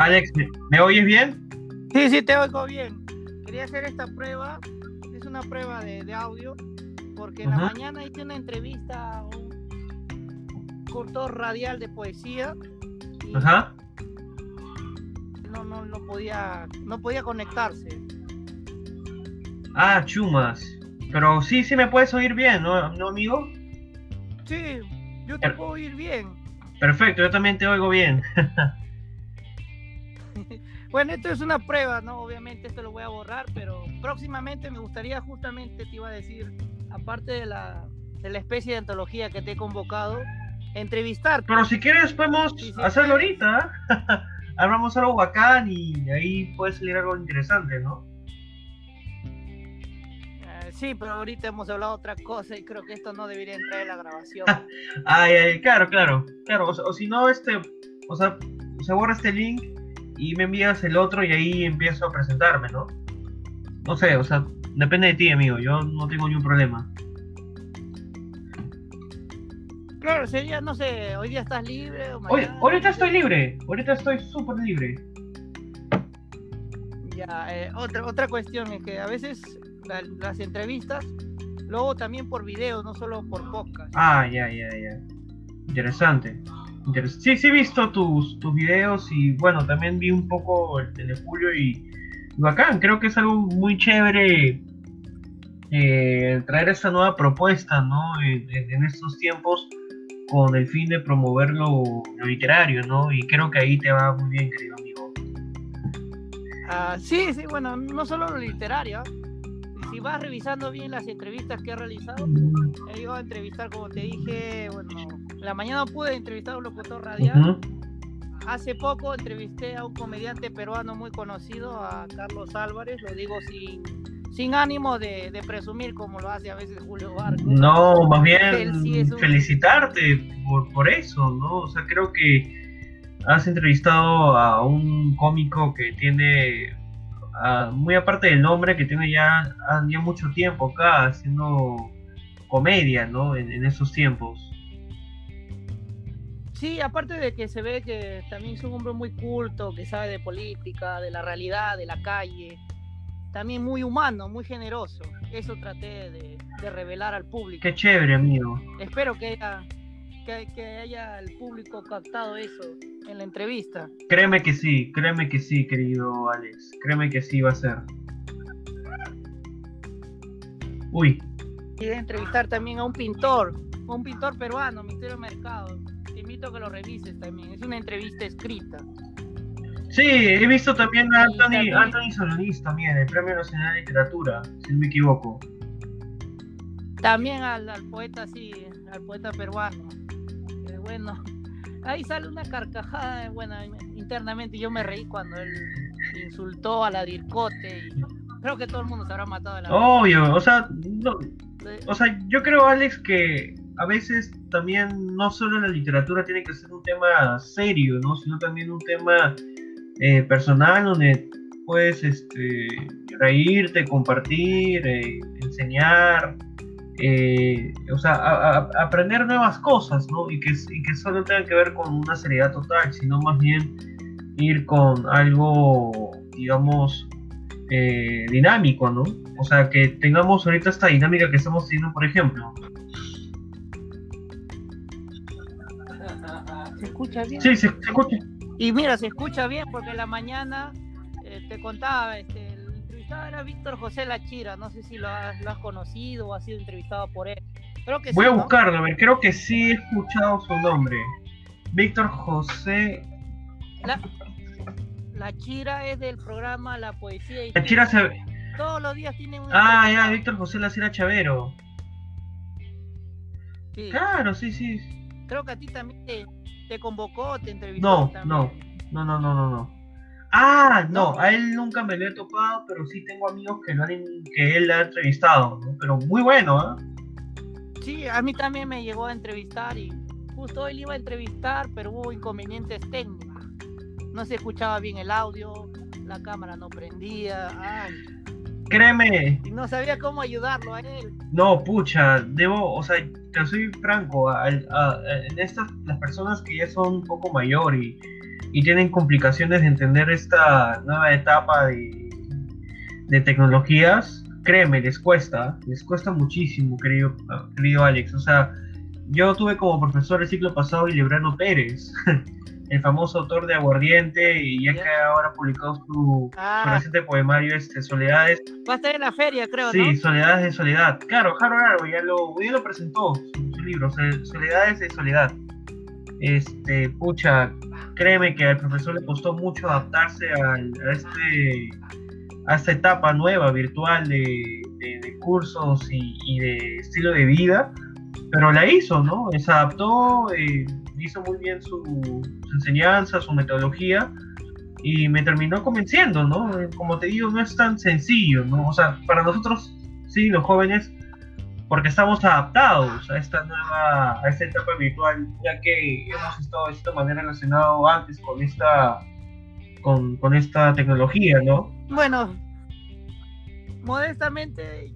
Alex, ¿me, oyes bien? Sí, sí, te oigo bien. Quería hacer esta prueba, es una prueba de, audio, porque en la mañana hice una entrevista a un cortor radial de poesía. Ajá. No, no, no podía, no podía conectarse. Ah, chumas. Pero sí, sí me puedes oír bien, ¿no, ¿No amigo? Sí, yo te puedo oír bien. Perfecto, yo también te oigo bien. bueno, esto es una prueba, ¿no? Obviamente esto lo voy a borrar, pero próximamente me gustaría justamente, te iba a decir, aparte de la, de la especie de antología que te he convocado, entrevistar. Pero si quieres podemos hacerlo ahorita. Hablamos algo bacán y ahí puede salir algo interesante, ¿no? Sí, pero ahorita hemos hablado otra cosa y creo que esto no debería entrar en la grabación. ay, ay, claro, claro, claro. O, si no, este, o sea, se borra este link y me envías el otro y ahí empiezo a presentarme, ¿no? No sé, o sea, depende de ti, amigo. Yo no tengo ningún problema. Claro, sería, no sé, hoy día estás libre o mañana... ahorita estoy libre, ahorita estoy súper libre. Ya, eh, otra, otra cuestión es que a veces las entrevistas, luego también por video, no solo por podcast. Ah, ya, ya, ya. Interesante. Sí, sí he visto tus, tus videos y bueno, también vi un poco el de Julio y, bacán, creo que es algo muy chévere eh, traer esta nueva propuesta, ¿no? En, estos tiempos con el fin de promover lo, literario, ¿no? Y creo que ahí te va muy bien, querido amigo. Ah, sí, sí, bueno, no solo lo literario, si vas revisando bien las entrevistas que he realizado, he ido a entrevistar, como te dije, bueno, la mañana pude entrevistar a un locutor radial. Hace poco entrevisté a un comediante peruano muy conocido, a Carlos Álvarez, lo digo sin, sin ánimo de, presumir como lo hace a veces Julio Barco. No, más bien felicitarte por, por eso, ¿no? O sea, creo que has entrevistado a un cómico que tiene muy aparte del nombre, que tiene ya, ya mucho tiempo acá haciendo comedia, ¿no? En, esos tiempos. Sí, aparte de que se ve que también es un hombre muy culto, que sabe de política, de la realidad, de la calle, también muy humano, muy generoso. Eso traté de, de revelar al público. Qué chévere, amigo. Espero que haya, que haya el público captado eso en la entrevista. Créeme que sí, créeme que sí, querido Alex. Créeme que sí va a ser. Uy. Y de entrevistar también a un pintor, un pintor peruano, Misterio Mercado. Te invito a que lo revises también. Es una entrevista escrita. Sí, he visto también a Anthony, Anthony Solonís también, el Premio Nacional de Literatura, si no me equivoco. También al, al poeta, sí, al poeta peruano. Bueno, ahí sale una carcajada, bueno, internamente yo me reí cuando él insultó a la Dircote y creo que todo el mundo se habrá matado de la Obvio, o sea, o sea, yo creo, Alex, que a veces también no solo la literatura tiene que ser un tema serio, ¿no? Sino también un tema eh, personal donde puedes este, reírte, compartir, eh, enseñar, eh, o sea, aprender nuevas cosas, ¿no? Y que, que solo tengan que ver con una seriedad total, sino más bien ir con algo, digamos, eh, dinámico, ¿no? O sea, que tengamos ahorita esta dinámica que estamos teniendo, por ejemplo. ¿Se escucha bien? Sí, se, escucha. Y mira, se escucha bien porque en la mañana eh, te contaba, este, era Víctor José Lachira, no sé si lo has, conocido o has sido entrevistado por él. Creo que Voy a buscarlo, a ver, creo que sí he escuchado su nombre. Víctor José. La, la Chira es del programa La Poesía y La Chira se... Todos los días tiene un... Ah, ya, Víctor José Lachira Chavero. Claro, sí, sí. Creo que a ti también te, convocó, te entrevistó. No, no, no, no, no, no. Ah, no, a él nunca me lo he topado, pero sí tengo amigos que, lo han, que él ha entrevistado, ¿no? Pero muy bueno, ¿eh? Sí, a mí también me llegó a entrevistar y justo él iba a entrevistar, pero hubo inconvenientes técnicos. No se escuchaba bien el audio, la cámara no prendía, ay. Créeme. Y no sabía cómo ayudarlo a él. No, pucha, debo, o sea, te soy franco, en estas, las personas que ya son un poco mayor y y tienen complicaciones de entender esta nueva etapa de, de tecnologías, créeme, les cuesta, les cuesta muchísimo, querido, querido Alex. O sea, yo tuve como profesor el ciclo pasado a Librano Pérez, el famoso autor de Aguardiente, y ya que ahora publicó su, ah. reciente poemario este, Soledades. Va a estar en la feria, creo. Sí, Soledades de Soledad. Claro, Harold ya lo, ya lo presentó, su, libro, Soledades de Soledad. Este, pucha, créeme que al profesor le costó mucho adaptarse a, este, a esta etapa nueva, virtual de, cursos y, de estilo de vida, pero la hizo, ¿no? Se adaptó, eh, hizo muy bien su, enseñanza, su metodología, y me terminó convenciendo, ¿no? Como te digo, no es tan sencillo, ¿no? O sea, para nosotros, sí, los jóvenes, porque estamos adaptados a esta nueva, a esta etapa virtual, ya que hemos estado de esta manera relacionado antes con esta, con, con esta tecnología, ¿no? Bueno, modestamente,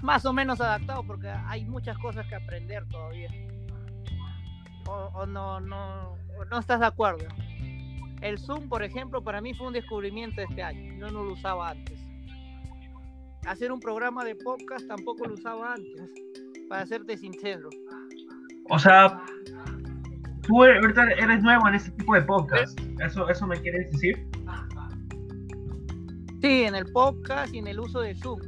más o menos adaptado, porque hay muchas cosas que aprender todavía o, no, no, no estás de acuerdo. El Zoom, por ejemplo, para mí fue un descubrimiento este año. Yo no lo usaba antes. Hacer un programa de podcast tampoco lo usaba antes, para serte sincero. O sea, tú eres, eres nuevo en este tipo de podcast. ¿Eso, ¿Eso me quieres decir? Sí, en el podcast y en el uso de Zoom.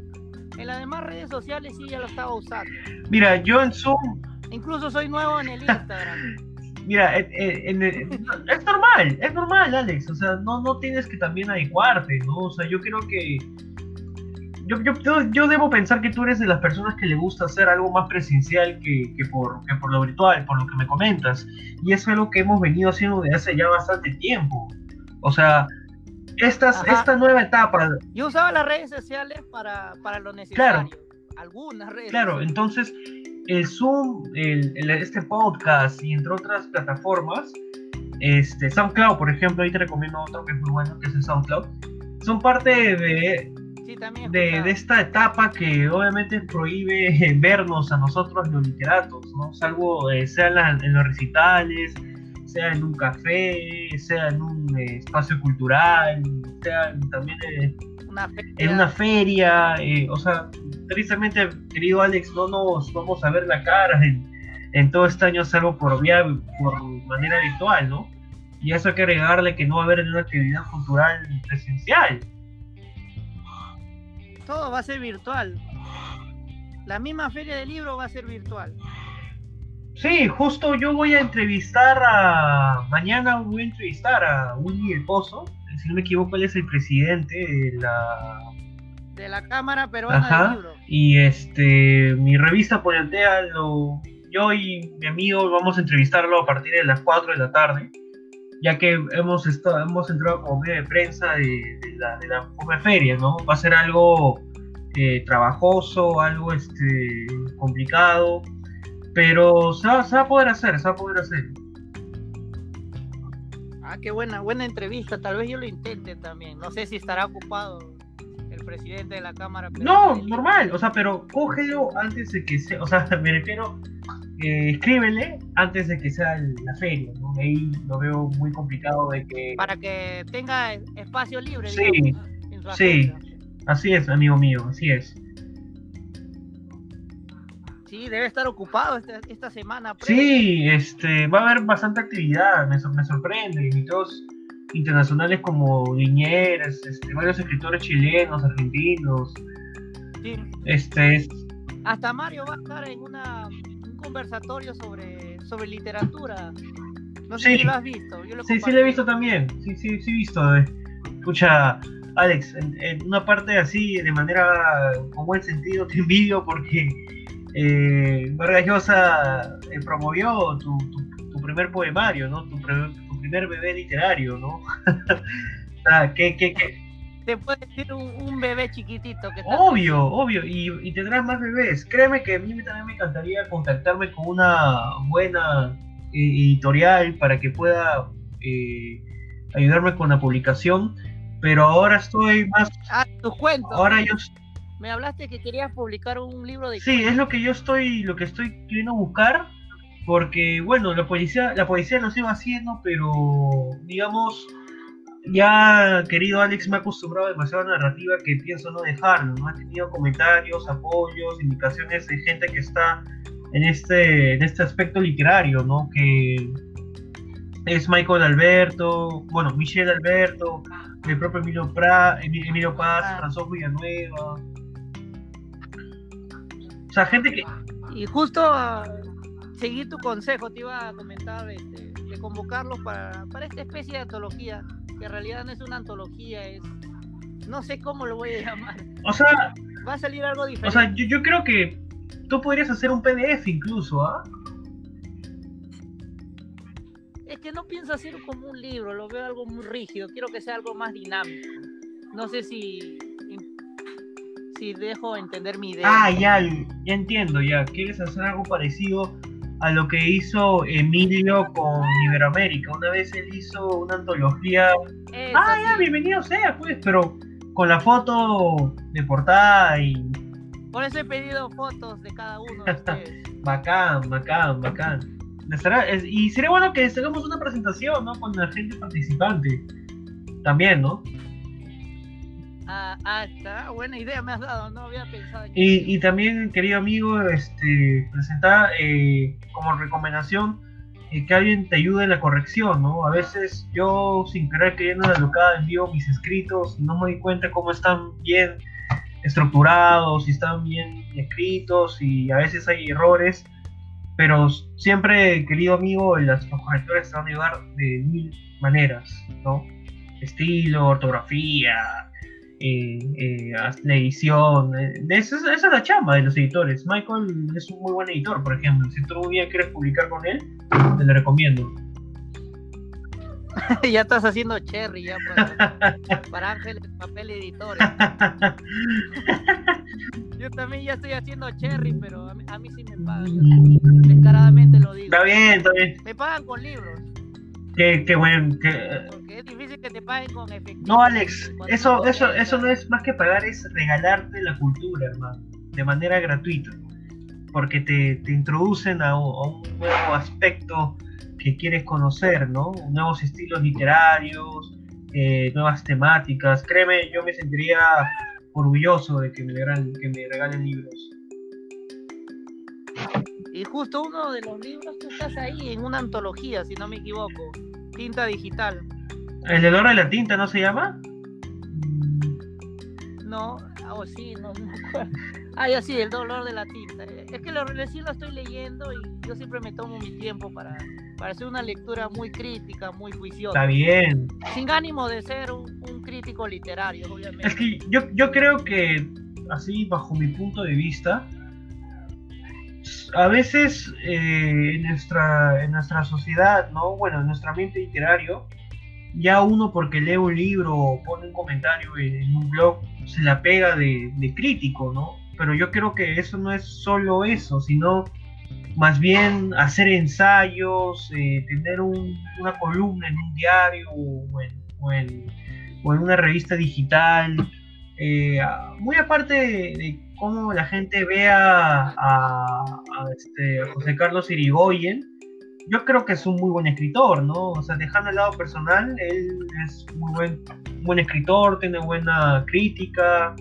En las demás redes sociales sí ya lo estaba usando. Mira, yo en Zoom Incluso soy nuevo en el Instagram. Mira, es normal, es normal, Alex. O sea, no, no tienes que también adecuarte, ¿no? O sea, yo creo que. Yo, yo, debo pensar que tú eres de las personas que le gusta hacer algo más presencial que, por, que por lo virtual, por lo que me comentas. Y eso es algo que hemos venido haciendo desde hace ya bastante tiempo. O sea, estas, esta nueva etapa. Yo usaba las redes sociales para, para lo necesario. Claro. Algunas redes. Claro, entonces el Zoom, el, este podcast y entre otras plataformas, este, SoundCloud, por ejemplo, ahí te recomiendo otro que es muy bueno, que es el SoundCloud, son parte de, de, esta etapa que obviamente prohíbe vernos a nosotros los literatos, ¿no? Salvo eh, sea en, los recitales, sea en un café, sea en un eh, espacio cultural, sea también en una feria, eh, o sea, tristemente, querido Alex, no nos vamos a ver la cara en, todo este año, salvo por, vía, por manera virtual, ¿no? Y eso hay que agregarle que no va a haber una actividad cultural presencial. Todo va a ser virtual. La misma feria del libro va a ser virtual. Sí, justo yo voy a entrevistar a. Mañana voy a entrevistar a Willy El Pozo. Si no me equivoco, él es el presidente de la de la Cámara Peruana del Libro. Y este, mi revista Poliantea, lo, yo y mi amigo vamos a entrevistarlo a partir de las 4 de la tarde, ya que hemos, estado, hemos entrado como medio de prensa de, la, de la feria, ¿no? Va a ser algo eh, trabajoso, algo este, complicado, pero se va, se va a poder hacer, se va a poder hacer. Ah, qué buena, buena entrevista. Tal vez yo lo intente también. No sé si estará ocupado presidente de la Cámara. no, normal, o sea, pero cógelo antes de que sea, o sea, me refiero, eh, escríbele antes de que sea la feria, ¿no? Ahí lo veo muy complicado de que... Para que tenga espacio libre. Sí, sí, así es, amigo mío, así es. Sí, debe estar ocupado esta, esta semana. Sí, este, va a haber bastante actividad, me, me sorprende, todos internacionales como Liñeras, este, varios escritores chilenos, argentinos. Este Hasta Mario va a estar en una, un conversatorio sobre, sobre literatura. No sé si lo has visto. sí, sí lo he visto también. Sí, sí, sí he visto. Escucha, Alex, en, una parte así, de manera con buen sentido, te envidio porque eh, Vargas Llosa eh, promovió tu, tu, primer poemario, ¿no? Tu, primer bebé literario, ¿no? ah, ¿qué, qué, Te puede decir un, bebé chiquitito. Que obvio, obvio, y, tendrás más bebés. Créeme que a mí también me encantaría contactarme con una buena eh, editorial para que pueda eh, ayudarme con la publicación, pero ahora estoy más... Ah, tus cuentos. Ahora yo... Me hablaste que querías publicar un libro de... Sí, es lo que yo estoy, lo que estoy queriendo buscar porque bueno, la policía, la policía lo sigue haciendo, pero digamos, ya querido Alex me ha acostumbrado demasiado a la narrativa que pienso no dejarlo, ¿no? Ha tenido comentarios, apoyos, indicaciones de gente que está en este, en este aspecto literario, ¿no? Que es Michael Alberto, bueno, Michelle Alberto, el propio Emilio, Emilio Paz, ah. François Villanueva. O sea, gente que... Y justo a seguir tu consejo, te iba a comentar este, de convocarlos para, para esta especie de antología, que en realidad no es una antología, es... No sé cómo lo voy a llamar. O sea... Va a salir algo diferente. O sea, yo, yo creo que tú podrías hacer un PDF incluso, ¿ah? Es que no pienso hacer como un libro, lo veo algo muy rígido, quiero que sea algo más dinámico. No sé si si dejo entender mi idea. Ah, ya, ya entiendo, ya. Quieres hacer algo parecido a lo que hizo Emilio con Iberoamérica. Una vez él hizo una antología. ah, ya, bienvenido sea, pues, pero con la foto de portada y por eso he pedido fotos de cada uno de ustedes. bacán, bacán, bacán. y sería bueno que hagamos una presentación, ¿no? Con la gente participante. También, ¿no? Ah, ah, está. Buena idea me has dado, no había pensado. Y, y también, querido amigo, este, presentar eh, como recomendación eh, que alguien te ayude en la corrección, ¿no? A veces yo, sin querer queriendo la locada, envío mis escritos y no me doy cuenta cómo están bien estructurados y están bien escritos y a veces hay errores, pero siempre, querido amigo, los correctores te van a ayudar de mil maneras, ¿no? Estilo, ortografía, eh, eh, la edición, eh, esa, es la chamba de los editores. Michael es un muy buen editor, por ejemplo. Si tú un día quieres publicar con él, te lo recomiendo. ya estás haciendo cherry ya para, Ángeles Papel Editores. Yo también ya estoy haciendo cherry, pero a mí, sí me pagan. descaradamente lo digo. Está bien, está bien. Me pagan con libros. Qué, qué bueno. Porque es difícil que te paguen con efectivo. No, Alex, eso, eso, eso no es más que pagar, es regalarte la cultura, hermano, de manera gratuita. Porque te, te introducen a un nuevo aspecto que quieres conocer, ¿no? Nuevos estilos literarios, eh, nuevas temáticas. Créeme, yo me sentiría orgulloso de que me, regalen, que me regalen libros. Y justo uno de los libros que estás ahí en una antología, si no me equivoco, tinta digital. ¿El olor de la tinta no se llama? No, oh sí, no, no Ah, ya sí, el dolor de la tinta. Es que lo, recién lo estoy leyendo y yo siempre me tomo mi tiempo para, para hacer una lectura muy crítica, muy juiciosa. Está bien. Sin ánimo de ser un, crítico literario, obviamente. Es que yo, yo creo que, así bajo mi punto de vista, a veces eh, en, nuestra, en nuestra sociedad, ¿no? Bueno, en nuestro ambiente literario, ya uno porque lee un libro o pone un comentario en, un blog, se la pega de, de crítico, ¿no? Pero yo creo que eso no es solo eso, sino más bien hacer ensayos, eh, tener una columna en un diario o en, una revista digital, eh, muy aparte de, cómo la gente vea a, este, José Carlos Irigoyen, yo creo que es un muy buen escritor, ¿no? O sea, dejando el lado personal, él es muy buen, buen escritor, tiene buena crítica,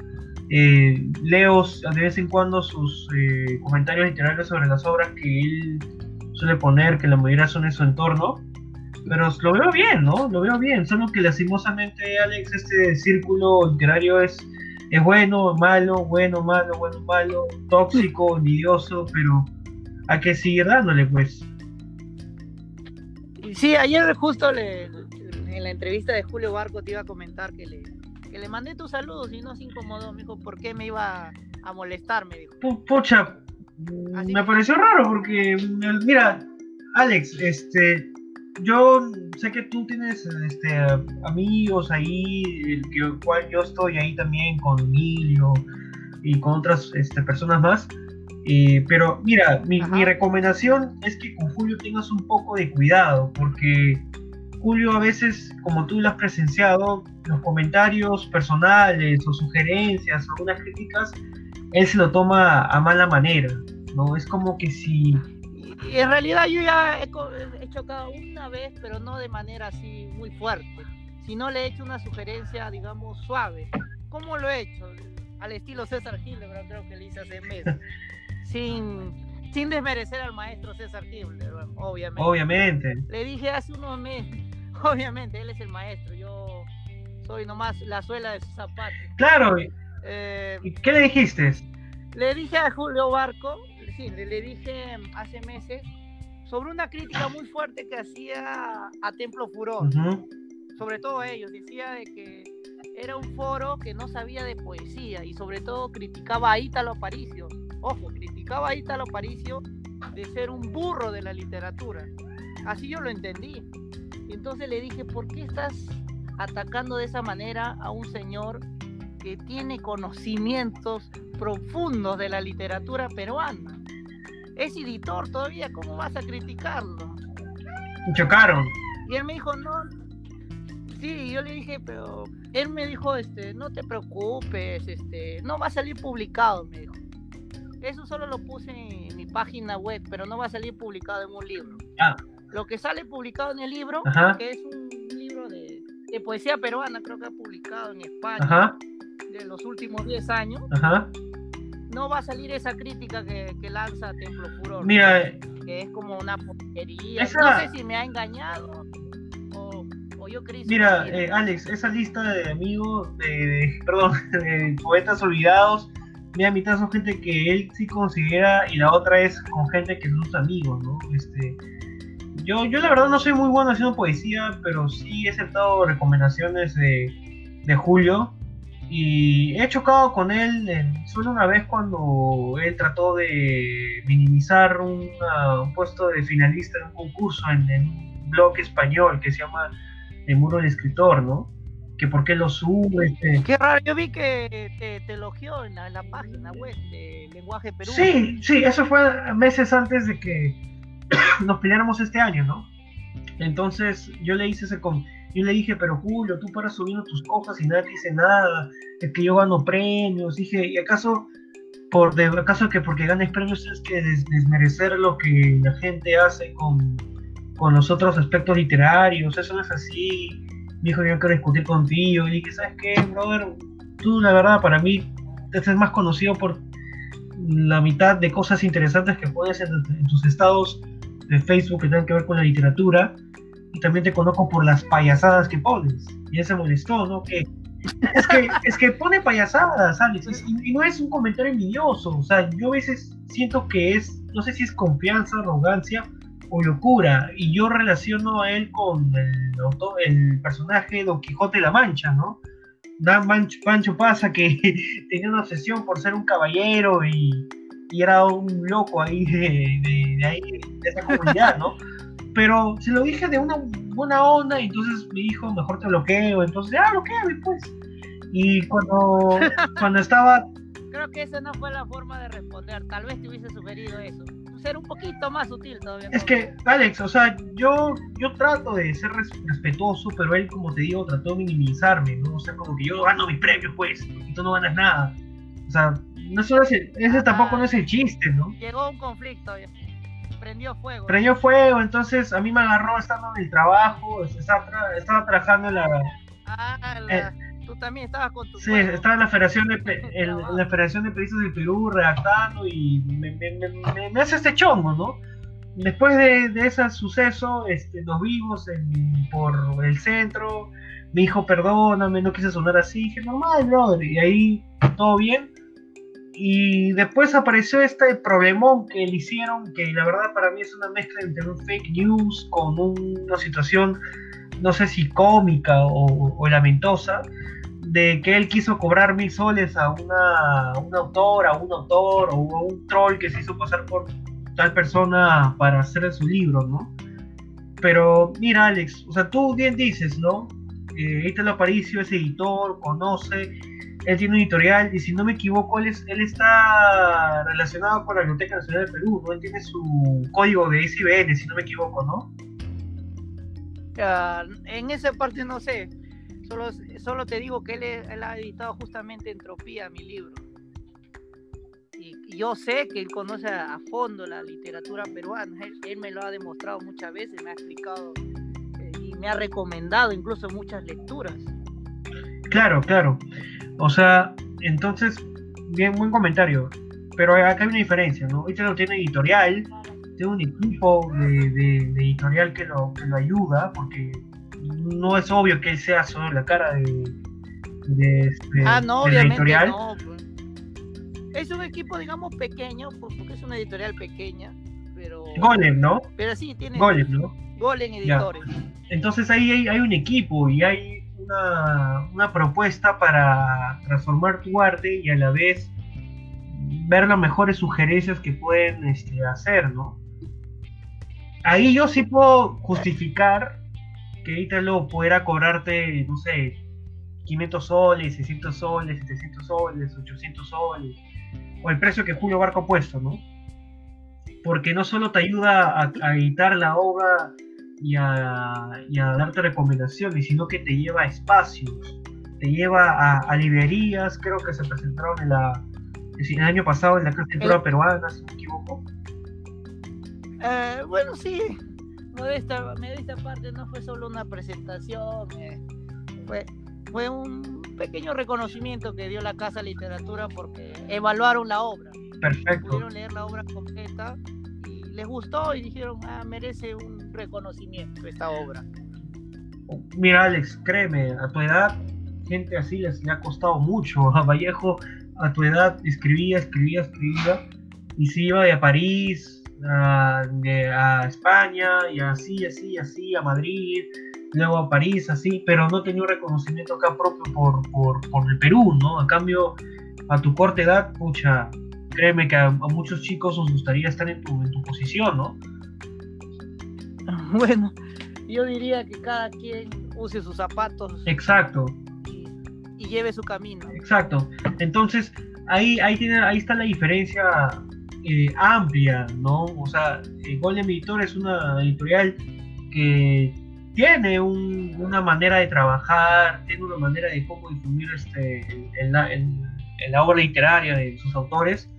eh, leo de vez en cuando sus eh, comentarios literarios sobre las obras que él suele poner, que la mayoría son en su entorno, pero lo veo bien, ¿no? Lo veo bien, solo que lastimosamente, Alex, este círculo literario es, es bueno, malo, bueno, malo, bueno, malo, tóxico, envidioso, pero hay que seguir dándole, pues. Sí, ayer justo en la entrevista de Julio Barco te iba a comentar que le, que le mandé tus saludos y no se incomodó. Me dijo, ¿por qué me iba a molestar? Me dijo. Pucha, me pareció raro porque, mira, Alex, este, yo sé que tú tienes este, amigos ahí, el que, cual yo estoy ahí también con Emilio y con otras este, personas más. Eh, pero mira, mi, mi, recomendación es que con Julio tengas un poco de cuidado, porque Julio a veces, como tú lo has presenciado, los comentarios personales o sugerencias o algunas críticas, él se lo toma a mala manera, ¿no? Es como que si y, en realidad yo ya he, chocado una vez, pero no de manera así muy fuerte, sino le he hecho una sugerencia, digamos, suave. ¿Cómo lo he hecho? Al estilo César Hildebrand, creo que le hice hace meses. sin, sin desmerecer al maestro César Hildebrand, obviamente. Obviamente. Le dije hace unos meses, obviamente, él es el maestro, yo soy nomás la suela de su zapato. Claro. Eh, ¿Y qué le dijiste? Le dije a Julio Barco, le, dije hace meses sobre una crítica muy fuerte que hacía a Templo Furor. Sobre todo ellos, decía de que era un foro que no sabía de poesía y sobre todo criticaba a Ítalo Aparicio. Ojo, criticaba a Ítalo Aparicio de ser un burro de la literatura. Así yo lo entendí. Y entonces le dije, ¿por qué estás atacando de esa manera a un señor que tiene conocimientos profundos de la literatura peruana. Es editor todavía, ¿cómo vas a criticarlo? Chocaron. Y él me dijo, no. Sí, yo le dije, pero él me dijo, este, no te preocupes, este, no va a salir publicado, me dijo. Eso solo lo puse en mi página web, pero no va a salir publicado en un libro. Ah. Lo que sale publicado en el libro, que es un libro de, de, poesía peruana, creo que ha publicado en España. Ajá de los últimos 10 años, no va a salir esa crítica que, lanza Templo Furor. Mira, que es como una porquería. No sé si me ha engañado o, yo creí. Mira, eh, Alex, esa lista de amigos, de, perdón, de poetas olvidados, mira, mitad son gente que él sí considera y la otra es con gente que son sus amigos, ¿no? Este, yo, yo la verdad no soy muy bueno haciendo poesía, pero sí he aceptado recomendaciones de, de Julio y he chocado con él solo una vez cuando él trató de minimizar un puesto de finalista en un concurso en, un blog español que se llama El Muro del Escritor, ¿no? Que por qué lo sube. Este... Qué raro, yo vi que te, elogió en la, página web de Lenguaje Perú. Sí, sí, eso fue meses antes de que nos peleáramos este año, ¿no? Entonces yo le hice ese... Con yo le dije, pero Julio, tú paras subiendo tus cosas y nadie dice nada, es que yo gano premios. Dije, ¿y acaso, por de, acaso que porque ganes premios es que desmerecer lo que la gente hace con, con los otros aspectos literarios? Eso no es así. Me dijo, yo quiero discutir contigo. Y dije, ¿sabes qué, brother? Tú, la verdad, para mí, te más conocido por la mitad de cosas interesantes que pones en, en tus estados de Facebook que tengan que ver con la literatura y también te conozco por las payasadas que pones. Y ese se molestó, ¿no? Que es que, es que pone payasadas, Alex, y, no es un comentario envidioso. O sea, yo a veces siento que es, no sé si es confianza, arrogancia o locura. Y yo relaciono a él con el, el personaje Don Quijote de la Mancha, ¿no? Dan Pancho pasa que tenía una obsesión por ser un caballero y, y era un loco ahí de, de, ahí, de esa comunidad, ¿no? pero se lo dije de una buena onda y entonces me dijo, mejor te bloqueo, entonces, ah, bloqueame pues. Y cuando, cuando estaba... Creo que esa no fue la forma de responder, tal vez te hubiese sugerido eso. Ser un poquito más sutil todavía. Es que, Alex, o sea, yo, yo trato de ser respetuoso, pero él, como te digo, trató de minimizarme, ¿no? O sea, como que yo gano mi premio, pues, y tú no ganas nada. O sea, no solo ese, ese tampoco no es el chiste, ¿no? Llegó un conflicto. Prendió fuego. Prendió fuego, entonces a mí me agarró estando en el trabajo, estaba, estaba trabajando en la... Ah, eh, tú también estabas con tu... Sí, estaba en la Federación de, en, la Federación de Periodistas del Perú redactando y me, me, me, hace este chongo, ¿no? Después de, de, ese suceso, este, nos vimos en, por el centro, me dijo perdóname, no quise sonar así, dije normal, brother, y ahí todo bien y después apareció este problemón que le hicieron, que la verdad para mí es una mezcla entre un fake news con una situación, no sé si cómica o, lamentosa, de que él quiso cobrar mil soles a una, una autora, a un autor o a un troll que se hizo pasar por tal persona para hacer su libro, ¿no? Pero mira, Alex, o sea, tú bien dices, ¿no? Eh, Italo Aparicio es editor, conoce él tiene un editorial y si no me equivoco, él, él está relacionado con la Biblioteca Nacional de Perú, ¿no? Él tiene su código de ICBN, si no me equivoco, ¿no? en esa parte no sé, solo, solo te digo que él, ha editado justamente Entropía, mi libro. Y, yo sé que él conoce a, fondo la literatura peruana, él, me lo ha demostrado muchas veces, me ha explicado eh, y me ha recomendado incluso muchas lecturas. Claro, claro. O sea, entonces, bien, buen comentario. Pero acá hay una diferencia, ¿no? Este no tiene editorial, tiene un equipo de, editorial que lo, que lo ayuda, porque no es obvio que él sea solo la cara de, de, este, ah, no, obviamente No, pues. Es un equipo, digamos, pequeño, porque es una editorial pequeña, pero... Golem, ¿no? Pero sí, tiene... Golem, ¿no? Golem Editores. Entonces ahí hay, hay, un equipo y hay una, propuesta para transformar tu arte y a la vez ver las mejores sugerencias que pueden este, hacer, ¿no? Ahí yo sí puedo justificar que Ítalo pudiera cobrarte, no sé, 500 soles, 600 soles, 700 soles, 800 soles, o el precio que Julio Barco ha puesto, ¿no? Porque no solo te ayuda a, editar la obra y a, darte recomendaciones, sino que te lleva a espacios, te lleva a, librerías, creo que se presentaron en la, el año pasado en la Casa de Peruana, si no me equivoco. Eh, bueno, sí, modesta, esta parte no fue solo una presentación, eh, fue, fue un pequeño reconocimiento que dio la Casa Literatura porque evaluaron la obra. Perfecto. Pudieron leer la obra completa y les gustó y dijeron, ah, merece un reconocimiento esta obra. Mira, Alex, créeme, a tu edad, gente así les ha costado mucho. A Vallejo, a tu edad, escribía, escribía, escribía y se iba de a París, a, a España y así, así, así, a Madrid luego a París, así, pero no tenía un reconocimiento acá propio por, por, el Perú, ¿no? A cambio, a tu corta edad, pucha, créeme que a, muchos chicos os gustaría estar en tu, en tu posición, ¿no? Bueno, yo diría que cada quien use sus zapatos. Exacto. Y, lleve su camino. Exacto. Entonces, ahí, ahí, tiene, ahí está la diferencia eh, amplia, ¿no? O sea, eh, Golden Editor es una editorial que tiene una manera de trabajar, tiene una manera de cómo difundir este, en, la, obra literaria de sus autores,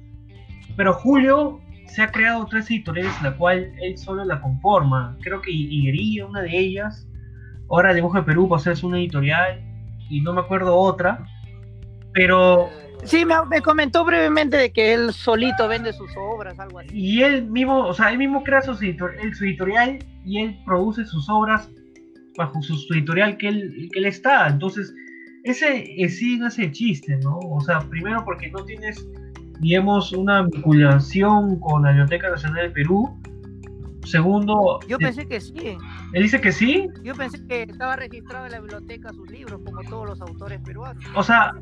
pero Julio se ha creado tres editoriales en la cual él solo la conforma. Creo que Higuería, una de ellas, ahora Dibujo de Perú va a ser una editorial y no me acuerdo otra, pero... Sí, me, comentó brevemente de que él solito vende sus obras, algo así. Y él mismo, o sea, él mismo crea su, su editorial y él produce sus obras bajo su, editorial que él, que él está. Entonces, ese sí no es el chiste, ¿no? O sea, primero porque no tienes, digamos, una vinculación con la Biblioteca Nacional del Perú. Segundo... Yo pensé que sí. ¿Él dice que sí? Yo pensé que estaba registrado en la biblioteca sus libros, como todos los autores peruanos. O sea,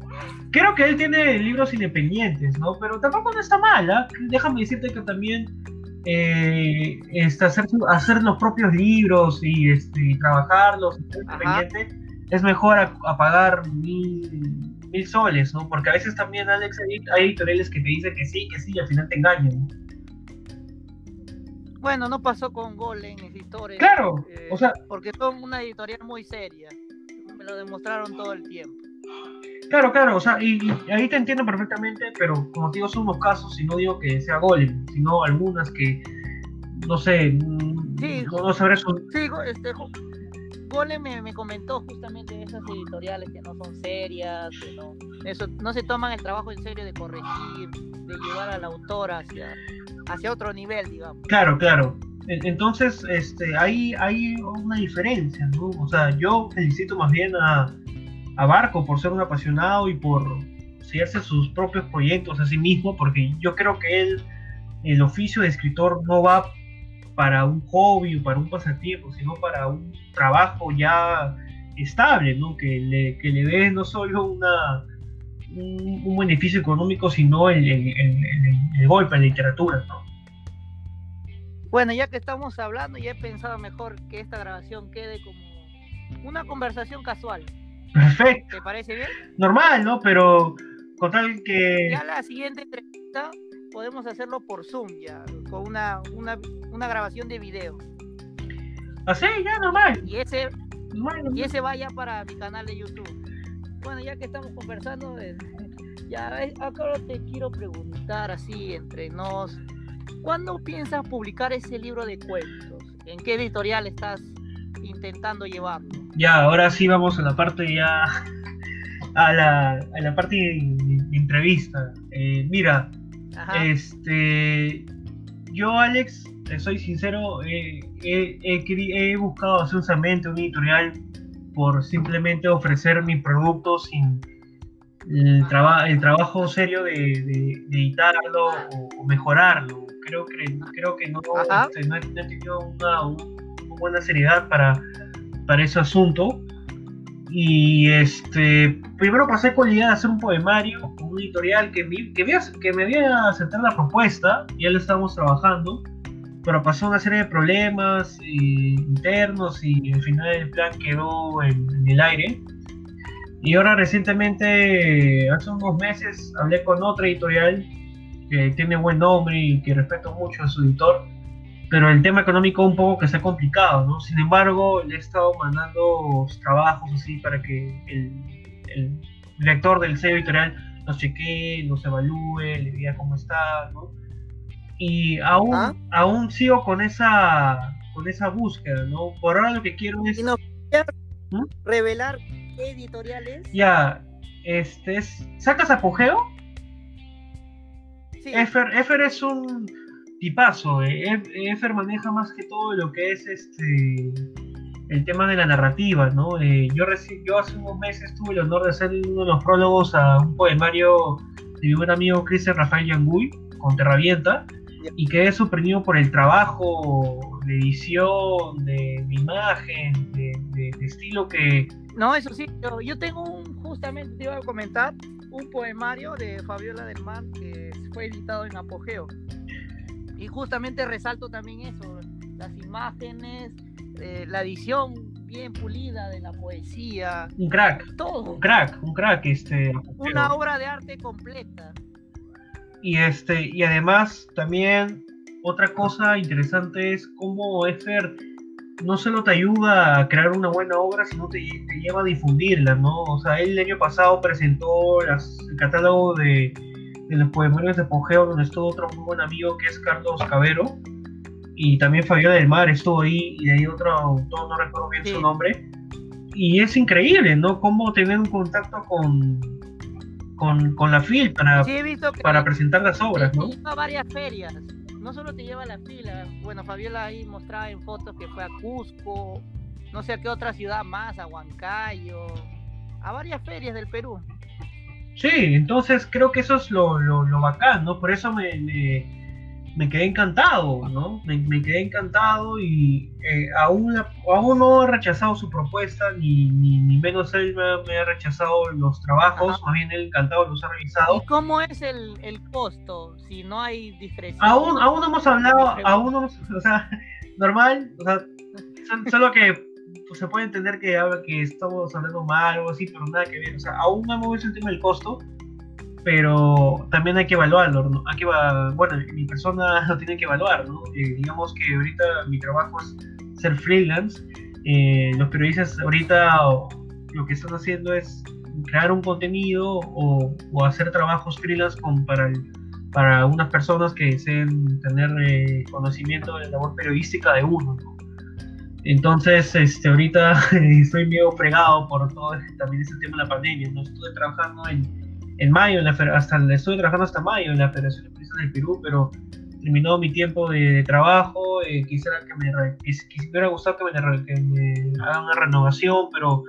creo que él tiene libros independientes, ¿no? Pero tampoco no está mal, ¿ah? Déjame decirte que también eh, este, hacer, hacer los propios libros y, este, trabajarlos es mejor a, pagar mil, mil, soles, ¿no? Porque a veces también, Alex, hay editoriales que te dicen que sí, que sí, y al final te engañan. Bueno, no pasó con Golem Editores. Claro, eh, o sea. Porque son una editorial muy seria. Me lo demostraron todo el tiempo. Claro, claro, o sea, y, ahí te entiendo perfectamente, pero como te digo, son unos casos, y no digo que sea Golem, sino algunas que, no sé, mm, sí, no, sabré su... Sí, este, Golem me, comentó justamente esas editoriales que no son serias, que no, eso, no se toman el trabajo en serio de corregir, de llevar al autor hacia, hacia otro nivel, digamos. Claro, claro. Entonces, este, hay, hay una diferencia, ¿no? O sea, yo felicito más bien a, a Barco por ser un apasionado y por hacerse sus propios proyectos a sí mismo, porque yo creo que él, el oficio de escritor no va para un hobby o para un pasatiempo, sino para un trabajo ya estable, ¿no? que, le, que le dé no solo una, un, beneficio económico, sino el, el, golpe en la literatura. ¿no? Bueno, ya que estamos hablando, ya he pensado mejor que esta grabación quede como una conversación casual. Perfecto. ¿Te parece bien? Normal, ¿no? Pero con tal que... Ya la siguiente entrevista podemos hacerlo por Zoom ya, con una, una, grabación de video. Así, ¿Ah, ya, normal. Y ese, y ese vaya para mi canal de YouTube. Bueno, ya que estamos conversando, eh, Ya, ahora te quiero preguntar así entre nos, ¿cuándo piensas publicar ese libro de cuentos? ¿En qué editorial estás intentando llevarlo? Ya, ahora sí vamos a la parte ya, a la, a la parte de, entrevista. Eh, mira, este, yo Alex, soy sincero, he buscado hacer un editorial por simplemente ofrecer mi producto sin el, el trabajo serio de, editarlo o, mejorarlo. Creo que, creo que no, este, no, he, tenido una, buena seriedad para, para ese asunto. Y este, primero pasé con la idea de hacer un poemario, un editorial que, que, que me había aceptado la propuesta, ya lo estábamos trabajando, pero pasó una serie de problemas eh, internos y al final el plan quedó en, en el aire. Y ahora recientemente, hace unos meses, hablé con otra editorial que tiene buen nombre y que respeto mucho a su editor, pero el tema económico un poco que ha complicado, ¿no? Sin embargo, le he estado mandando trabajos así para que el, el director del sello editorial los chequee, los evalúe, le diga cómo está, ¿no? Y aún, ¿Ah? aún sigo con esa, con esa búsqueda, ¿no? Por ahora lo que quiero es... no, ¿Mm? revelar editoriales. Ya, este es. ¿Sacas apogeo? Sí. Efer, es un tipazo. Eh. Efer maneja más que todo lo que es este el tema de la narrativa, ¿no? Eh, yo, yo hace unos meses tuve el honor de hacer uno de los prólogos a un poemario de mi buen amigo Cristian Rafael Yanguy, con Terravienta, y quedé sorprendido por el trabajo de edición, de, imagen, de, estilo que... No, eso sí, yo, tengo un, justamente te iba a comentar, un poemario de Fabiola del Mar que fue editado en Apogeo. Y justamente resalto también eso, las imágenes, eh, la edición bien pulida de la poesía. Un crack. Todo. Un crack, un crack. Este, Una obra de arte completa. Y, este, y además también otra cosa interesante es cómo Efer no solo te ayuda a crear una buena obra, sino te, te lleva a difundirla, ¿no? O sea, él el año pasado presentó el catálogo de, de los poemarios de Pogeo, donde estuvo otro muy buen amigo que es Carlos Cabero, y también Fabiola del Mar estuvo ahí, y de ahí otro autor, no recuerdo bien su nombre. Y es increíble, ¿no? Cómo tener un contacto con, con, con la FIL para, para presentar las obras, ¿no? a varias ferias, no solo te lleva a la fila, bueno, Fabiola ahí mostraba en fotos que fue a Cusco, no sé a qué otra ciudad más, a Huancayo, a varias ferias del Perú. Sí, entonces creo que eso es lo, lo, lo bacán, ¿no? Por eso me, me quedé encantado, ¿no? Me, quedé encantado y eh, aún, aún no he rechazado su propuesta, ni, ni, menos él me, ha rechazado los trabajos, más bien él encantado los ha revisado. ¿Y cómo es el, el costo si no hay discreción? Aún, aún no hemos hablado, aún no, o sea, normal, o sea, solo que pues, se puede entender que, que estamos hablando mal o así, pero nada que ver, o sea, aún no hemos visto el tema del costo pero también hay que evaluarlo, ¿no? Hay que, bueno, mi persona lo tiene que evaluar, ¿no? Eh, digamos que ahorita mi trabajo es ser freelance, eh, los periodistas ahorita lo que están haciendo es crear un contenido o, o hacer trabajos freelance con, para, para unas personas que deseen tener eh, conocimiento de la labor periodística de uno, ¿no? Entonces, este, ahorita estoy medio fregado por todo también ese tema de la pandemia, ¿no? Estuve trabajando en en mayo, en la, hasta estuve trabajando hasta mayo en la Federación de Periodistas del Perú, pero terminó mi tiempo de, trabajo, eh, quisiera que me, quisiera gustado que me, que me hagan una renovación, pero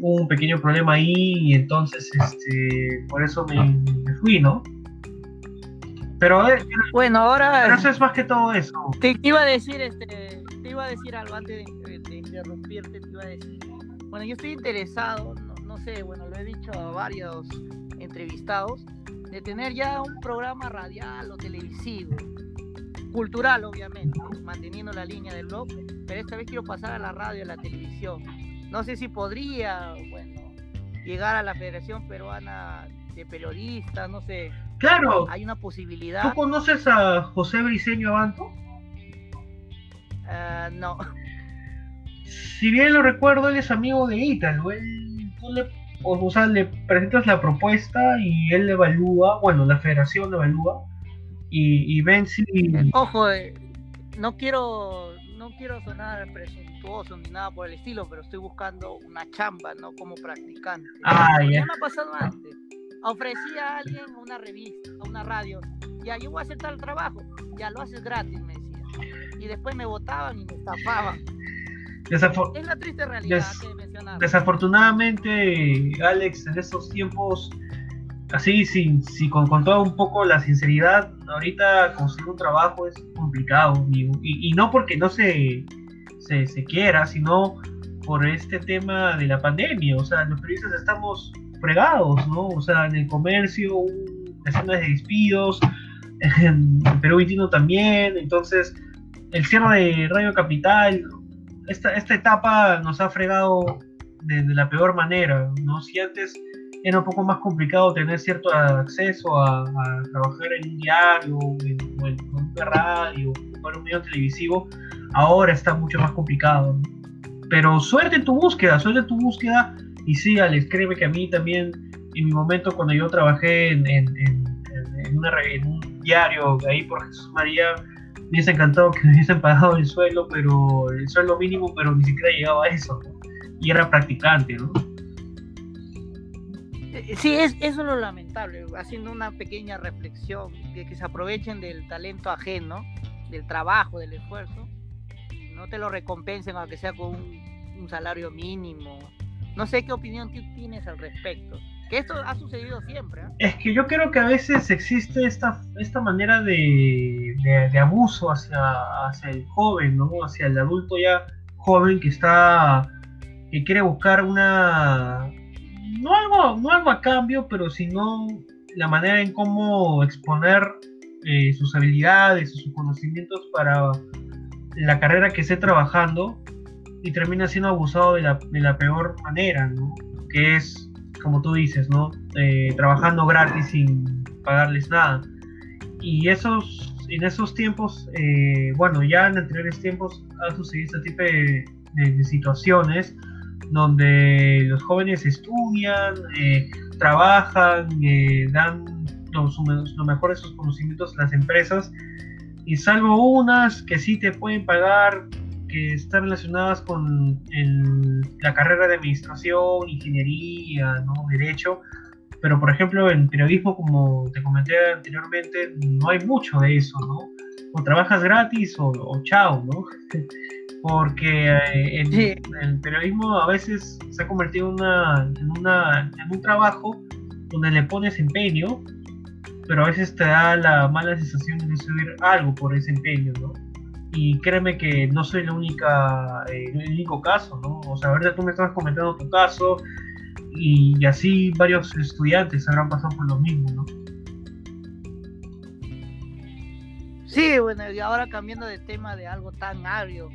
hubo un pequeño problema ahí y entonces este, por eso me, fui, ¿no? Pero bueno, ahora pero eso es más que todo eso. Te, iba a decir, este, te iba a decir algo antes de, de interrumpirte, te iba a decir. Bueno, yo estoy interesado, no, no sé, bueno, lo he dicho a varios entrevistados, de tener ya un programa radial o televisivo, cultural obviamente, manteniendo la línea del blog, pero esta vez quiero pasar a la radio, a la televisión. No sé si podría, bueno, llegar a la Federación Peruana de Periodistas, no sé. Claro. Hay una posibilidad. ¿Tú conoces a José Briceño Abanto? Ah, no. Si bien lo recuerdo, él es amigo de Ítalo. Él, o, sea, le presentas la propuesta y él evalúa, bueno, la federación evalúa y, ven si... Ojo, eh, no quiero no quiero sonar presuntuoso ni nada por el estilo, pero estoy buscando una chamba, ¿no? Como practicante. Ah, ya. me ha pasado antes. Ofrecí a alguien una revista, a una radio, ya yo voy a hacer tal trabajo, ya lo haces gratis, me decía. Y después me votaban y me estafaban. es la triste realidad que. Desafortunadamente, Alex, en estos tiempos así, sin, si con, con, un poco la sinceridad, ahorita conseguir un trabajo es complicado. Y, no porque no se, se, quiera, sino por este tema de la pandemia. O sea, los periodistas estamos fregados, ¿no? O sea, en el comercio, decenas de despidos, en Perú 21 también. Entonces, el cierre de Radio Capital, esta, esta etapa nos ha fregado de, la peor manera, ¿no? Si antes era un poco más complicado tener cierto acceso a, trabajar en un diario, en, en radio, en un medio televisivo, ahora está mucho más complicado. Pero suerte en tu búsqueda, suerte en tu búsqueda. Y sí, Alex, créeme que a mí también, en mi momento cuando yo trabajé en, en, un diario ahí por Jesús María, me hubiese encantado que me hubiesen pagado el suelo, pero el sueldo mínimo, pero ni siquiera llegaba a eso. Y era practicante, ¿no? Sí, es, eso es lo lamentable, haciendo una pequeña reflexión, de que se aprovechen del talento ajeno, del trabajo, del esfuerzo, y no te lo recompensen aunque sea con un, salario mínimo. No sé qué opinión tú tienes al respecto. Que esto ha sucedido siempre. ¿eh? Es que yo creo que a veces existe esta, esta manera de, de, abuso hacia, hacia el joven, ¿no? Hacia el adulto ya joven que está que quiere buscar una, no algo, no algo a cambio, pero sino la manera en cómo exponer eh, sus habilidades sus conocimientos para la carrera que esté trabajando y termina siendo abusado de la, de la peor manera, ¿no? Que es, como tú dices, ¿no? Eh, trabajando gratis sin pagarles nada. Y esos, en esos tiempos, eh, bueno, ya en anteriores tiempos ha sucedido este tipo de situaciones donde los jóvenes estudian, eh, trabajan, eh, dan lo, mejor de sus conocimientos a las empresas, y salvo unas que sí te pueden pagar, que están relacionadas con la carrera de administración, ingeniería, ¿no? derecho, pero por ejemplo en periodismo, como te comenté anteriormente, no hay mucho de eso, ¿no? O trabajas gratis o, o chao, ¿no? porque eh, el, periodismo a veces se ha convertido en, una, en, una, en un trabajo donde le pones empeño, pero a veces te da la mala sensación de recibir algo por ese empeño, ¿no? Y créeme que no soy la única, eh, el único caso, ¿no? O sea, ahorita tú me estabas comentando tu caso y, así varios estudiantes habrán pasado por lo mismo, ¿no? Sí, bueno, y ahora cambiando de tema de algo tan agrio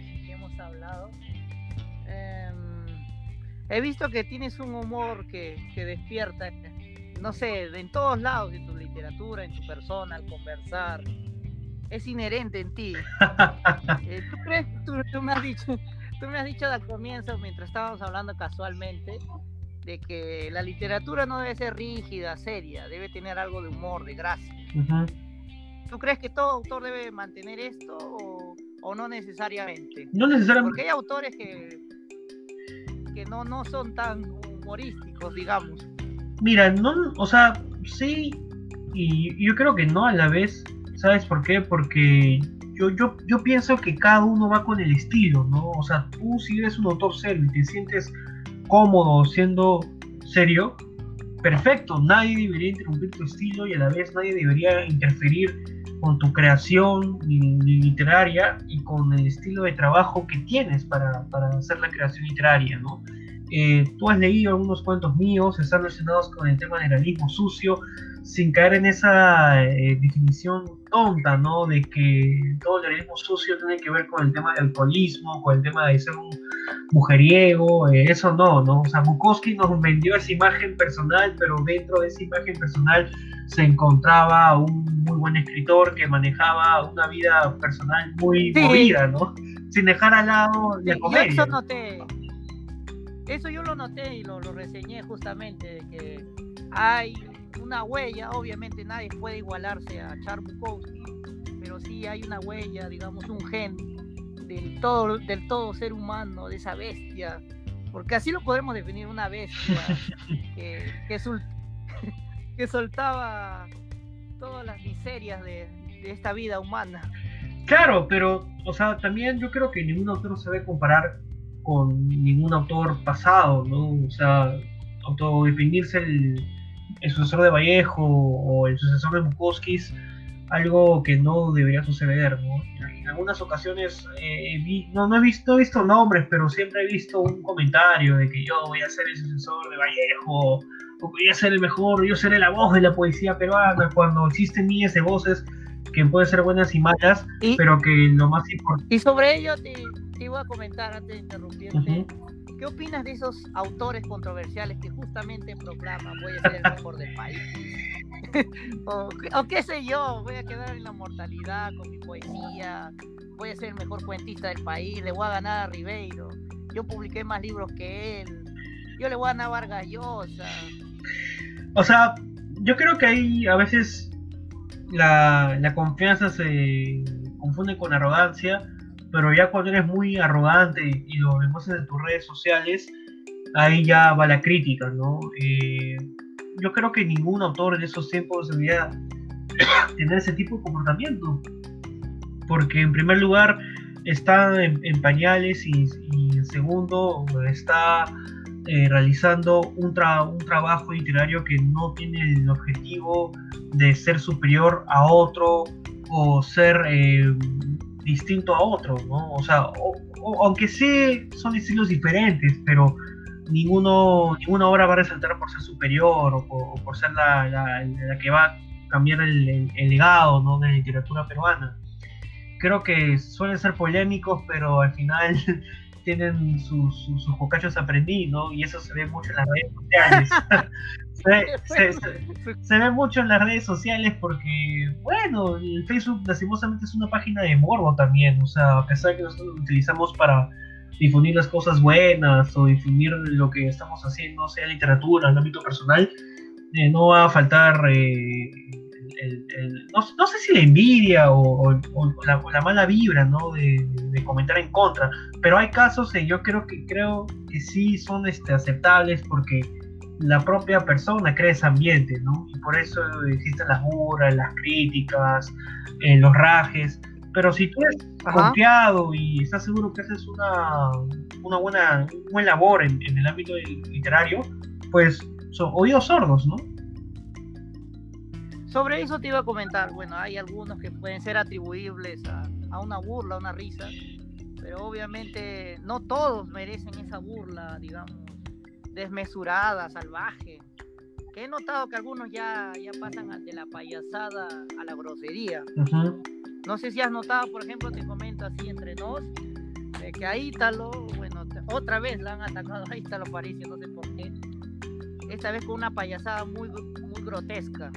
hablado. Em, he visto que tienes un humor que, despierta, no sé, en todos lados, en tu literatura, en tu persona, al conversar. Es inherente en ti. Eh, ¿tú, crees, tú, me has dicho, tú me has dicho al comienzo, mientras estábamos hablando casualmente, de que la literatura no debe ser rígida, seria, debe tener algo de humor, de gracia. ¿Tú crees que todo autor debe mantener esto o, o no necesariamente? No necesariamente. Porque hay autores que, que no, no son tan humorísticos, digamos. Mira, no, o sea, sí, y yo creo que no a la vez. ¿Sabes por qué? Porque yo, yo, yo pienso que cada uno va con el estilo, ¿no? O sea, tú si eres un autor serio y te sientes cómodo siendo serio, perfecto, nadie debería interrumpir tu estilo y a la vez nadie debería interferir con tu creación literaria y con el estilo de trabajo que tienes para, para hacer la creación literaria, ¿no? Eh, tú has leído algunos cuentos míos, están relacionados con el tema del realismo sucio, sin caer en esa eh, definición tonta, ¿no? De que todo el realismo sucio tiene que ver con el tema del alcoholismo, con el tema de ser un mujeriego, eh, eso no, ¿no? O sea, Bukowski nos vendió esa imagen personal, pero dentro de esa imagen personal se encontraba un muy buen escritor que manejaba una vida personal muy movida, ¿no? Sin dejar al lado la comedia. Yo eso noté. eso yo lo noté y lo, lo reseñé justamente, de que hay una huella, obviamente nadie puede igualarse a Charles Bukowski, pero sí hay una huella, digamos, un gen del todo, del todo ser humano, de esa bestia, porque así lo podemos definir, una bestia que, que, soltaba todas las miserias de, de, esta vida humana. Claro, pero, o sea, también yo creo que ningún autor se debe comparar con ningún autor pasado, ¿no? O sea, autodefinirse el, el sucesor de Vallejo o el sucesor de Bukowskis, algo que no debería suceder, ¿no? En algunas ocasiones eh, no, no, he visto, he visto nombres, pero siempre he visto un comentario de que yo voy a ser el sucesor de Vallejo, o voy a ser el mejor, yo seré la voz de la poesía peruana, cuando existen miles de voces que pueden ser buenas y malas, pero que lo más importante... Y sobre ello te, te iba a comentar antes de interrumpirte. ¿Qué opinas de esos autores controversiales que justamente proclaman voy a ser el mejor del país? o, qué sé yo, voy a quedar en la mortalidad con mi poesía, voy a ser el mejor cuentista del país, le voy a ganar a Ribeiro, yo publiqué más libros que él, yo le voy a ganar a Vargas Llosa. O sea, yo creo que ahí a veces la, la confianza se confunde con arrogancia pero ya cuando eres muy arrogante y lo demuestras en tus redes sociales, ahí ya va la crítica, ¿no? Eh, yo creo que ningún autor en esos tiempos debería tener ese tipo de comportamiento, porque en primer lugar está en, pañales y, en segundo está eh, realizando un, un, trabajo literario que no tiene el objetivo de ser superior a otro o ser eh, distinto a otro, ¿no? O sea, aunque sí son estilos diferentes, pero ninguno, ninguna obra va a resaltar por ser superior o por, ser la, la, que va a cambiar el, legado ¿no? de la literatura peruana. Creo que suelen ser polémicos, pero al final tienen sus, sus, sus aprendí, ¿no? Y eso se ve mucho en las redes sociales. se, ve mucho en las redes sociales porque, bueno, el Facebook lastimosamente es una página de morbo también, o sea, a pesar de que nosotros lo utilizamos para difundir las cosas buenas o difundir lo que estamos haciendo, sea literatura, en el ámbito personal, eh, no va a faltar... Eh, no, sé si la envidia o, la, mala vibra ¿no? de, comentar en contra, pero hay casos que yo creo que creo que sí son este, aceptables porque la propia persona crea ese ambiente, ¿no? Y por eso existen las burlas, las críticas, eh, los rajes. Pero si tú eres confiado y estás seguro que haces una, una buena, un buen labor en, el ámbito literario, pues son oídos sordos, ¿no? Sobre eso te iba a comentar, bueno, hay algunos que pueden ser atribuibles a, a una burla, a una risa, pero obviamente no todos merecen esa burla, digamos, desmesurada, salvaje. Que he notado que algunos ya, ya pasan de la payasada a la grosería. No sé si has notado, por ejemplo, te comento así entre nos, que a Ítalo, bueno, otra vez la han atacado a Ítalo Parece, no sé por qué. Esta vez con una payasada muy, muy grotesca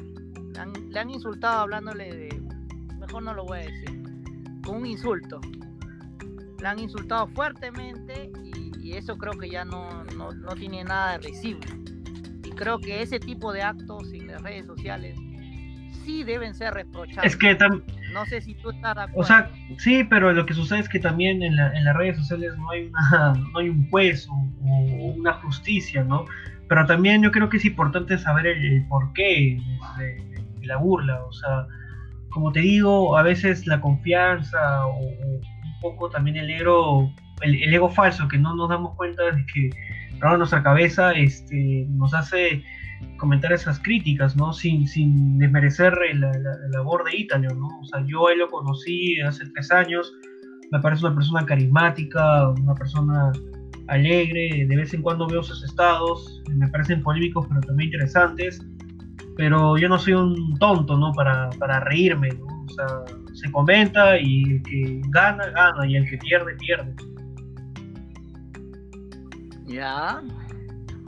le han insultado hablándole de, mejor no lo voy a decir, con un insulto. Le han insultado fuertemente y, eso creo que ya no, no, no, tiene nada de recibo. Y creo que ese tipo de actos en las redes sociales sí deben ser reprochables. Es que no sé si tú estás de acuerdo. O sea, sí, pero lo que sucede es que también en, en las redes sociales no hay, una, no hay un juez o, una justicia, ¿no? Pero también yo creo que es importante saber el, el porqué de, la burla, o sea, como te digo, a veces la confianza o, un poco también el ego, el, ego falso, que no nos damos cuenta de que en nuestra cabeza este, nos hace comentar esas críticas, ¿no? Sin, sin desmerecer la, labor de Ítalo, ¿no? O sea, yo él lo conocí hace tres años, me parece una persona carismática, una persona alegre, de vez en cuando veo sus estados, me parecen polémicos pero también interesantes, pero yo no soy un tonto, ¿no? Para, para reírme, ¿no? O sea, se comenta y el que gana, gana, y el que pierde, pierde. Ya.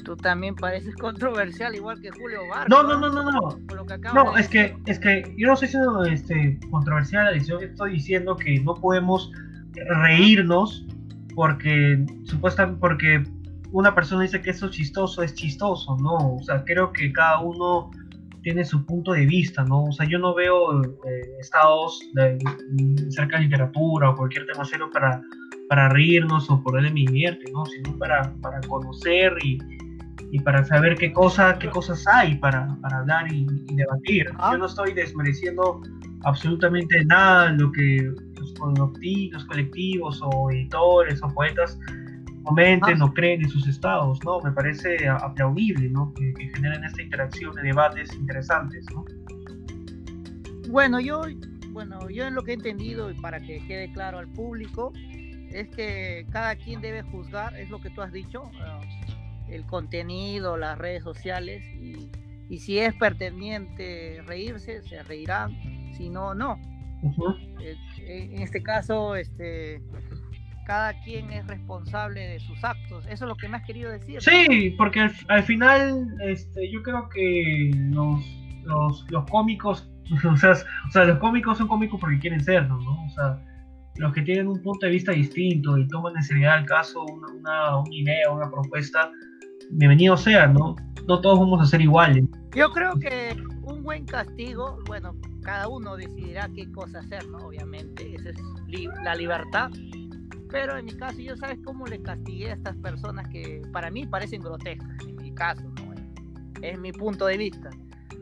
Tú también pareces controversial, igual que Julio Vargas. No, no, no, no, no. No, es que, es que yo no estoy siendo este, controversial, que estoy diciendo que no podemos reírnos porque supuestamente porque una persona dice que eso es chistoso, es chistoso, ¿no? O sea, creo que cada uno tiene su punto de vista, ¿no? O sea, yo no veo eh, estados de, cerca de literatura o cualquier tema serio para, para reírnos o por él me divierte, ¿no? Sino para, para conocer y, y, para saber qué, cosa, qué cosas hay para, para hablar y, debatir. Ah. Yo no estoy desmereciendo absolutamente nada lo que los, los colectivos o editores o poetas comenten o creen en sus estados, ¿no? Me parece aplaudible, ¿no? Que, generen esta interacción de debates interesantes, ¿no? Bueno, yo, bueno, yo en lo que he entendido y para que quede claro al público es que cada quien debe juzgar, es lo que tú has dicho, ah, el contenido, las redes sociales y, y, si es pertinente reírse, se reirán, si no, no. Eh, en este caso, este, cada quien es responsable de sus actos. Eso es lo que me has querido decir. Sí, porque al, final este, yo creo que los, los, cómicos, o sea, o sea, los cómicos son cómicos porque quieren serlo, ¿no? O sea, los que tienen un punto de vista distinto y toman en seriedad el caso, una, una, una idea, una propuesta, bienvenido sea, ¿no? No todos vamos a ser iguales. Yo creo que un buen castigo, bueno, cada uno decidirá qué cosa hacer, ¿no? Obviamente, esa es la libertad pero en mi caso, yo sabes cómo le castigué a estas personas que para mí parecen grotescas, en mi caso, ¿no? es mi punto de vista.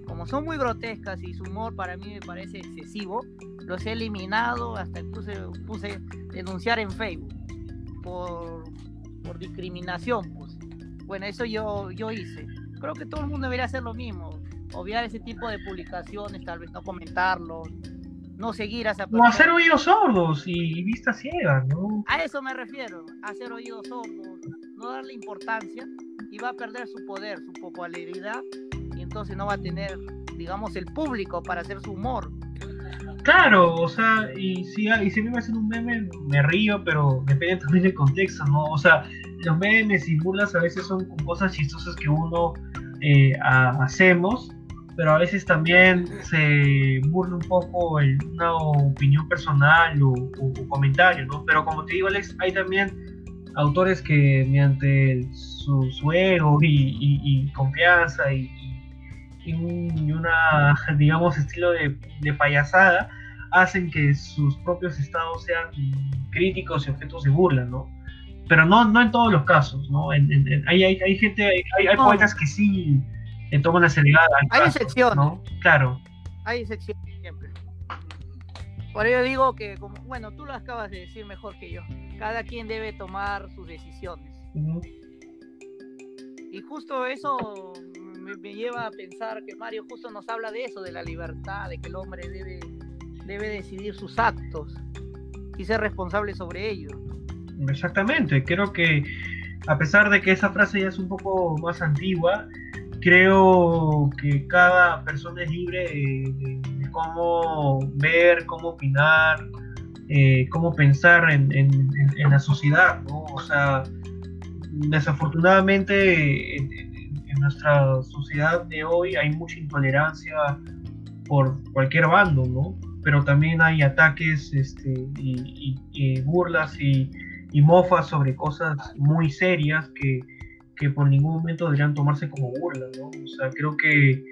Como son muy grotescas y su humor para mí me parece excesivo, los he eliminado, hasta incluso puse denunciar en Facebook por, por discriminación. Pues. Bueno, eso yo, yo hice. Creo que todo el mundo debería hacer lo mismo, obviar ese tipo de publicaciones, tal vez no comentarlo, no seguir a esa persona. O hacer oídos sordos y vista ciega, ¿no? A eso me refiero, hacer oídos sordos, no darle importancia y va a perder su poder, su popularidad y entonces no va a tener, digamos, el público para hacer su humor. Claro, o sea, y si, y si a mí me hacen un meme, me río, pero depende también del contexto, ¿no? O sea, los memes y burlas a veces son cosas chistosas que uno eh, hacemos pero a veces también se burla un poco el, una opinión personal o, comentario, ¿no? Pero como te digo, Alex, hay también autores que mediante su, su ego y, confianza y, y, una, digamos, estilo de, de, payasada, hacen que sus propios estados sean críticos y objetos de burla, ¿no? Pero no, no en todos los casos, ¿no? hay, hay, hay, gente, hay, hay poetas que sí en toman la seriedad. Hay excepciones. ¿no? Claro. Hay excepciones siempre. Por ello digo que, como, bueno, tú lo acabas de decir mejor que yo. Cada quien debe tomar sus decisiones. Y justo eso me, lleva a pensar que Mario justo nos habla de eso, de la libertad, de que el hombre debe, debe decidir sus actos y ser responsable sobre ellos. Exactamente, creo que a pesar de que esa frase ya es un poco más antigua, creo que cada persona es libre de, cómo ver, cómo opinar, eh, cómo pensar en, la sociedad. O sea, desafortunadamente en, nuestra sociedad de hoy hay mucha intolerancia por cualquier bando, ¿no? Pero también hay ataques este, y, burlas y, mofas sobre cosas muy serias que que por ningún momento deberían tomarse como burla, ¿no? O sea, creo que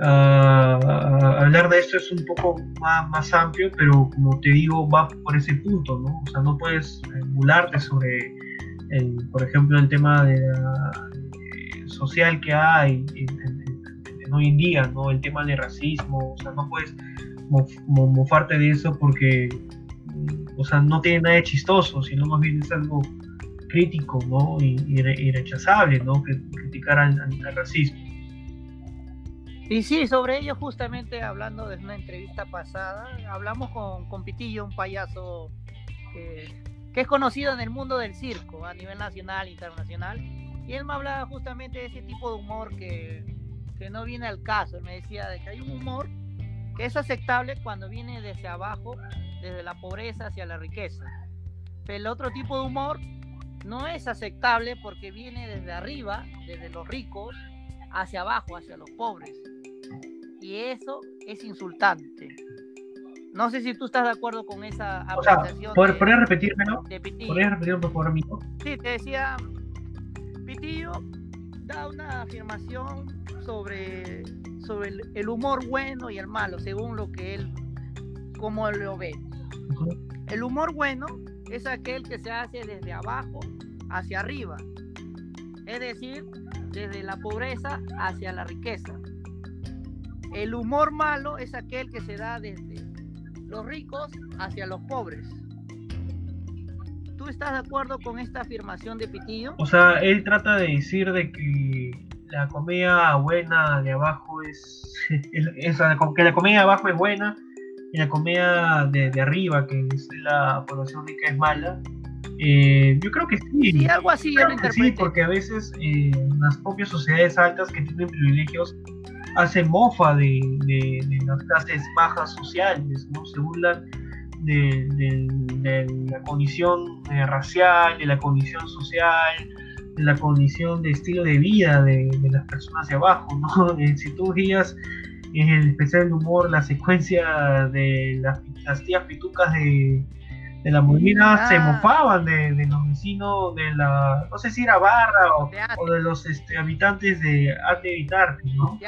uh, hablar de esto es un poco más, más, amplio, pero como te digo, va por ese punto, ¿no? O sea, no puedes burlarte sobre, por ejemplo, el tema de, social que hay hoy en día, ¿no? El tema del racismo, o sea, no puedes mofarte de eso porque, o sea, no tiene nada de chistoso, sino más bien es algo crítico ¿no? y, rechazable ¿no? criticar al, racismo. Y sí, sobre ello justamente hablando de una entrevista pasada, hablamos con, Pitillo, un payaso que, es conocido en el mundo del circo a nivel nacional e internacional, y él me hablaba justamente de ese tipo de humor que, que no viene al caso, él me decía de que hay un humor que es aceptable cuando viene desde abajo, desde la pobreza hacia la riqueza. Pero el otro tipo de humor no es aceptable porque viene desde arriba, desde los ricos, hacia abajo, hacia los pobres. Y eso es insultante. No sé si tú estás de acuerdo con esa apreciación. O sea, ¿Podrías repetírmelo? ¿Podrías repetirlo por favor, amigo? Sí, te decía Pitillo da una afirmación sobre, sobre el, humor bueno y el malo, según lo que él, como lo ve. El humor bueno es aquel que se hace desde abajo hacia arriba, es decir, desde la pobreza hacia la riqueza. El humor malo es aquel que se da desde los ricos hacia los pobres. ¿Tú estás de acuerdo con esta afirmación de Pitillo? O sea, él trata de decir de que la comedia buena de abajo es, es, que la comedia de abajo es buena y la comedia de, arriba, que es la población rica, es mala. Eh, yo creo que sí. Sí, algo así yo lo Sí, porque a veces eh, las propias sociedades altas que tienen privilegios hacen mofa de, las clases bajas sociales, ¿no? Se burlan de, la condición eh, racial, de la condición social, de la condición de estilo de vida de, las personas de abajo, ¿no? si tú veías en el especial de humor la secuencia de las, tías pitucas de, la Molina se ah. mofaban de, los vecinos de la, no sé si era Barra o, de los este, habitantes de Arte Vitarte, ¿no?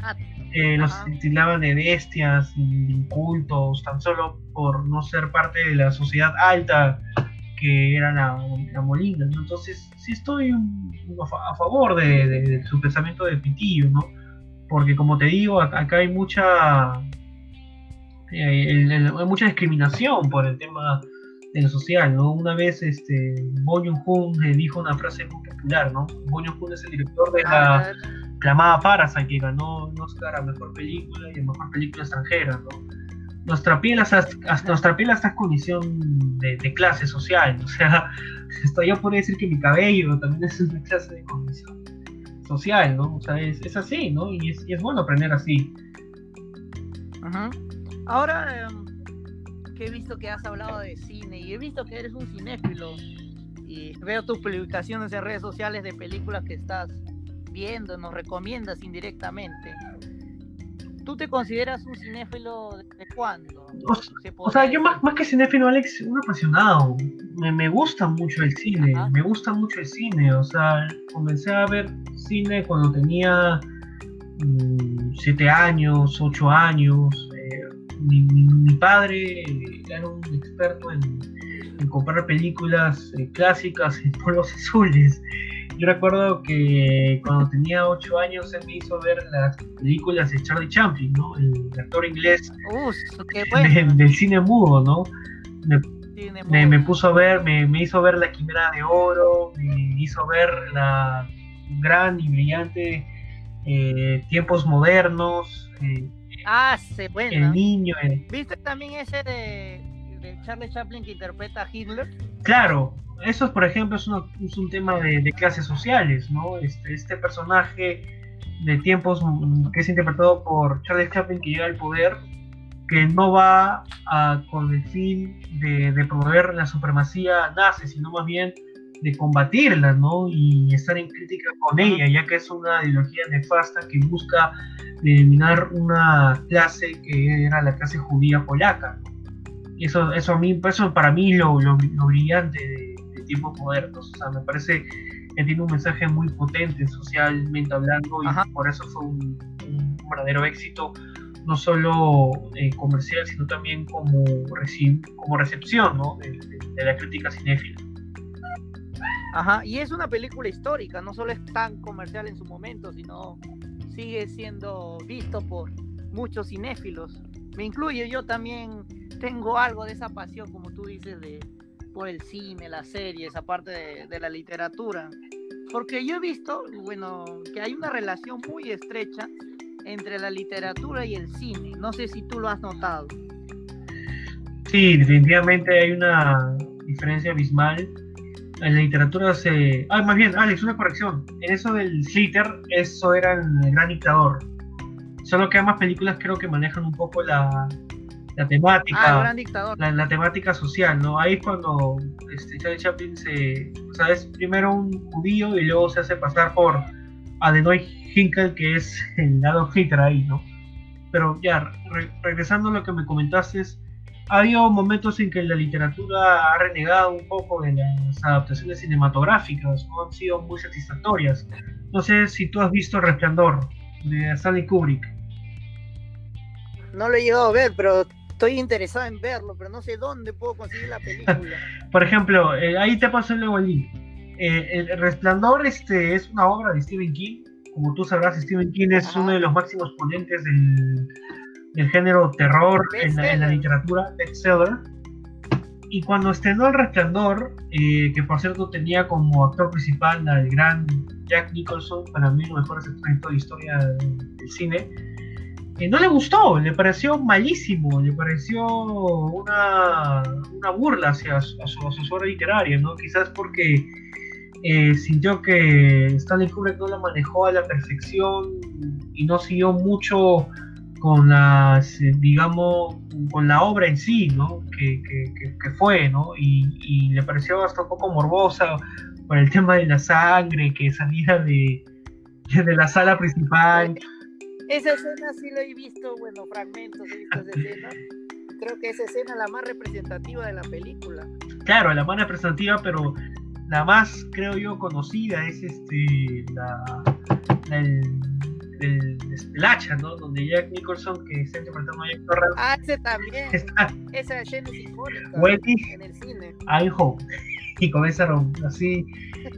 Eh, los titilaban de bestias, incultos, tan solo por no ser parte de la sociedad alta que era la, Molina. Entonces, sí estoy a, favor de, su pensamiento de Pitillo, ¿no? Porque, como te digo, acá hay mucha, eh, hay mucha discriminación por el tema de lo social, ¿no? Una vez este, Bo Joon dijo una frase muy popular, ¿no? Bo Joon es el director de la llamada Parasite, que ganó un Oscar a Mejor Película y a Mejor Película Extranjera, ¿no? Nuestra piel hasta, nuestra piel hasta condición de, clase social, o sea, esto yo podría decir que mi cabello también es una clase de condición social, ¿no? O sea, es, así, ¿no? Y es, y es, bueno aprender así. Ajá. Ahora em, que he visto que has hablado de cine y he visto que eres un cinéfilo y veo tus publicaciones en redes sociales de películas que estás viendo, nos recomiendas indirectamente. ¿Tú te consideras un cinéfilo de cuándo? O, sea, yo más, más que cinéfilo, Alex, un apasionado. Me, me gusta mucho el cine, me gusta mucho el cine. O sea, comencé a ver cine cuando tenía 7 mm, años, 8 años. Eh, mi, mi, padre era un experto en, en comprar películas eh, clásicas en polvos azules. Yo recuerdo que cuando tenía 8 años él me hizo ver las películas de Charlie Chaplin, ¿no? El actor inglés del cine mudo, ¿no? Me, me, puso a ver, me, me, hizo ver La Quimera de Oro, me hizo ver la gran y brillante eh, Tiempos Modernos. Eh, ah, se bueno. El niño. ¿Viste también ese de Charlie Chaplin que interpreta a Hitler? Claro, eso, por ejemplo, es, un tema de, clases sociales, ¿no? Este, este personaje de tiempos mm, que es interpretado por Charles Chaplin que llega al poder, que no va con el fin de, promover la supremacía nazi, sino más bien de combatirla, ¿no? Y estar en crítica con ella, ya que es una ideología nefasta que busca eliminar una clase que era la clase judía polaca. Eso, eso a mí, eso para mí lo, lo, lo brillante de, tiempos modernos. O sea, me parece que tiene un mensaje muy potente socialmente hablando y por eso fue un, verdadero éxito, no solo eh, comercial, sino también como, como recepción ¿no? de, la crítica cinéfila. Ajá, y es una película histórica, no solo es tan comercial en su momento, sino sigue siendo visto por muchos cinéfilos. Me incluyo, yo también tengo algo de esa pasión, como tú dices, de, por el cine, las series, aparte de, de la literatura. Porque yo he visto, bueno, que hay una relación muy estrecha entre la literatura y el cine. No sé si tú lo has notado. Sí, definitivamente hay una diferencia abismal. En la literatura se... Ah, más bien, Alex, una corrección. En eso del Sliter, eso era el gran dictador. Solo que más películas creo que manejan un poco la, la temática, ah, la, temática social, ¿no? Ahí es cuando este, Charlie Chaplin se, o sea, es primero un judío y luego se hace pasar por Adenoy Hinkel, que es el lado Hitler ahí, ¿no? Pero ya, regresando a lo que me comentaste, ha habido momentos en que la literatura ha renegado un poco de las adaptaciones cinematográficas, no han sido muy satisfactorias. No sé si tú has visto El Resplandor de Stanley Kubrick. No lo he llegado a ver, pero estoy interesado en verlo, pero no sé dónde puedo conseguir la película. Por ejemplo, eh, ahí te paso luego el link. Eh, el Resplandor este, es una obra de Stephen King. Como tú sabrás, Stephen King es uno de los máximos ponentes del, del género terror en la, en la, literatura, bestseller. Y cuando estrenó El Resplandor, eh, que por cierto tenía como actor principal al gran Jack Nicholson, para mí los mejores actores de historia del, cine, no le gustó, le pareció malísimo, le pareció una, una burla hacia, su, su, obra literaria, ¿no? Quizás porque eh, sintió que Stanley Kubrick no la manejó a la perfección y no siguió mucho con las, digamos, con la obra en sí, ¿no? Que, que, que fue, ¿no? Y, y, le pareció hasta un poco morbosa por el tema de la sangre que salía de, de la sala principal. Esa escena sí lo he visto, bueno, fragmentos he visto esa escena. Creo que esa escena es la más representativa de la película. Claro, la más representativa, pero la más, creo yo, conocida es este la, la el, el, el, hacha, ¿no? Donde Jack Nicholson, que está interpretando a Jack Torrance. Ah, ese también. Está, Esa escena es icónica Wendy, en el cine. I hope. Y comenzaron así,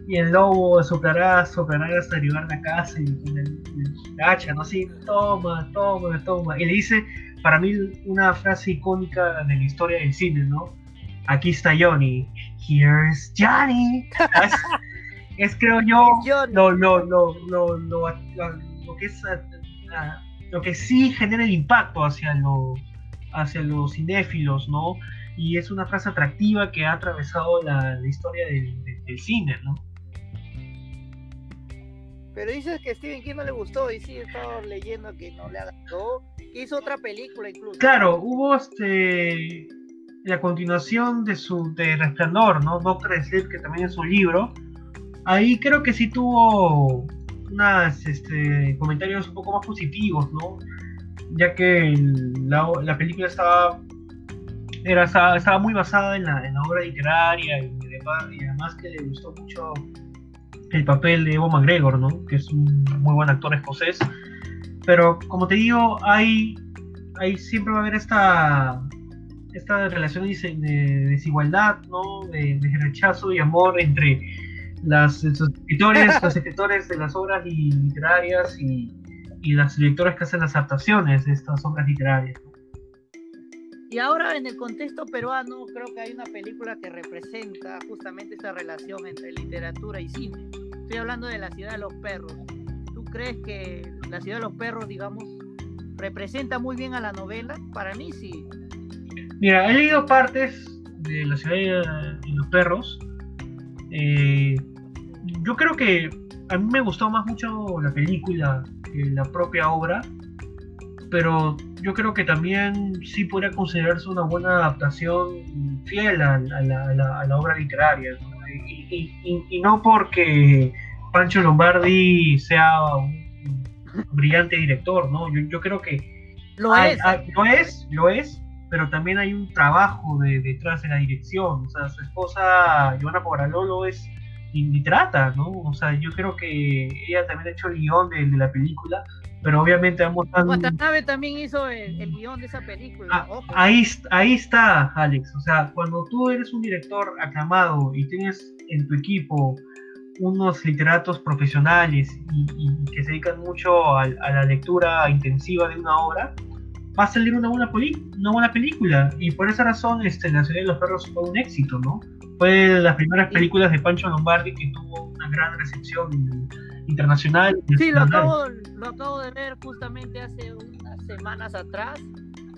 y el lobo soplará, soplará hasta llegar a la casa y con el, el, hacha, ¿no? Así, toma, toma, toma. Y le dice, para mí, una frase icónica de la historia del cine, ¿no? Aquí está Johnny. Here's Johnny. Es, es creo yo, lo, lo, lo, lo que es lo que sí genera el impacto hacia, lo, hacia los cinéfilos, ¿no? Y es una frase atractiva que ha atravesado la, la historia del, del, cine, ¿no? Pero dices que a Stephen King no le gustó y sí he estado leyendo que no le agradó, que hizo otra película incluso. Claro, hubo este la continuación de su de Resplandor, ¿no? Doctor Sleep, que también es un libro. Ahí creo que sí tuvo unos este, comentarios un poco más positivos, ¿no? Ya que la, la película estaba, era, estaba, muy basada en la, en la obra literaria y, y, además que le gustó mucho el papel de Evo McGregor, ¿no? Que es un muy buen actor escocés. Pero como te digo, hay, hay siempre va a haber esta, esta relación de desigualdad, ¿no? De, de rechazo y amor entre las, los escritores, los escritores de las obras literarias y, y las directoras que hacen las adaptaciones de estas obras literarias. Y ahora en el contexto peruano creo que hay una película que representa justamente esa relación entre literatura y cine. Estoy hablando de La ciudad de los perros. ¿Tú crees que La ciudad de los perros, digamos, representa muy bien a la novela? Para mí sí. Mira, he leído partes de La ciudad de los perros. Eh, yo creo que a mí me gustó más mucho la película que la propia obra, pero yo creo que también sí podría considerarse una buena adaptación fiel a, a, la, a la, obra literaria. ¿no? Y, y, y, no porque Pancho Lombardi sea un brillante director, ¿no? Yo, yo creo que lo, hay, es. Hay, lo es, lo es, pero también hay un trabajo de, detrás de la dirección. O sea, su esposa, Joana Pobralolo, es trata, ¿no? O sea, yo creo que ella también ha hecho el guion de, de la película, pero obviamente ambos están... Watanabe también hizo el, el, guion de esa película. Ah, ahí, ahí está, Alex. O sea, cuando tú eres un director aclamado y tienes en tu equipo unos literatos profesionales y, y que se dedican mucho a, a, la lectura intensiva de una obra, va a salir una buena, una buena película. Y por esa razón, este, La ciudad de los perros fue un éxito, ¿no? Fue de las primeras películas de Pancho Lombardi que tuvo una gran recepción internacional. Sí, lo acabo, lo acabo de ver justamente hace unas semanas atrás.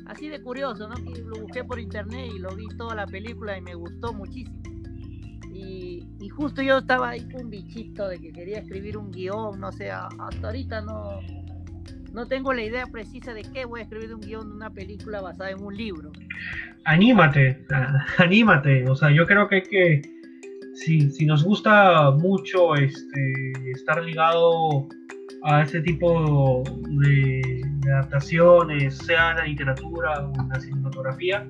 Así de curioso, ¿no? Que lo busqué por internet y lo vi toda la película y me gustó muchísimo. Y, y justo yo estaba ahí con un bichito de que quería escribir un guion, no sé, hasta ahorita no, no tengo la idea precisa de qué voy a escribir un guion de una película basada en un libro. Anímate, anímate. O sea, yo creo que hay que, si, si nos gusta mucho este, estar ligado a ese tipo de, de, adaptaciones, sea en la literatura o en la cinematografía,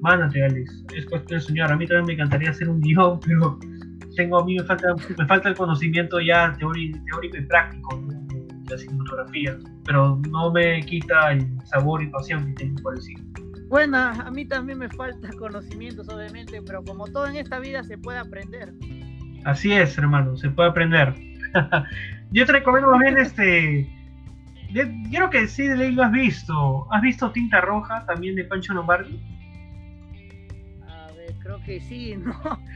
Mándate, Alex. Es cuestión de soñar. A mí también me encantaría hacer un guion, pero tengo a mí me falta, me falta el conocimiento ya teórico, teórico y práctico de la cinematografía, pero no me quita el sabor y pasión que tengo por el cine. Bueno, a mí también me falta conocimientos, obviamente, pero como todo en esta vida se puede aprender. Así es, hermano, se puede aprender. Yo te recomiendo más bien este. Yo creo que sí, de lo has visto. ¿Has visto Tinta Roja también de Pancho Lombardi? creo que sí, ¿no?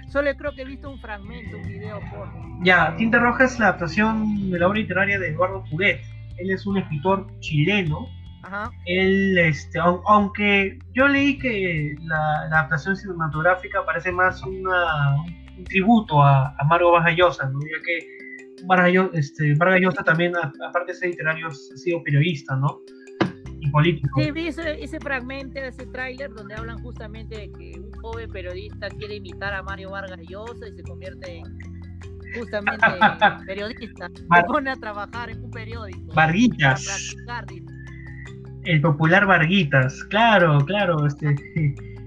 Solo creo que he visto un fragmento, un video por... Ya, Tinta Roja es la adaptación de la obra literaria de Eduardo Fuguet. Él es un escritor chileno. Ajá. Él, este, aunque yo leí que la, adaptación cinematográfica parece más una, un tributo a, a Mario Vargas Llosa, ¿no? Ya que Vargas, este, Llosa también, aparte de ser literario, ha sido periodista, ¿no? y político. Sí, vi ese, ese fragmento, ese tráiler donde hablan justamente de que un joven periodista quiere imitar a Mario Vargas Llosa y se convierte en justamente periodista. Pone a trabajar en un periódico. Varguitas. El popular Varguitas, claro, claro. Este,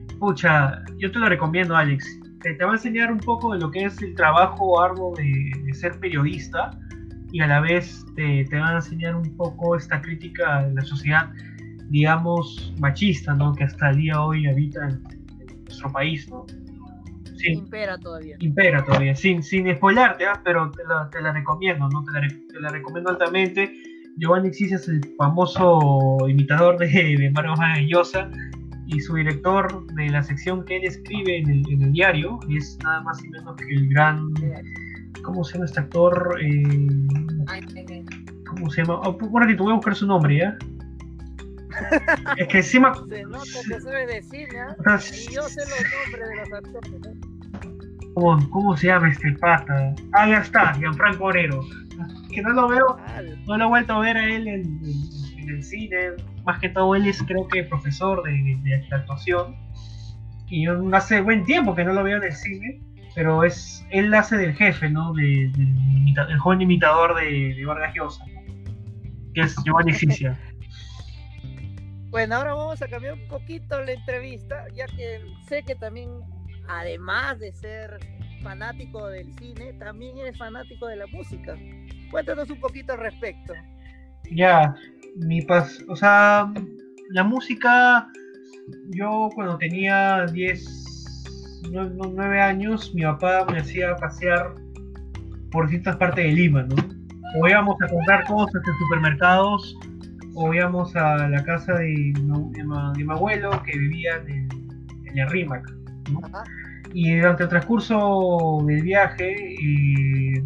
pucha, yo te lo recomiendo, Alex. Te, va a enseñar un poco de lo que es el trabajo arduo de, de ser periodista y a la vez te, te, van a enseñar un poco esta crítica de la sociedad, digamos, machista, ¿no? Que hasta el día hoy habita en, nuestro país, ¿no? impera todavía. Impera todavía, sin, sin spoilarte, ¿ah? pero te la, te la, recomiendo, ¿no? Te la, te la, recomiendo altamente. Giovanni Xis es el famoso imitador de, de Mario Llosa y su director de la sección que él escribe en el, en el diario es nada más y menos que el gran... ¿Cómo se llama este actor? Eh, ¿Cómo se llama? Oh, un ratito, voy a buscar su nombre, ¿ya? es que encima. Se nota que sabe decir, ¿ya? Y yo sé los nombres de los actores, ¿eh? ¿Cómo, ¿Cómo, se llama este pata? Ah, ya está, Gianfranco Orero. Que no lo veo, no lo he vuelto a ver a él en, el cine. Más que todo, él es creo que profesor de, de, actuación. Y yo hace buen tiempo que no lo veo en el cine pero es él hace del jefe, ¿no? De, el joven imitador de, Vargas Llosa, que es Giovanni Cicia. Bueno, ahora vamos a cambiar un poquito la entrevista, ya que sé que también, además de ser fanático del cine, también eres fanático de la música. Cuéntanos un poquito al respecto. Ya, mi pas, o sea, la música, yo cuando tenía 10 nueve años, mi papá me hacía pasear por ciertas partes de Lima, ¿no? O íbamos a comprar cosas en supermercados, o íbamos a la casa de, mi, abuelo que vivía en, en el Rímac, Y durante el transcurso del viaje, eh,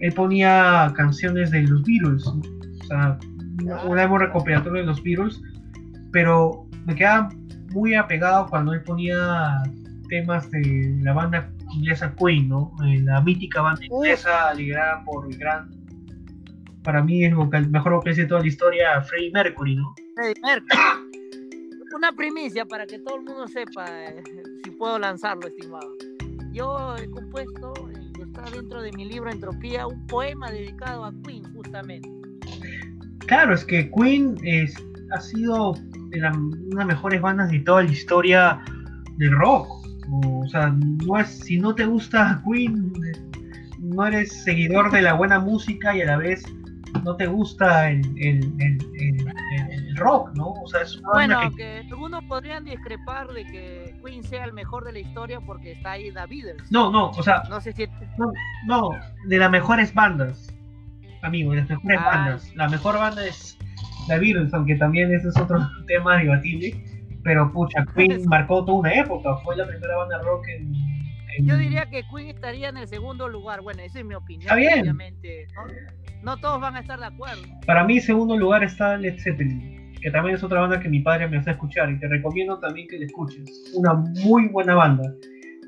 él ponía canciones de los Beatles, o sea, un álbum recopilatorio de los Beatles, pero me quedaba muy apegado cuando él ponía temas de la banda inglesa Queen, ¿no? Eh, la mítica banda inglesa liderada por el gran, para mí es el mejor vocalista de toda la historia, Freddie Mercury, ¿no? Freddie Mercury. Una primicia para que todo el mundo sepa eh, si puedo lanzarlo, estimado. Yo he compuesto, está dentro de mi libro Entropía, un poema dedicado a Queen, justamente. Claro, es que Queen es, ha sido una de las mejores bandas de toda la historia del rock o sea, no es, si no te gusta Queen, no eres seguidor de la buena música y a la vez no te gusta el, rock, ¿no? O sea, es bueno, que... algunos podrían discrepar de que Queen sea el mejor de la historia porque está ahí David. No, no, o sea, no, sé si... no, no, de las mejores bandas, amigo, de las mejores ah. bandas. La mejor banda es David, aunque también ese es otro tema debatible pero pucha, Queen marcó toda una época, fue la primera banda rock en, Yo diría que Queen estaría en el segundo lugar, bueno, esa es mi opinión, está bien. obviamente. ¿no? todos van a estar de acuerdo. Para mí, segundo lugar está Led Zeppelin, que también es otra banda que mi padre me hace escuchar y te recomiendo también que la escuches. Una muy buena banda.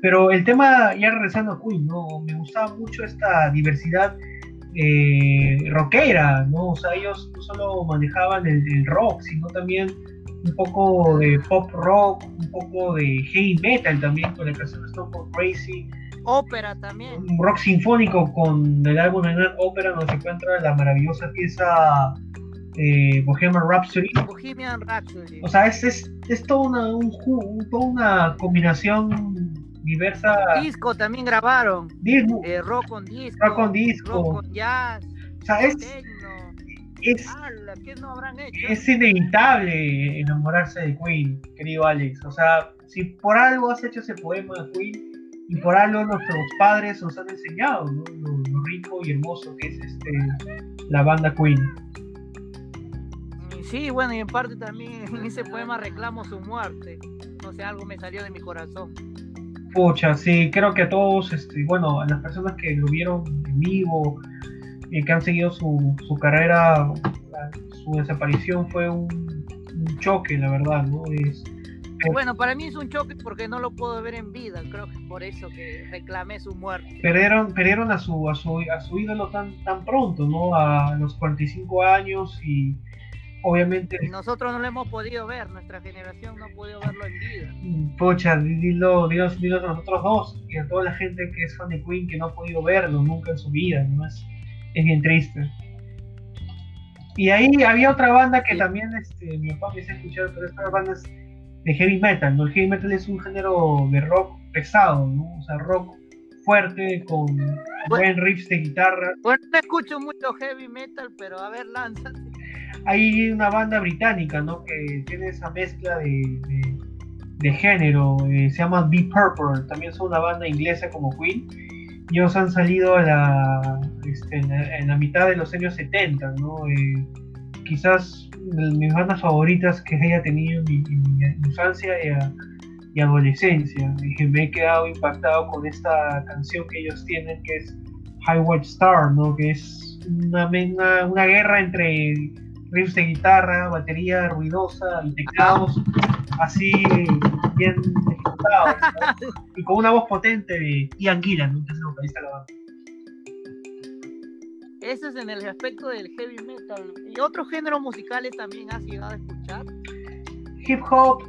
Pero el tema, ya regresando a Queen, ¿no? Me gustaba mucho esta diversidad eh, rockera, ¿no? O sea, ellos no solo manejaban el rock, sino también un poco de pop rock, un poco de heavy metal también con la canción de Stone Cold Crazy. Ópera también. Un rock sinfónico con el álbum de ópera donde se encuentra la maravillosa pieza eh, Bohemian Rhapsody. Bohemian Rhapsody. O sea, es, es, es toda, una, un, toda una combinación diversa. Disco también grabaron. Disco. Eh, rock con disco. Rock con disco. Rock con jazz. O sea, es. Es, no habrán hecho? es inevitable enamorarse de Queen, querido Alex. O sea, si por algo has hecho ese poema de Queen y por algo nuestros padres nos han enseñado ¿no? lo, rico y hermoso que es este la banda Queen. Sí, bueno, y en parte también en ese poema reclamo su muerte. No sé, algo me salió de mi corazón. Pucha, sí, creo que a todos, este, bueno, a las personas que lo vieron en vivo, y que han seguido su, su carrera, su desaparición fue un, un, choque, la verdad, ¿no? Es, bueno, para mí es un choque porque no lo puedo ver en vida, creo que es por eso que reclamé su muerte. Perdieron, perdieron a su, a su, a su ídolo tan, tan pronto, ¿no? A los 45 años y obviamente... nosotros no lo hemos podido ver, nuestra generación no ha podido verlo en vida. Pocha, dilo, dilo, dilo a nosotros dos y a toda la gente que es fan de Queen que no ha podido verlo nunca en su vida, ¿no? Es, es bien triste. Y ahí había otra banda que también este, mi papá me hizo escuchar, pero esta banda es de heavy metal, ¿no? El heavy metal es un género de rock pesado, ¿no? O sea, rock fuerte, con buen riffs de guitarra. Bueno, no escucho mucho heavy metal, pero a ver, lánzate. Hay una banda británica, ¿no? Que tiene esa mezcla de, de, género, eh, se llama Be Purple, también son una banda inglesa como Queen. Ellos han salido a la, este, en, la, mitad de los años 70, ¿no? Eh, quizás mis bandas favoritas que haya tenido en mi, infancia y, adolescencia. Y me he quedado impactado con esta canción que ellos tienen, que es High White Star, ¿no? que es una, una, guerra entre riffs de guitarra, batería ruidosa y teclados, así bien ejecutados, y con una voz potente de Ian Gillan, que es el vocalista de la banda. Ese es en el aspecto del heavy metal. ¿Y otros géneros musicales también has llegado a escuchar? Hip hop,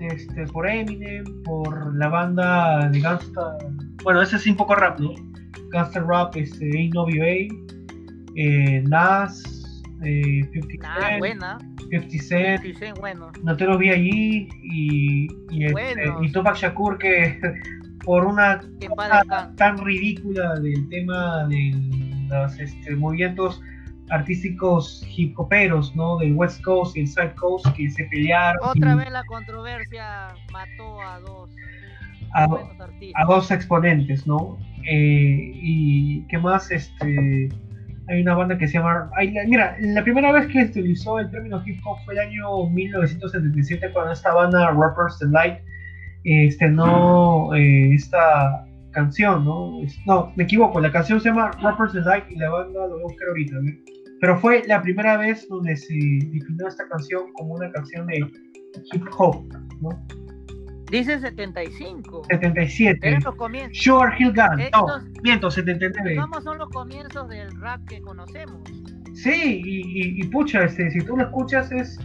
este, por Eminem, por la banda de Gangsta. Bueno, ese es un poco rap, ¿no? Gangsta Rap, este, A.W.A., eh, Nas, eh, 50 ah, buena. 50 Cent, 50 Cent bueno. Notero vi allí y, y, este, y Tupac Shakur que por una cosa tan ridícula del tema del los este, movimientos artísticos hip hoperos, ¿no? Del West Coast y el Side Coast que se pelearon. Otra vez la controversia mató a dos. A, dos exponentes, ¿no? Eh, y qué más, este, hay una banda que se llama, mira, la primera vez que se utilizó el término hip hop fue el año 1977 cuando esta banda Rappers Delight estrenó eh, esta canción, ¿no? no, me equivoco, la canción se llama Rappers Delight y la banda lo voy a buscar ahorita, ¿no? Pero fue la primera vez donde se definió esta canción como una canción de hip hop, ¿no? Dice 75. 77. Eran los comienzos. Sure Hill Gun. no, miento, 79. ¿Cómo son los comienzos del rap que conocemos? Sí, y, y, pucha, este, si tú lo escuchas es,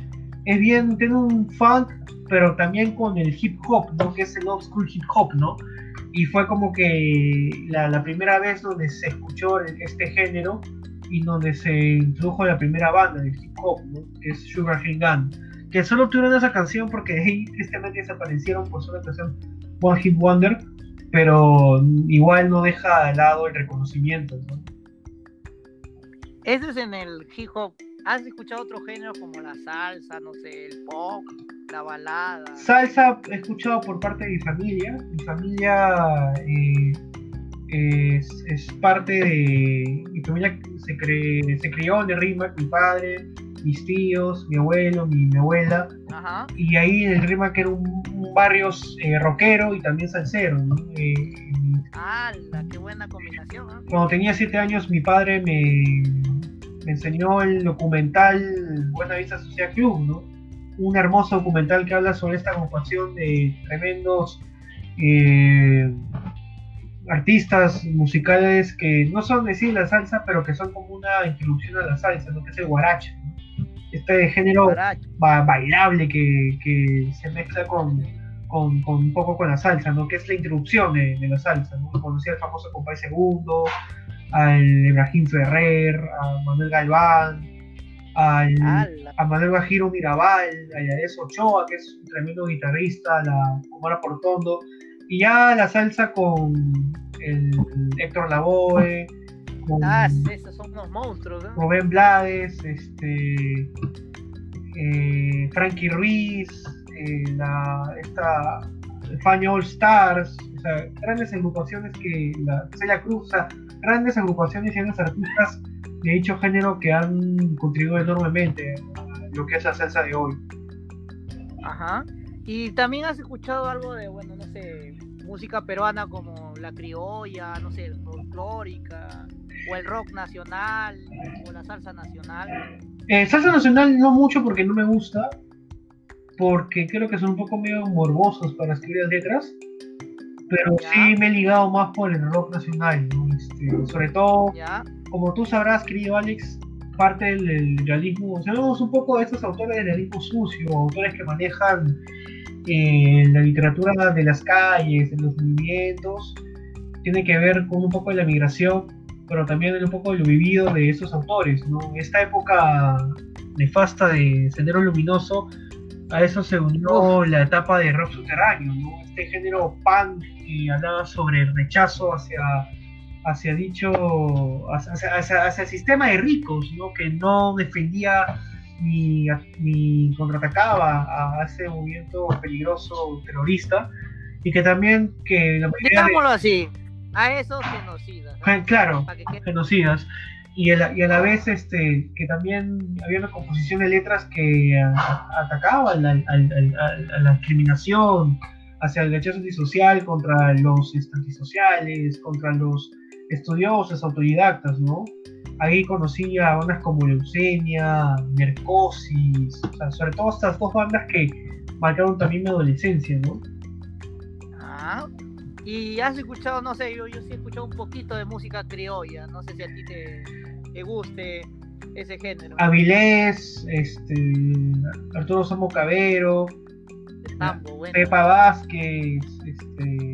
es bien, tiene un funk, pero también con el hip hop, ¿no? Que es el old school hip hop, ¿no? y fue como que la, primera vez donde se escuchó este género y donde se introdujo la primera banda de hip hop, que es Sugar Hill Gun, que solo tuvieron esa canción porque ahí tristemente desaparecieron por solo canción One Hit Wonder, pero igual no deja de lado el reconocimiento. ¿no? Eso es en el hip hop. ¿Has escuchado otro género como la salsa, no sé, el pop? la balada. Salsa he escuchado por parte de mi familia. Mi familia eh, es, parte de. Mi familia se, se crió en el Rimac, mi padre, mis tíos, mi abuelo, mi, abuela. Y ahí en el Rimac era un, barrio eh, rockero y también salsero. Eh, ¡Qué buena combinación! Cuando tenía siete años, mi padre me, me enseñó el documental Buena Vista Social Club, ¿no? un hermoso documental que habla sobre esta agrupación de tremendos eh, artistas musicales que no son decir la salsa, pero que son como una introducción a la salsa, lo que es el guarache. Este género bailable que, se mezcla con, con, un poco con la salsa, ¿no? que es la introducción de, la salsa. ¿no? Conocí al famoso Compay Segundo, al Ibrahim Ferrer, a Manuel Galván, a Manuel Bajiro Mirabal, a Yares Ochoa, que es un tremendo guitarrista, a la Omar Portondo, y ya la salsa con el Héctor Lavoe, ah, esos son unos monstruos, ¿no? Rubén Blades, este, eh, Frankie Ruiz, eh, la, esta Fania All Stars, o sea, grandes agrupaciones que la Celia Cruz, o sea, grandes agrupaciones y grandes artistas de dicho género que han contribuido enormemente a lo que es la salsa de hoy. Ajá. Y también has escuchado algo de, bueno, no sé, música peruana como la criolla, no sé, folclórica, o el rock nacional, o la salsa nacional. Eh, salsa nacional no mucho porque no me gusta, porque creo que son un poco medio morbosos para escribir las letras, pero sí me he ligado más por el rock nacional, este, sobre todo, como tú sabrás, querido Alex, parte del realismo, sabemos un poco de estos autores del realismo sucio, autores que manejan eh, la literatura de las calles, de los movimientos, tiene que ver con un poco de la migración, pero también un poco de lo vivido de esos autores, ¿no? Esta época nefasta de Sendero Luminoso a eso se unió la etapa de rock subterráneo, ¿no? este género punk que hablaba sobre el rechazo hacia, hacia dicho, hacia, el sistema de ricos, ¿no? que no defendía ni, ni contraatacaba a ese movimiento peligroso terrorista y que también que la Digámoslo así, a esos genocidas. Claro, genocidas y, a la vez este, que también había una composición de letras que atacaban a, la discriminación, hacia el rechazo antisocial, contra los antisociales, contra los estudiosos, autodidactas, ¿no? Ahí conocí a bandas como Leucemia, Mercosis, sobre todo estas dos bandas que marcaron también mi adolescencia, ¿no? Ah, y has escuchado, no sé, yo, yo sí he escuchado un poquito de música criolla, no sé si a ti te, te guste ese género. Avilés, este, Arturo Somo Cabero, Pepa Vázquez, este,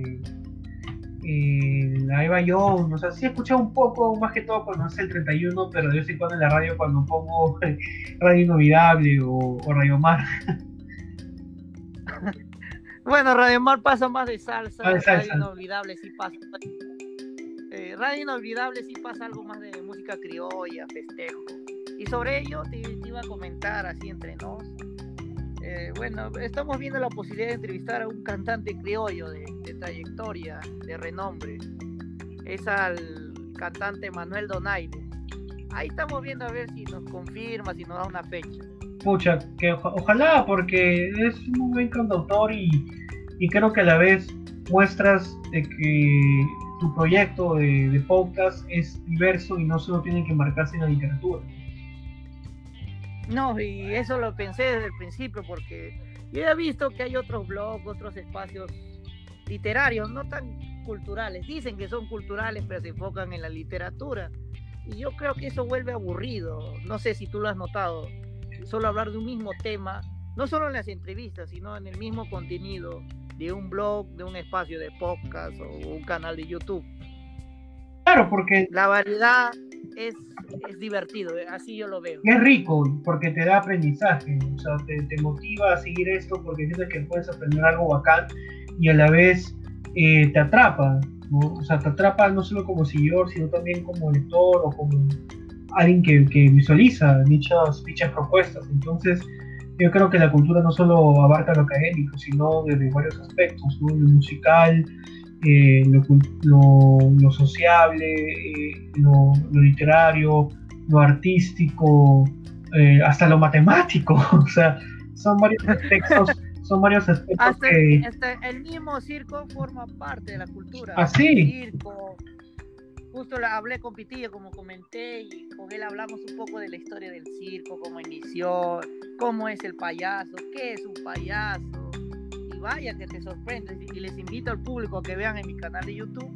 eh, la Eva Young, o sea, sí he escuchado un poco, más que todo cuando es el 31, pero de vez en cuando en la radio cuando pongo Radio Inolvidable o, Radio Mar. bueno, Radio Mar pasa más de salsa, ah, Radio Inolvidable sí pasa eh, Radio Inolvidable sí pasa algo más de música criolla, festejo. Y sobre ello te, iba a comentar así entre nos. Eh, bueno, estamos viendo la posibilidad de entrevistar a un cantante criollo de, trayectoria, de renombre. Es al cantante Manuel Donaire. Ahí estamos viendo a ver si nos confirma, si nos da una fecha. Pucha, que ojalá, porque es un buen cantautor y, y creo que a la vez muestras de que tu proyecto de, podcast es diverso y no solo tiene que marcarse en la literatura. No, y eso lo pensé desde el principio porque yo he visto que hay otros blogs, otros espacios literarios, no tan culturales. Dicen que son culturales, pero se enfocan en la literatura. Y yo creo que eso vuelve aburrido. No sé si tú lo has notado. Solo hablar de un mismo tema, no solo en las entrevistas, sino en el mismo contenido de un blog, de un espacio de podcast o un canal de YouTube. Claro, porque... La variedad es, es divertido, eh, así yo lo veo. Es rico porque te da aprendizaje, o sea, te, motiva a seguir esto porque sientes que puedes aprender algo bacán y a la vez eh, te atrapa, o sea, te atrapa no solo como seguidor, sino también como lector o como alguien que, que visualiza dichas, dichas propuestas. Entonces, yo creo que la cultura no solo abarca lo académico, sino desde varios aspectos, lo musical, eh, lo, sociable, eh, lo, literario, lo artístico, eh, hasta lo matemático. o sea, son varios aspectos. son varios aspectos que... el mismo circo forma parte de la cultura. Así. Ah, circo, justo hablé con Pitillo, como comenté, y con él hablamos un poco de la historia del circo, cómo inició, cómo es el payaso, qué es un payaso. Vaya que te sorprende. Y les invito al público a que vean en mi canal de YouTube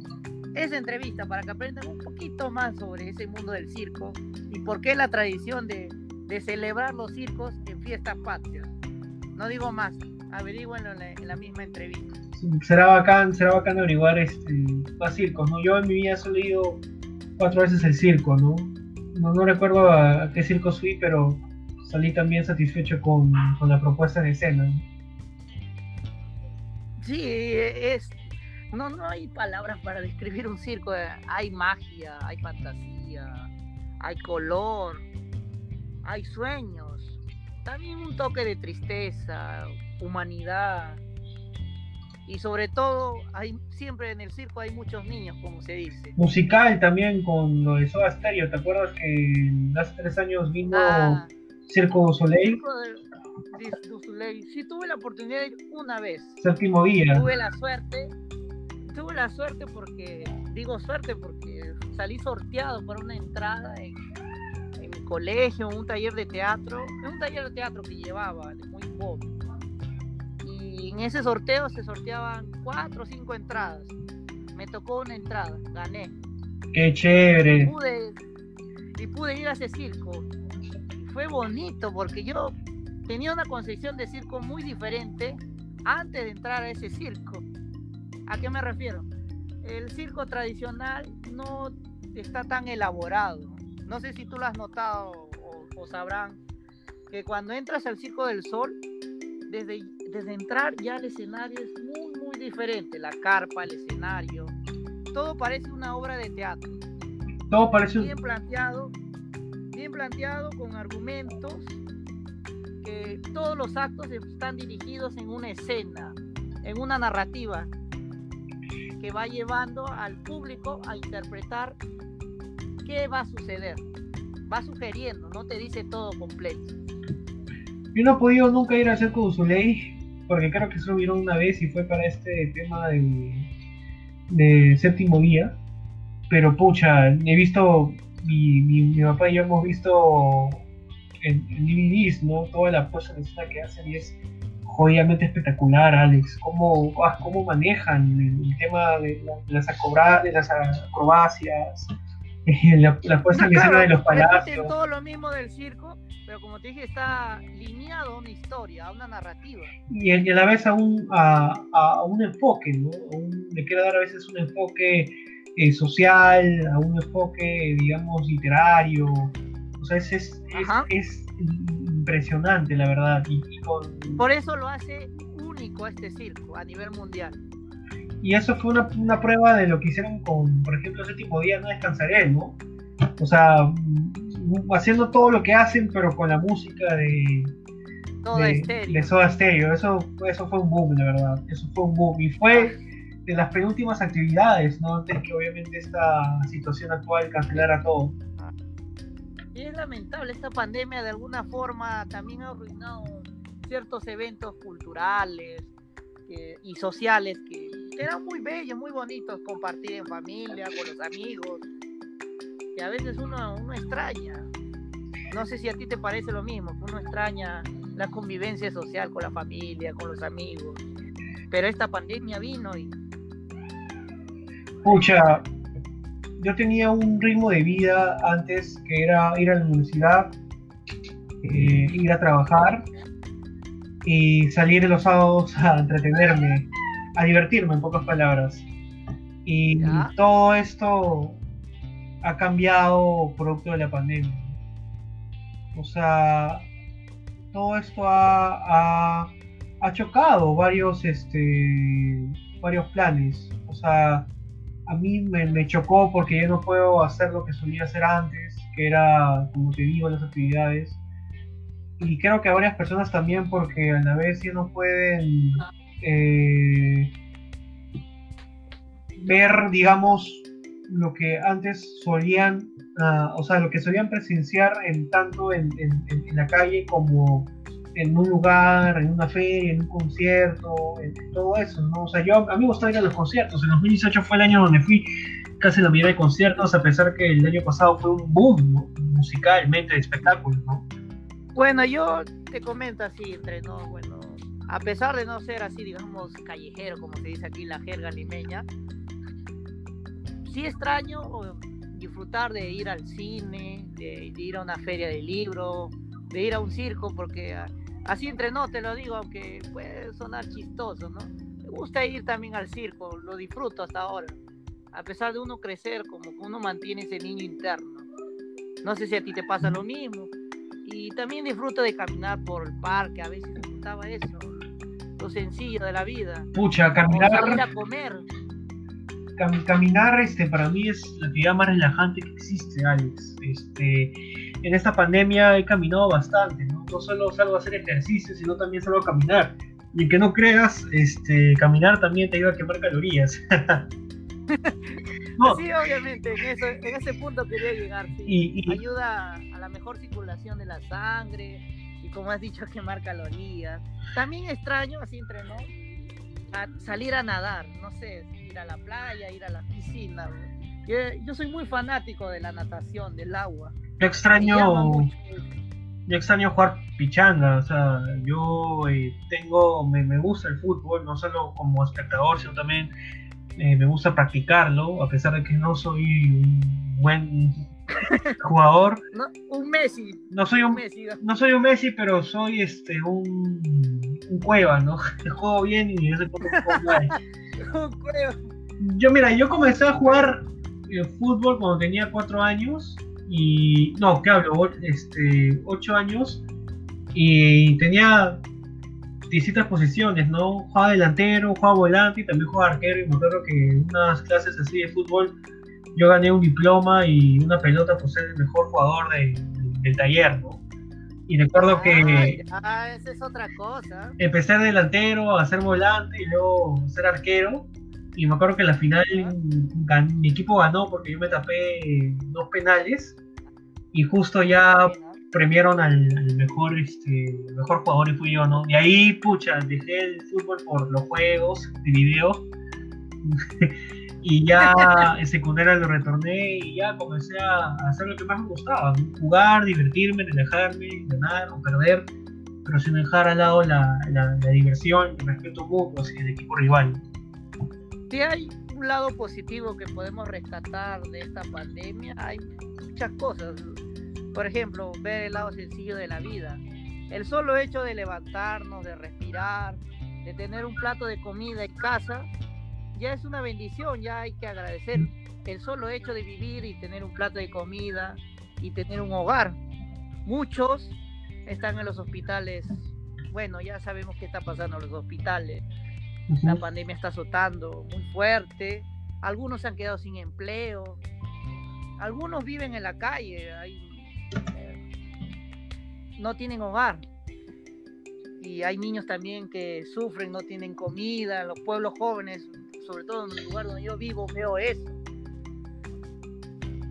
esa entrevista para que aprendan un poquito más sobre ese mundo del circo y por qué la tradición de, de celebrar los circos en fiestas patrias. No digo más, averigüenlo en la misma entrevista será bacán, será bacán averiguar este, más circos, ¿no? Yo en mi vida he ido cuatro veces el circo, ¿no? No, no recuerdo a, qué circo fui, pero salí también satisfecho con, la propuesta de escena. Sí, es, no, no hay palabras para describir un circo. Hay magia, hay fantasía, hay color, hay sueños, también un toque de tristeza, humanidad. Y sobre todo, hay, siempre en el circo hay muchos niños, como se dice. Musical también con lo de Soda Stereo. ¿Te acuerdas que hace tres años vino ah, Circo Soleil? Circo Soleil. Sí, tuve la oportunidad de ir una vez. Séptimo día. Tuve la suerte. Tuve la suerte porque, digo suerte porque salí sorteado por una entrada en, en mi colegio, en un taller de teatro. En un taller de teatro que llevaba, muy joven en ese sorteo se sorteaban cuatro o cinco entradas. Me tocó una entrada, gané. Qué chévere. Y pude, y pude ir a ese circo. fue bonito porque yo tenía una concepción de circo muy diferente antes de entrar a ese circo. ¿A qué me refiero? El circo tradicional no está tan elaborado. No sé si tú lo has notado o, o sabrán que cuando entras al Circo del Sol, desde desde entrar ya el escenario es muy, muy diferente. La carpa, el escenario, todo parece una obra de teatro. Todo parece bien planteado, bien planteado con argumentos todos los actos están dirigidos en una escena, en una narrativa que va llevando al público a interpretar qué va a suceder. Va sugiriendo, no te dice todo completo. Yo no he podido nunca ir a hacer con Soleil porque creo que solo vieron una vez y fue para este tema de, séptimo día. Pero pucha, he visto, mi, papá y yo hemos visto en, DVDs, ¿no? Toda la puesta en escena que hacen y es jodidamente espectacular, Alex. Cómo, ah, cómo manejan el, tema de, las, de las acrobacias, la, la puesta en escena de los palacios. todo lo mismo del circo, pero como te dije, está lineado a una historia, a una narrativa. Y, a la vez a un, a, a un enfoque, ¿no? le quiero dar a veces un enfoque eh, social, a un enfoque, digamos, literario. O sea, es, es, es, impresionante, la verdad. Y, Por eso lo hace único a este circo a nivel mundial. Y eso fue una, una prueba de lo que hicieron con, por ejemplo, ese tipo de día no descansaré, ¿no? O sea, haciendo todo lo que hacen, pero con la música de, de, Soda Stereo. Eso, eso fue un boom, la verdad. Eso fue un boom. Y fue de las penúltimas actividades, ¿no? Antes que obviamente esta situación actual cancelara todo. Y es lamentable, esta pandemia de alguna forma también ha arruinado ciertos eventos culturales y sociales que eran muy bellos, muy bonitos, compartir en familia, con los amigos a veces uno, uno extraña. No sé si a ti te parece lo mismo, que uno extraña la convivencia social con la familia, con los amigos. Pero esta pandemia vino y... Pucha, yo tenía un ritmo de vida antes que era ir a la universidad, eh, ir a trabajar y salir los sábados a entretenerme, a divertirme en pocas palabras. Y todo esto ha cambiado producto de la pandemia. O sea, todo esto ha, ha, chocado varios, este, varios planes. O sea, a mí me, chocó porque yo no puedo hacer lo que solía hacer antes, que era, como te digo, las actividades. Y creo que a varias personas también porque a la vez ya no pueden eh, ver, digamos, lo que antes solían, ah, o sea, lo que solían presenciar en tanto en, la calle como en un lugar, en una feria, en un concierto, en, todo eso, ¿no? O sea, yo, a mí me ir a los conciertos. En 2018 fue el año donde fui casi la mayoría de conciertos, a pesar que el año pasado fue un boom musicalmente de espectáculos, ¿no? Bueno, yo te comento así, entre no, bueno, a pesar de no ser así, digamos, callejero, como se dice aquí la jerga limeña, sí extraño disfrutar de ir al cine, de, ir a una feria de libros, de ir a un circo, porque ah, así entre no te lo digo, aunque puede sonar chistoso, ¿no? Me gusta ir también al circo, lo disfruto hasta ahora. A pesar de uno crecer, como que uno mantiene ese niño interno. No sé si a ti te pasa lo mismo. Y también disfruto de caminar por el parque, a veces disfrutaba eso, lo sencillo de la vida. Pucha, caminar. salir a comer. caminar este, para mí es la actividad más relajante que existe, Alex. Este, en esta pandemia he caminado bastante, ¿no? No solo salgo a hacer ejercicio, sino también salgo a caminar. Y que no creas, este, caminar también te ayuda a quemar calorías. Sí, obviamente, en, ese punto quería llegar. Y, Ayuda a la mejor circulación de la sangre y, como has dicho, a quemar calorías. También extraño, así entre no, salir a nadar, no sé, ir a la playa, ir a la piscina. Yo, soy muy fanático de la natación, del agua. Yo extraño, yo extraño jugar pichanga, o sea, yo eh, tengo, me, me gusta el fútbol, no solo como espectador, sino también eh, me gusta practicarlo, a pesar de que no soy un buen jugador. No, un Messi. No soy un, Messi, no soy un Messi, pero soy este un, un cueva, ¿no? Juego bien y ese poco un cueva. Yo mira, yo comencé a jugar eh, fútbol cuando tenía cuatro años y no, ¿qué hablo? Este, ocho años y tenía distintas posiciones, ¿no? Juega delantero, juega volante y también juega arquero. Y me acuerdo que en unas clases así de fútbol yo gané un diploma y una pelota por ser el mejor jugador del taller, ¿no? Y recuerdo que. Ah, esa es otra cosa. Empecé delantero, a ser volante y luego ser arquero. Y me acuerdo que en la final mi equipo ganó porque yo me tapé dos penales. Y justo ya premiaron al, mejor este mejor jugador y fui yo, ¿no? Y ahí, pucha, dejé el fútbol por los juegos de video y ya en secundaria lo retorné y ya comencé a hacer lo que más me gustaba, jugar, divertirme, relajarme, ganar o perder, pero sin dejar al lado la, la, diversión, el respeto mutuo hacia el equipo rival. Si hay un lado positivo que podemos rescatar de esta pandemia, hay muchas cosas por ejemplo, ver el lado sencillo de la vida. El solo hecho de levantarnos, de respirar, de tener un plato de comida en casa, ya es una bendición, ya hay que agradecer el solo hecho de vivir y tener un plato de comida y tener un hogar. Muchos están en los hospitales. Bueno, ya sabemos qué está pasando en los hospitales. La pandemia está azotando muy fuerte. Algunos se han quedado sin empleo. Algunos viven en la calle. Hay no tienen hogar. Y hay niños también que sufren, no tienen comida, los pueblos jóvenes, sobre todo en el lugar donde yo vivo, veo eso.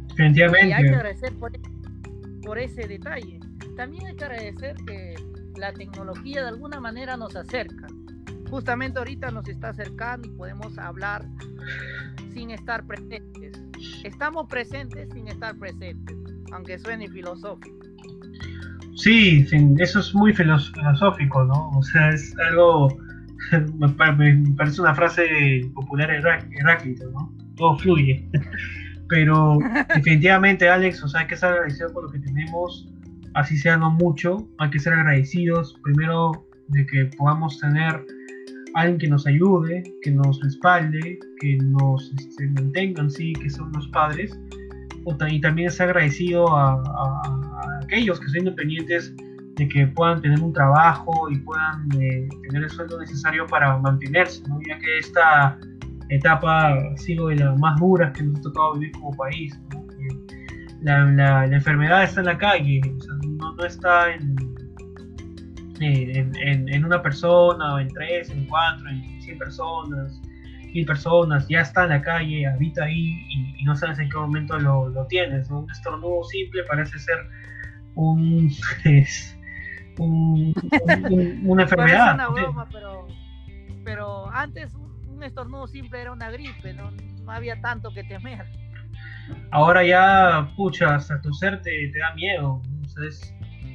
Definitivamente. Y hay que agradecer por, por ese detalle. También hay que agradecer que la tecnología de alguna manera nos acerca. Justamente ahorita nos está acercando y podemos hablar sin estar presentes. Estamos presentes sin estar presentes, aunque suene filosófico. Sí, eso es muy filosófico, ¿no? O sea, es algo, me, parece una frase popular Heráclito, ¿no? Todo fluye. Pero definitivamente, Alex, o sea, hay que ser agradecidos por lo que tenemos, así sea no mucho, hay que ser agradecidos, primero de que podamos tener alguien que nos ayude, que nos respalde, que nos este, mantengan, sí, que son los padres, y también ser agradecido a aquellos que son independientes de que puedan tener un trabajo y puedan eh, tener el sueldo necesario para mantenerse, ya que esta etapa ha sido de las más duras que nos ha tocado vivir como país. La, la, enfermedad está en la calle, no, está en, en, en, una persona, o en tres, en cuatro, en cien personas, mil personas, ya está en la calle, habita ahí y, no sabes en qué momento lo, lo tienes. Un estornudo simple parece ser un, una enfermedad. una broma, pero, pero antes un estornudo simple era una gripe, no, había tanto que temer. Ahora ya, pucha, hasta toser te, te da miedo. es,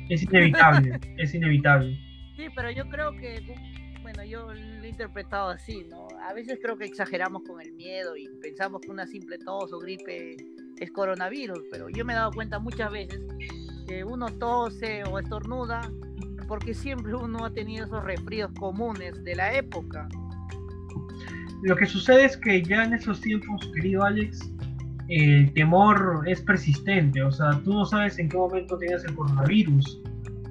es inevitable, es inevitable. Sí, pero yo creo que, bueno, yo lo he interpretado así, ¿no? A veces creo que exageramos con el miedo y pensamos que una simple tos o gripe es coronavirus, pero yo me he dado cuenta muchas veces que uno tose o estornuda, porque siempre uno ha tenido esos resfríos comunes de la época. Lo que sucede es que ya en esos tiempos, querido Alex, el temor es persistente, o sea, tú no sabes en qué momento tienes el coronavirus.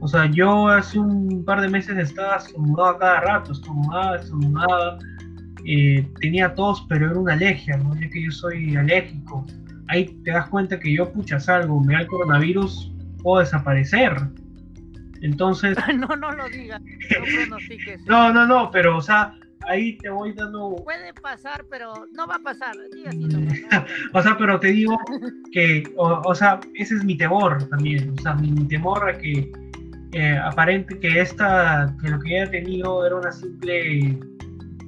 O sea, yo hace un par de meses estaba estornudado cada rato, estornudaba, estornudaba. Eh, tenía tos, pero era una alergia, ¿no? Ya que yo soy alérgico. Ahí te das cuenta que yo, pucha, salgo, me da el coronavirus, puedo desaparecer. Entonces. no, no lo digas. No no, no, no, pero, o sea, ahí te voy dando. Puede pasar, pero no va a pasar. o sea, pero te digo que, o, sea, ese es mi temor también. O sea, mi, temor a que eh, aparente que esta, que lo que haya tenido era una simple,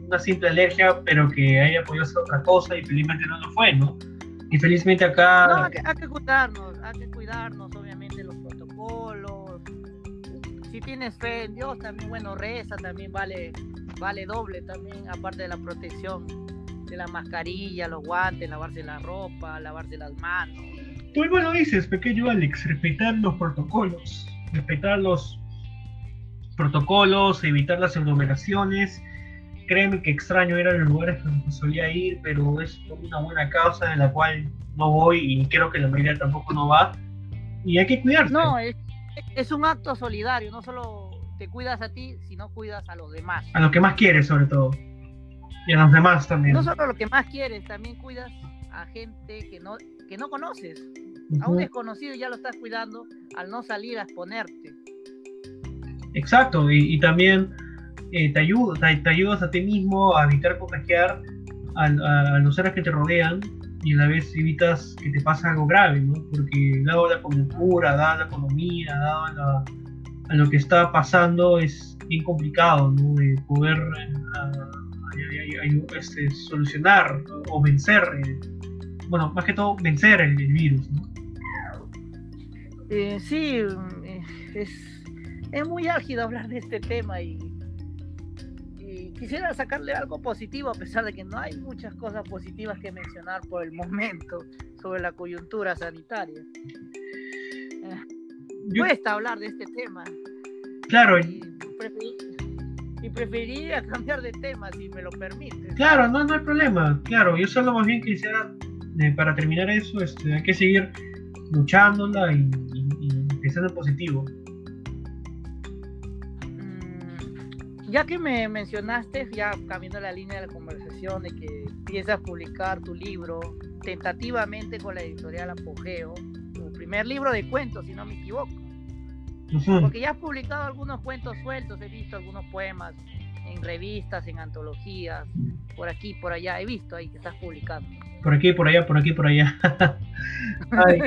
una simple alergia, pero que haya podido ser otra cosa y felizmente no lo fue, ¿no? Y felizmente acá. No, hay que, hay que cuidarnos, hay que cuidarnos, obviamente, los protocolos. Si tienes fe en Dios, también, bueno, reza, también vale vale doble también, aparte de la protección de la mascarilla, los guantes, lavarse la ropa, lavarse las manos. Tú bueno dices, pequeño Alex, respetar los protocolos, respetar los protocolos, evitar las aglomeraciones. Créeme que extraño ir a los lugares donde solía ir, pero es una buena causa de la cual no voy y creo que la mayoría tampoco no va. Y hay que cuidarse. No, es, es un acto solidario, no solo te cuidas a ti, si no cuidas a los demás. A lo que más quieres, sobre todo. Y a los demás también. No solo a lo que más quieres, también cuidas a gente que no, que no conoces. A un desconocido ya lo estás cuidando al no salir a exponerte. Exacto, y, también eh, te, ayuda, te, ayudas a ti mismo a evitar contagiar a, a, los seres que te rodean y a la vez evitas que te pase algo grave, ¿no? Porque dado la coyuntura, dada la economía, dado la, a lo que está pasando es bien complicado. De poder eh, este, solucionar o vencer, eh, bueno, más que todo vencer el, virus. Eh, sí, es, es, muy álgido hablar de este tema y, quisiera sacarle algo positivo a pesar de que no hay muchas cosas positivas que mencionar por el momento sobre la coyuntura sanitaria cuesta hablar de este tema. Claro. Y, preferiría cambiar de tema si me lo permite. Claro, no, no hay problema. Claro, yo solo más bien quisiera, eh, para terminar eso, este, hay que seguir luchándola y, pensando en positivo. Mm, ya que me mencionaste, ya cambiando la línea de la conversación, de que piensas publicar tu libro tentativamente con la editorial Apogeo, primer libro de cuentos, si no me equivoco. Porque ya has publicado algunos cuentos sueltos, he visto algunos poemas en revistas, en antologías, por aquí, por allá, he visto ahí que estás publicando. Por aquí, por allá, por aquí, por allá.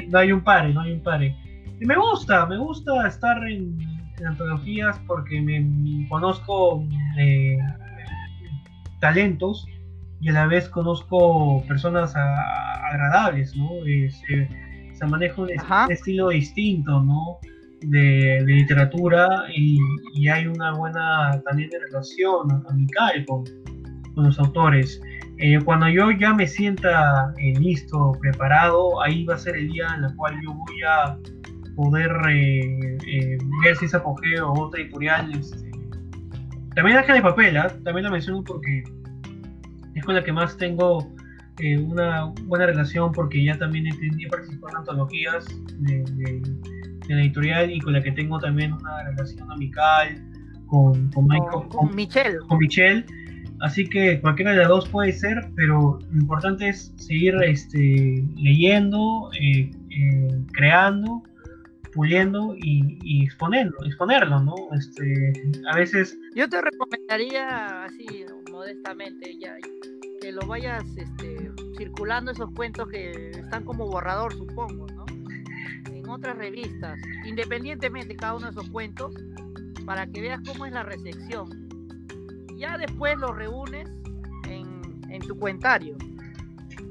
no, hay, un pare, no hay un pare. Y me gusta, me gusta estar en, antologías porque me conozco eh, talentos y a la vez conozco personas agradables, ¿no? Este, se maneja un, estilo distinto, ¿no? De, literatura y, hay una buena también de relación amical con, con los autores. Eh, cuando yo ya me sienta eh, listo, preparado, ahí va a ser el día en el cual yo voy a poder eh, ver si es apogeo o otra editorial. Este. También Ángel de Papel, ¿ah? también la menciono porque es con la que más tengo eh, una buena relación porque ya también he, participado en antologías de, la editorial y con la que tengo también una relación amical con, con, Michael, con, Michelle. Con Michelle. Así que cualquiera de las dos puede ser, pero lo importante es seguir este, leyendo, eh, eh, creando, puliendo y, exponiendo, exponerlo, ¿no? Este, a veces... Yo te recomendaría así, modestamente, ya, que lo vayas este, circulando esos cuentos que están como borrador, supongo, ¿no? En otras revistas, independientemente cada uno de esos cuentos, para que veas cómo es la recepción. Ya después lo reúnes en, en tu cuentario.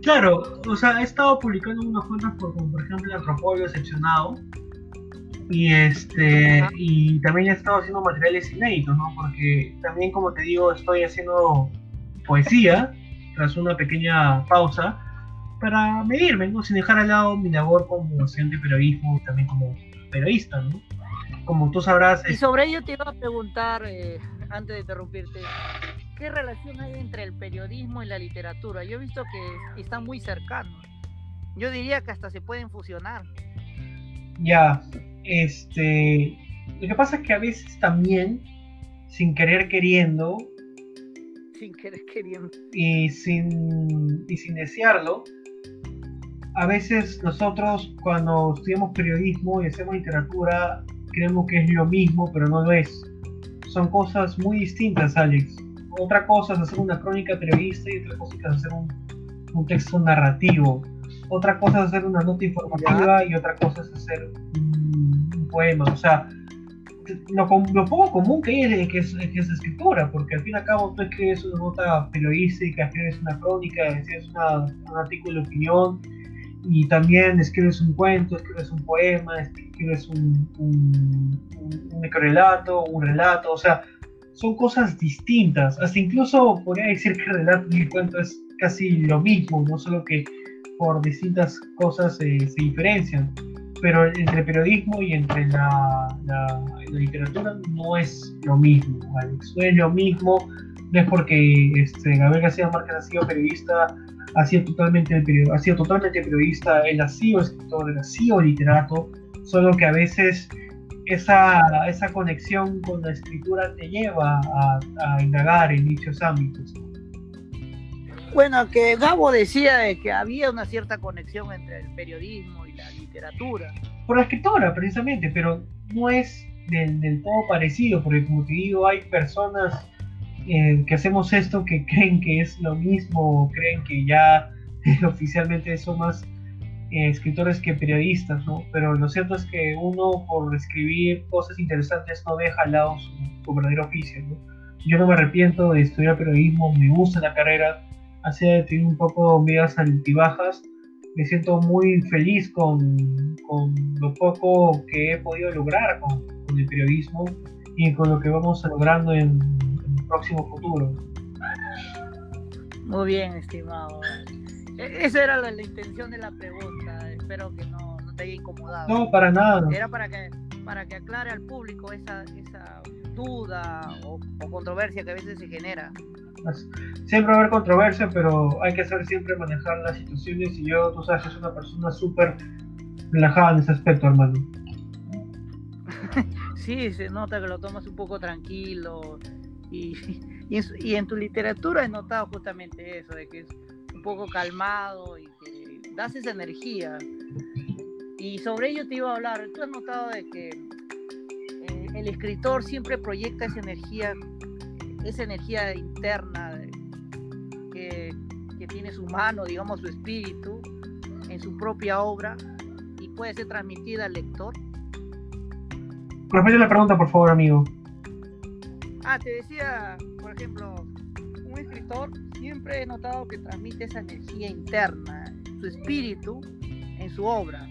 Claro, o sea, he estado publicando unos cuentos por, como por ejemplo el Antropólogo Decepcionado, y este y también he estado haciendo materiales inéditos, ¿no? Porque también como te digo, estoy haciendo poesía tras una pequeña pausa para medirme, ¿no? sin dejar al lado mi labor como docente de periodismo, también como periodista, ¿no? Como tú sabrás... Y sobre ello te iba a preguntar, eh, antes de interrumpirte, ¿qué relación hay entre el periodismo y la literatura? Yo he visto que están muy cercanos. Yo diría que hasta se pueden fusionar. Ya, este... Lo que pasa es que a veces también, sin querer queriendo, sin querer queriendo, y sin, y sin desearlo, a veces nosotros cuando estudiamos periodismo y hacemos literatura, creemos que es lo mismo, pero no lo es. Son cosas muy distintas, Alex. Otra cosa es hacer una crónica periodista y otra cosa es hacer un, un texto narrativo. Otra cosa es hacer una nota informativa y otra cosa es hacer un, poema. O sea, lo, poco común que es, que es, que es escritura, porque al fin y al cabo tú escribes una nota periodística, escribes una crónica, escribes un artículo de opinión y también escribes un cuento, escribes un poema, escribes un, un, un, microrelato, un relato, o sea, son cosas distintas. Hasta incluso podría decir que el relato y el cuento es casi lo mismo, no solo que por distintas cosas se diferencian. Pero entre periodismo y entre la, la, literatura no es lo mismo, Alex. No es lo mismo, no es porque este, Gabriel García Márquez ha sido periodista, ha sido totalmente, ha sido totalmente periodista, él ha sido escritor, él ha sido literato, solo que a veces esa, esa conexión con la escritura te lleva a, a indagar en dichos ámbitos. Bueno, que Gabo decía de que había una cierta conexión entre el periodismo la literatura. Por la escritora, precisamente, pero no es del, del todo parecido, porque como te digo, hay personas eh, que hacemos esto que creen que es lo mismo, creen que ya oficialmente son más eh, escritores que periodistas, ¿no? Pero lo cierto es que uno por escribir cosas interesantes no deja al lado su, su verdadero oficio, ¿no? Yo no me arrepiento de estudiar periodismo, me gusta la carrera, ha tenido un poco medias altibajas. Me siento muy feliz con, con, lo poco que he podido lograr con, el periodismo y con lo que vamos logrando en, el próximo futuro. Muy bien, estimado. E, esa era la, intención de la pregunta. Espero que no, no, te haya incomodado. No, para nada. Era para que, para que aclare al público esa, esa duda o, o controversia que a veces se genera siempre va a haber controversia, pero hay que saber siempre manejar las situaciones y yo, tú sabes, soy una persona súper relajada en ese aspecto, hermano. Sí, se nota que lo tomas un poco tranquilo y, y, en, tu literatura he notado justamente eso, de que es un poco calmado y que das esa energía. Y sobre ello te iba a hablar, tú has notado de que el escritor siempre proyecta esa energía esa energía interna que, tiene su mano, digamos su espíritu, en su propia obra y puede ser transmitida al lector? Repite la pregunta, por favor, amigo. Ah, te decía, por ejemplo, un escritor siempre he notado que transmite esa energía interna, su espíritu, en su obra.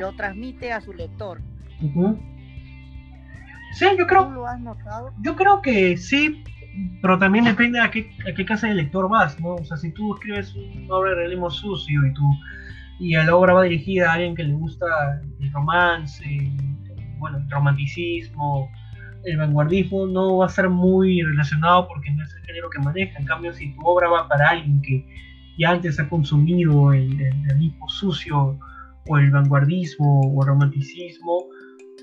Lo transmite a su lector. Sí, yo creo. lo has notado? Yo creo que sí, pero también depende a qué, a qué casa de lector vas, ¿no? O sea, si tú escribes una obra de realismo sucio y tú y la obra va dirigida a alguien que le gusta el romance, bueno, el romanticismo, el vanguardismo, no va a ser muy relacionado porque no es el género que maneja. En cambio, si tu obra va para alguien que ya antes ha consumido el, el realismo sucio o el vanguardismo o el romanticismo,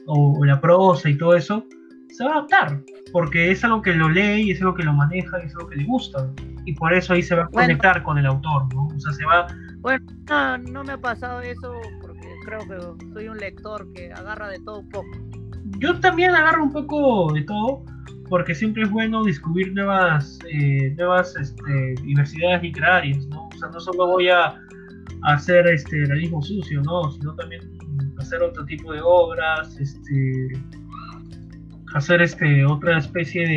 o, la prosa y todo eso, se va a adaptar, porque es algo que lo lee y es algo que lo maneja y es algo que le gusta. Y por eso ahí se va a conectar con el autor, ¿no? O sea, se va... Bueno, no, me ha pasado eso porque creo que soy un lector que agarra de todo un poco. Yo también agarro un poco de todo, porque siempre es bueno descubrir nuevas, eh, nuevas este, diversidades literarias, ¿no? O sea, no solo voy a, hacer este realismo sucio, ¿no? Sino también hacer otro tipo de obras, este, hacer este, otra especie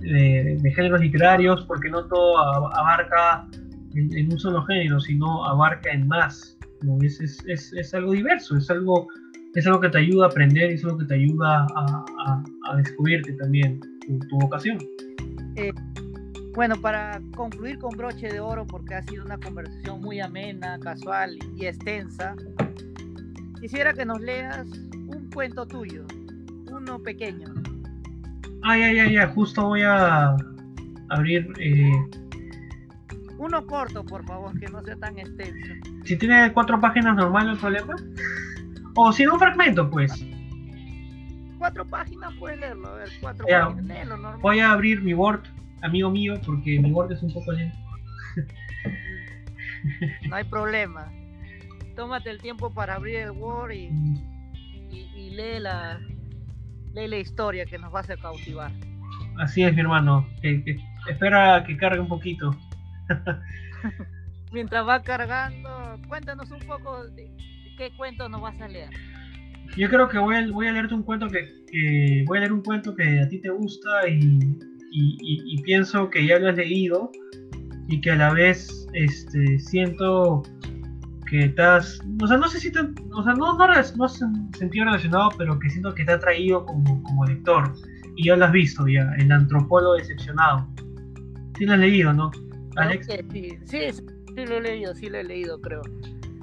de, de, géneros literarios, porque no todo abarca en, un solo género, sino abarca en más. ¿no? Es, es, es, algo diverso, es algo, es algo que te ayuda a aprender, es algo que te ayuda a, a, descubrirte también tu, tu vocación. Eh, bueno, para concluir con broche de oro, porque ha sido una conversación muy amena, casual y extensa, Quisiera que nos leas un cuento tuyo, uno pequeño. Ay, ay, ay, justo voy a abrir. Eh... Uno corto, por favor, que no sea tan extenso. Si tiene cuatro páginas normal, no hay problema. O si no, un fragmento, pues. cuatro páginas puedes leerlo. A ver, cuatro páginas. Voy a abrir mi Word, amigo mío, porque mi Word es un poco lento. no hay problema. Tómate el tiempo para abrir el Word y, y, lee, la, lee la historia que nos va a cautivar. Así es, mi hermano. espera que cargue un poquito. Mientras va cargando, cuéntanos un poco de qué cuento nos vas a leer. Yo creo que voy a, voy a leerte un cuento que, voy a leer un cuento que a ti te gusta y, y, pienso que ya lo has leído y que a la vez este, siento que estás, o sea, no sé si te, o sea, no, no, no sentido relacionado, pero que siento que te ha traído como, como lector y ya lo has visto ya, el antropólogo decepcionado. Sí lo has leído, ¿no, Alex? Sí, sí, sí, lo he leído, sí lo he leído, creo.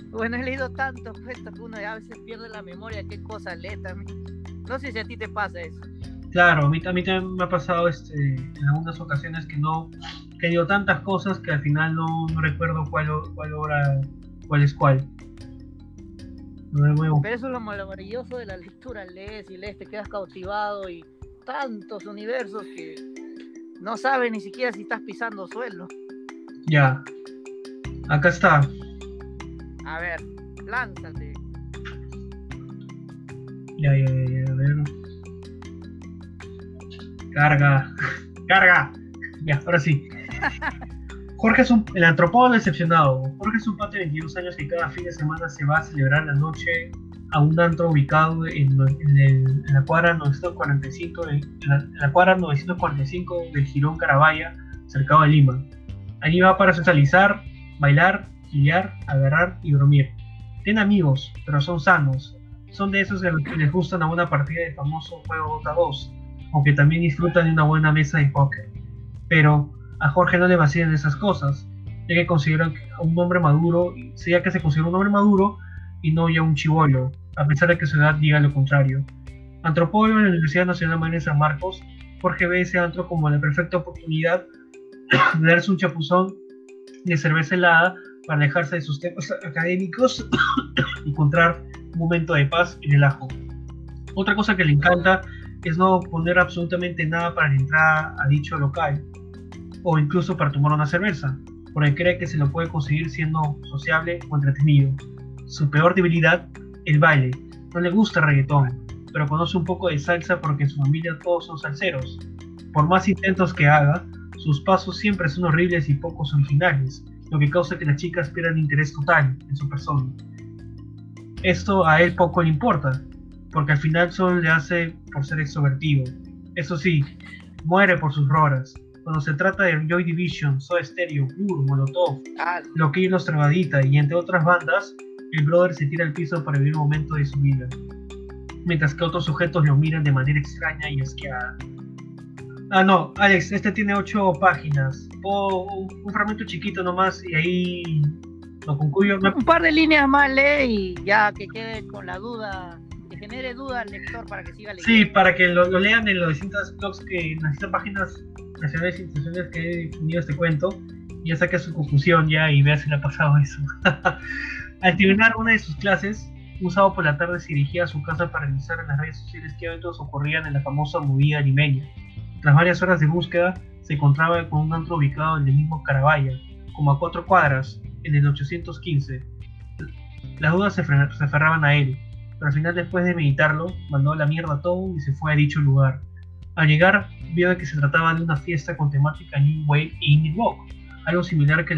Bueno, he leído tantos cuentos que uno a veces pierde la memoria, qué cosas lee también. No sé si a ti te pasa eso. Claro, a mí, también me ha pasado este, en algunas ocasiones que no, que digo tantas cosas que al final no, no recuerdo cuál, cuál hora, cuál es cuál. Pero eso es lo maravilloso de la lectura, lees y lees, te quedas cautivado y tantos universos que no sabes ni siquiera si estás pisando suelo. Ya, acá está. A ver, lánzate. Ya, ya, ya, a ver. Carga, carga. Ya, ahora sí. Jorge es un, el antropólogo decepcionado. Jorge es un padre de 22 años que cada fin de semana se va a celebrar la noche a un antro ubicado en, la cuadra 945, de, la, cuadra 945 del Girón Carabaya, cercado de Lima. Allí va para socializar, bailar, guiar, agarrar y dormir. Tiene amigos, pero son sanos. Son de esos que les gustan a una partida de famoso juego Dota 2, aunque también disfrutan de una buena mesa de póker. Pero a Jorge no le vacían esas cosas, ya que consideran un hombre maduro, ya que se considera un hombre maduro y no ya un chivolo, a pesar de que su edad diga lo contrario. Antropólogo en la Universidad Nacional María San Marcos, Jorge ve ese antro como la perfecta oportunidad de darse un chapuzón de cerveza helada para alejarse de sus temas académicos y encontrar un momento de paz en el ajo. Otra cosa que le encanta es no poner absolutamente nada para la entrada a dicho local o incluso para tomar una cerveza, porque cree que se lo puede conseguir siendo sociable o entretenido. Su peor debilidad el baile. No le gusta el reggaetón, pero conoce un poco de salsa porque en su familia todos son salseros. Por más intentos que haga, sus pasos siempre son horribles y pocos originales, lo que causa que las chicas pierdan interés total en su persona. Esto a él poco le importa, porque al final solo le hace por ser extrovertido. Eso sí, muere por sus roras. Cuando se trata de Joy Division, Soda Stereo, Blur, Molotov. Loquillo Los Travadita y entre otras bandas, el brother se tira al piso para vivir un momento de su vida, mientras que otros sujetos lo miran de manera extraña y asqueada. Ah, no, Alex, este tiene ocho páginas. O un, fragmento chiquito nomás y ahí lo concluyo. Un par de líneas más lee y ya que quede con la duda, que genere duda al lector para que siga leyendo. Sí, para que lo, lean en los distintos blogs que, en las distintas páginas nacionales e instituciones que he definido este cuento ya saque su confusión ya y vea si le ha pasado eso. Al terminar una de sus clases, un sábado por la tarde se dirigía a su casa para revisar en las redes sociales qué eventos ocurrían en la famosa movida limeña. Tras varias horas de búsqueda, se encontraba con un antro ubicado en el mismo Carabaya, como a cuatro cuadras, en el 815. Las dudas se, aferraban a él, pero al final después de meditarlo, mandó la mierda todo y se fue a dicho lugar. Al llegar, vio que se trataba de una fiesta con temática New Wave e Indie Rock, algo similar, que,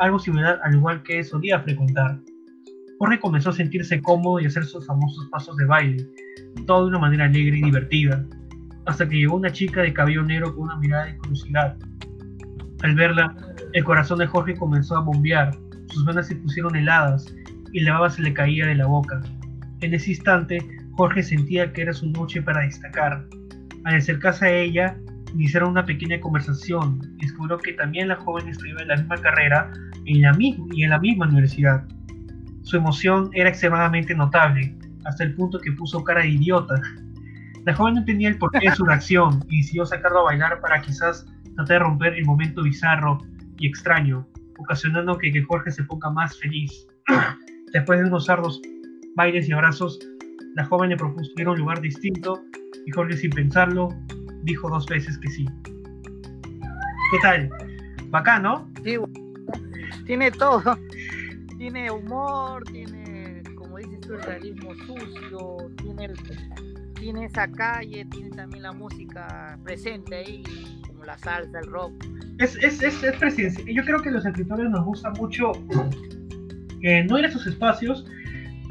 algo similar al igual que solía frecuentar. Jorge comenzó a sentirse cómodo y a hacer sus famosos pasos de baile, todo de una manera alegre y divertida, hasta que llegó una chica de cabello negro con una mirada de curiosidad. Al verla, el corazón de Jorge comenzó a bombear, sus venas se pusieron heladas y la baba se le caía de la boca. En ese instante, Jorge sentía que era su noche para destacar. Al acercarse a ella, iniciaron una pequeña conversación y descubrió que también la joven estudiaba en la misma carrera en la misma, y en la misma universidad. Su emoción era extremadamente notable, hasta el punto que puso cara de idiota. La joven no entendía el porqué de su reacción y decidió sacarlo a bailar para quizás tratar de romper el momento bizarro y extraño, ocasionando que, Jorge se ponga más feliz. Después de unos ardos bailes y abrazos, La joven le propuso ir a un lugar distinto y Jorge sin pensarlo dijo dos veces que sí. ¿Qué tal? Bacán, ¿no? Sí, tiene todo. Tiene humor, tiene, como dices tú, el realismo sucio, tiene, tiene esa calle, tiene también la música presente ahí, como la salsa, el rock. Es, es, es, es Yo creo que los escritores nos gusta mucho eh, no ir a esos espacios,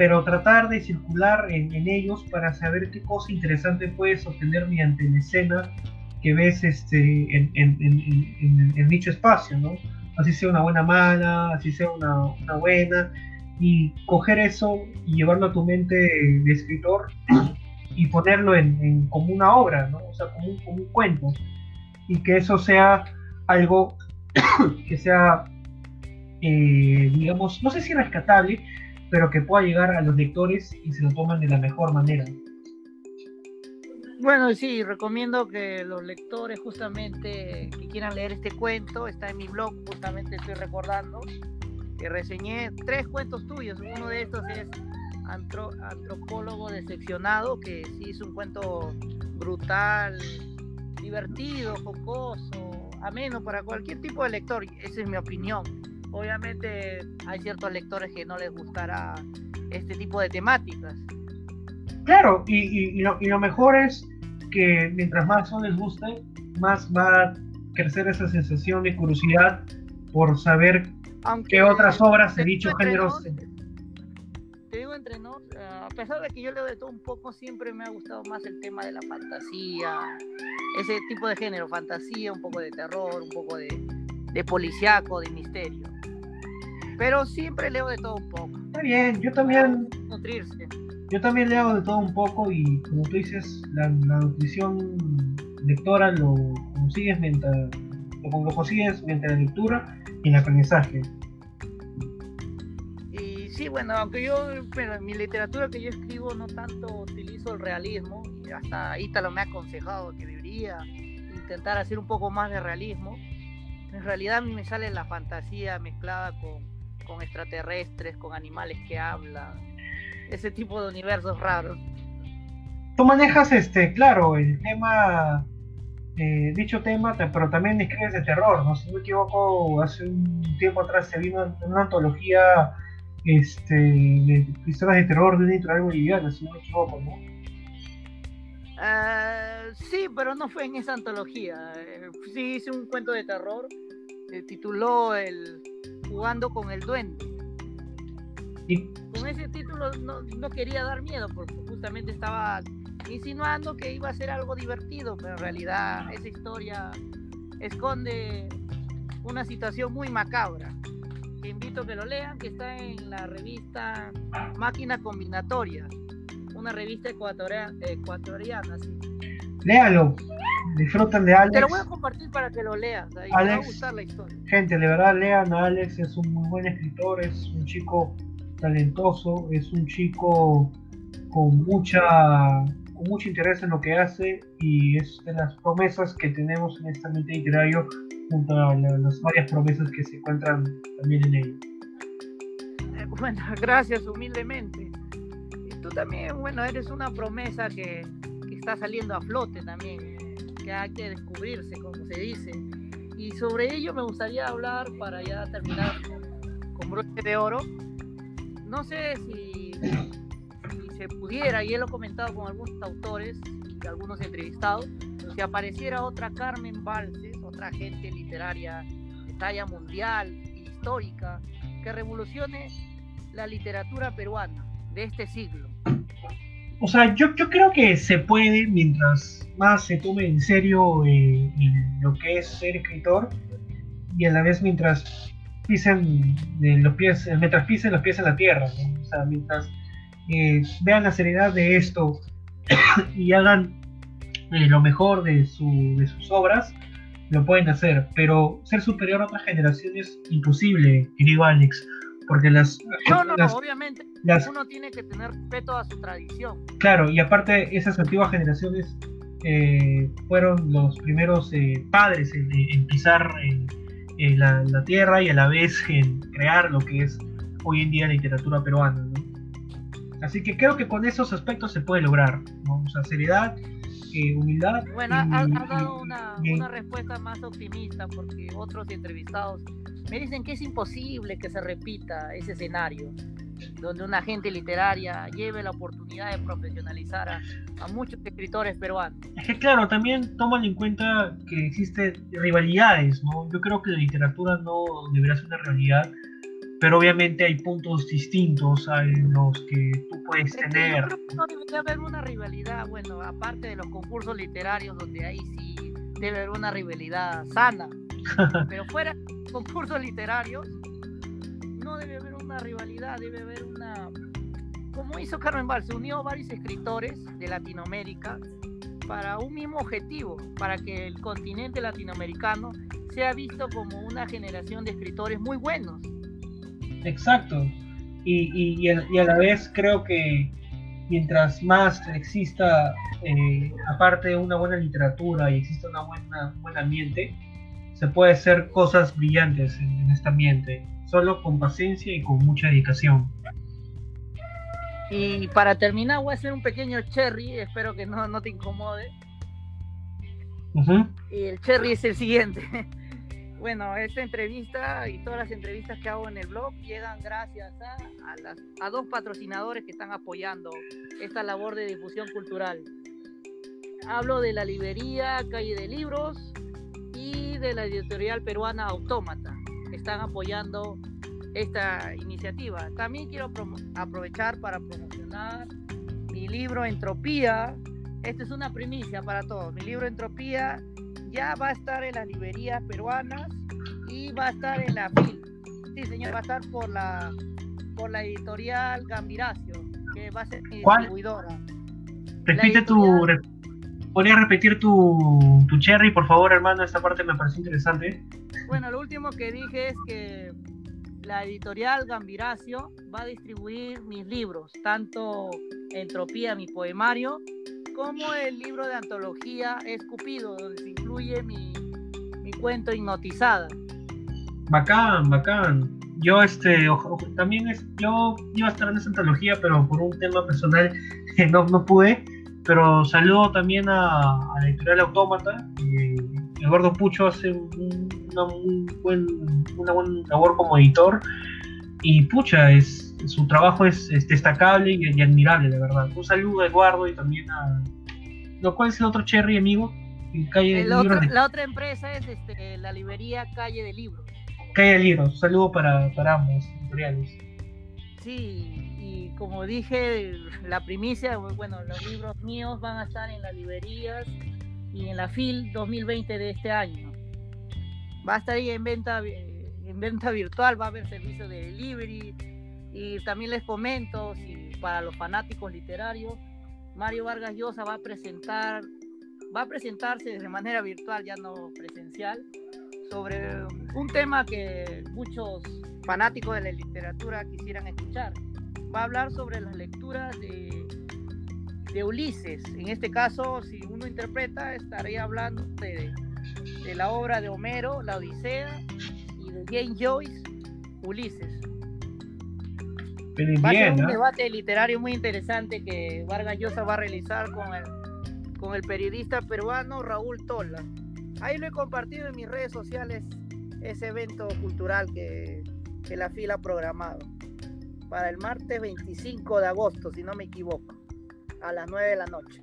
pero tratar de circular en, ellos para saber qué cosa interesante puedes obtener mediante la escena que ves este, en, en, dicho espacio, ¿no? Así sea una buena mala, así sea una, una buena, y coger eso y llevarlo a tu mente de escritor y ponerlo en, como una obra, ¿no? O sea, como un, como un cuento, y que eso sea algo que sea, eh, digamos, no sé si rescatable, pero que pueda llegar a los lectores y se lo tomen de la mejor manera. Bueno, sí, recomiendo que los lectores justamente que quieran leer este cuento, está en mi blog, justamente estoy recordando, que reseñé tres cuentos tuyos. Uno de estos es Antropólogo Decepcionado, que sí es un cuento brutal, divertido, jocoso, ameno para cualquier tipo de lector. Esa es mi opinión. Obviamente hay ciertos lectores que no les gustará este tipo de temáticas. Claro, y, lo, mejor es que mientras más no les guste, más va a crecer esa sensación de curiosidad por saber qué otras obras de dicho género te digo entre nos, a pesar de que yo leo de todo un poco, siempre me ha gustado más el tema de la fantasía, ese tipo de género, fantasía, un poco de terror, un poco de, de policiaco, de misterio. Pero siempre leo de todo un poco. Está bien, yo también. Nutrirse. Yo también leo de todo un poco y como tú dices, la, nutrición lectora lo consigues mientras lo, lo consigues mientras la lectura y el aprendizaje. Y sí, bueno, aunque yo, pero en mi literatura que yo escribo no tanto utilizo el realismo, y hasta Ítalo me ha aconsejado que debería intentar hacer un poco más de realismo. En realidad a mí me sale la fantasía mezclada con extraterrestres, con animales que hablan, ese tipo de universos raros. Tú manejas, este, claro, el tema, eh, dicho tema, pero también escribes de terror, ¿no? Si no me equivoco, hace un tiempo atrás se vino una antología este, de historias de terror de un editorial boliviano, si no me equivoco, ¿no? Ah, sí, pero no fue en esa antología. Eh, sí hice un cuento de terror. Se tituló el jugando con el duende. Con ese título no, quería dar miedo porque justamente estaba insinuando que iba a ser algo divertido, pero en realidad esa historia esconde una situación muy macabra. Te invito a que lo lean, que está en la revista Máquina Combinatoria, una revista ecuatoriana, ecuatoriana sí. Léalo, disfruten de Alex. Te lo voy a compartir para que lo leas. Ahí Alex, te va a gustar la historia. Gente, de verdad lean a Alex, es un muy buen escritor, es un chico talentoso, es un chico con mucha con mucho interés en lo que hace y es de las promesas que tenemos en este ambiente literario junto a las varias promesas que se encuentran también en él. Bueno, gracias humildemente. También, bueno, eres una promesa que, está saliendo a flote también que hay que descubrirse, como se dice. Y sobre ello me gustaría hablar para ya terminar con, broche de oro. No sé si, se pudiera, y él lo he comentado con algunos autores y algunos entrevistados, si apareciera otra Carmen Valses, otra gente literaria de talla mundial, histórica, que revolucione la literatura peruana de este siglo o sea, yo, yo creo que se puede mientras más se tome en serio eh, lo que es ser escritor y a la vez mientras pisen eh, los pies, mientras pisen los pies en la tierra, o sea, mientras eh, vean la seriedad de esto y hagan lo mejor de, su, de sus obras, lo pueden hacer, pero ser superior a otras generaciones es imposible, querido Alex, porque las... No, no, obviamente uno tiene que tener respeto a su tradición. Claro, y aparte esas antiguas generaciones eh, fueron los primeros eh, padres en, pisar la, tierra y a la vez en crear lo que es hoy en día la literatura peruana. Así que creo que con esos aspectos se puede lograr, ¿no? O sea, seriedad, eh, humildad. Bueno, ha, dado una, una, respuesta más optimista porque otros entrevistados me dicen que es imposible que se repita ese escenario donde una agente literaria lleve la oportunidad de profesionalizar a, muchos escritores peruanos. Es que claro, también toman en cuenta que existen rivalidades, ¿no? Yo creo que la literatura no debería ser una rivalidad, pero obviamente hay puntos distintos a los que tú puedes tener. no debería haber una rivalidad, bueno, aparte de los concursos literarios donde ahí sí debe haber una rivalidad sana, pero fuera concursos literarios no debe haber una rivalidad, debe haber una... Como hizo Carmen Val, se unió a varios escritores de Latinoamérica para un mismo objetivo, para que el continente latinoamericano sea visto como una generación de escritores muy buenos. Exacto. Y, a, la vez creo que mientras más exista, eh, aparte de una buena literatura y exista una buena, un buen ambiente, se puede hacer cosas brillantes en este ambiente solo con paciencia y con mucha dedicación. Y para terminar voy a hacer un pequeño cherry, espero que no, no te incomode. Y el cherry es el siguiente. Bueno, esta entrevista y todas las entrevistas que hago en el blog llegan gracias a, dos patrocinadores que están apoyando esta labor de difusión cultural. Hablo de la librería Calle de Libros y de la editorial peruana Autómata están apoyando esta iniciativa. También quiero aprovechar para promocionar mi libro Entropía. Esta es una primicia para todos. Mi libro Entropía ya va a estar en las librerías peruanas y va a estar en la FIL. Sí, señor, va a estar por la, por la editorial Gambiracio, que va a ser mi distribuidora. Repite tu. ¿Podrías repetir tu, tu cherry, por favor, hermano? Esta parte me parece interesante. Bueno, lo último que dije es que la editorial Gambiracio va a distribuir mis libros, tanto Entropía, mi poemario, como el libro de antología Escupido, donde se incluye mi, mi cuento Hipnotizada. Bacán, bacán. Yo este, también es, yo iba a estar en esa antología, pero por un tema personal no, no pude. Pero saludo también a, la editorial Autómata. Eh, Eduardo Pucho hace una, muy buen, una buena labor como editor. Y pucha, es, su trabajo es, destacable y, admirable, de verdad. Un saludo a Eduardo y también a. ¿Cuál es el otro Cherry, amigo? Calle La otra empresa es este, la librería Calle de Libros. Calle de Libros, un saludo para, para ambos editoriales. Sí, como dije, la primicia, bueno, los libros míos van a estar en las librerías y en la FIL 2020 de este año. Va a estar ahí en venta, en venta virtual, va a haber servicio de delivery y también les comento, si para los fanáticos literarios, Mario Vargas Llosa va a presentar, va a presentarse de manera virtual, ya no presencial, sobre un tema que muchos fanáticos de la literatura quisieran escuchar va a hablar sobre las lecturas de, de Ulises. En este caso, si uno interpreta, estaría hablando de, de la obra de Homero, La Odisea, y de Jane Joyce, Ulises. Va a ser un debate literario muy interesante que Vargas Llosa va a realizar con el, con el periodista peruano Raúl Tola. Ahí lo he compartido en mis redes sociales, ese evento cultural que, que la fila ha programado para el martes 25 de agosto, si no me equivoco, a las 9 de la noche.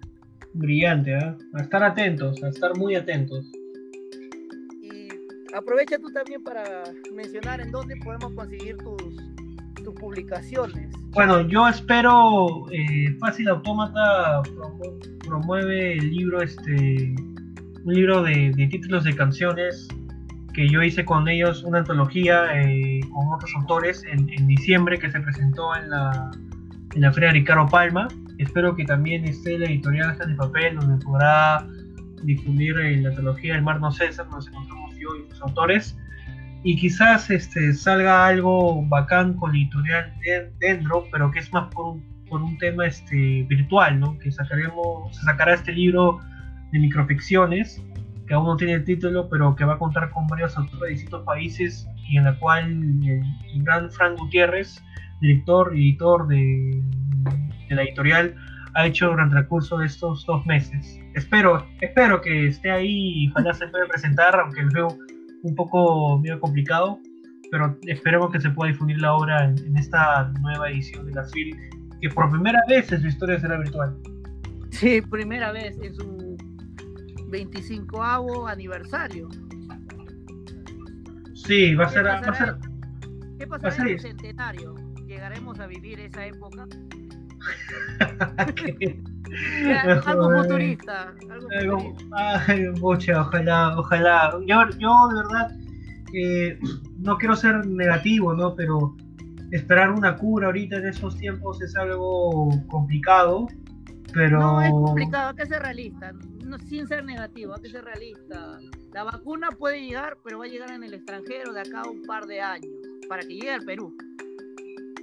Brillante, ¿eh? A estar atentos, a estar muy atentos. Y aprovecha tú también para mencionar en dónde podemos conseguir tus, tus publicaciones. Bueno, yo espero, eh, Fácil Autómata promueve el libro, este, un libro de, títulos de canciones que yo hice con ellos una antología eh, con otros autores en, diciembre que se presentó en la, en la Feria Ricardo Palma. Espero que también esté la editorial de Papel, donde podrá difundir eh, la antología El Mar No César, donde nos encontramos yo y los autores. Y quizás este, salga algo bacán con editorial dentro, pero que es más por un, por un tema este, virtual, ¿no? que sacaremos, se sacará este libro de microficciones que aún no tiene el título, pero que va a contar con varios autores de distintos países y en la cual el, gran Frank Gutiérrez, director y editor de, la editorial ha hecho durante el curso de estos dos meses. Espero, espero que esté ahí y ojalá se pueda presentar, aunque veo un poco medio complicado, pero esperemos que se pueda difundir la obra en, esta nueva edición de la FIL, que por primera vez en su historia será virtual. Sí, primera vez en su 25 aniversario. Sí, va a ser... Va a ser ¿Qué pasará en el centenario? ¿Llegaremos a vivir esa época? algo futurista. Algo ojalá, ojalá. Yo, yo de verdad eh, no quiero ser negativo, ¿no? Pero esperar una cura ahorita en esos tiempos es algo complicado. Pero... No es complicado, hay que ser realista, sin ser negativo, hay que ser realista. La vacuna puede llegar, pero va a llegar en el extranjero de acá a un par de años, para que llegue al Perú.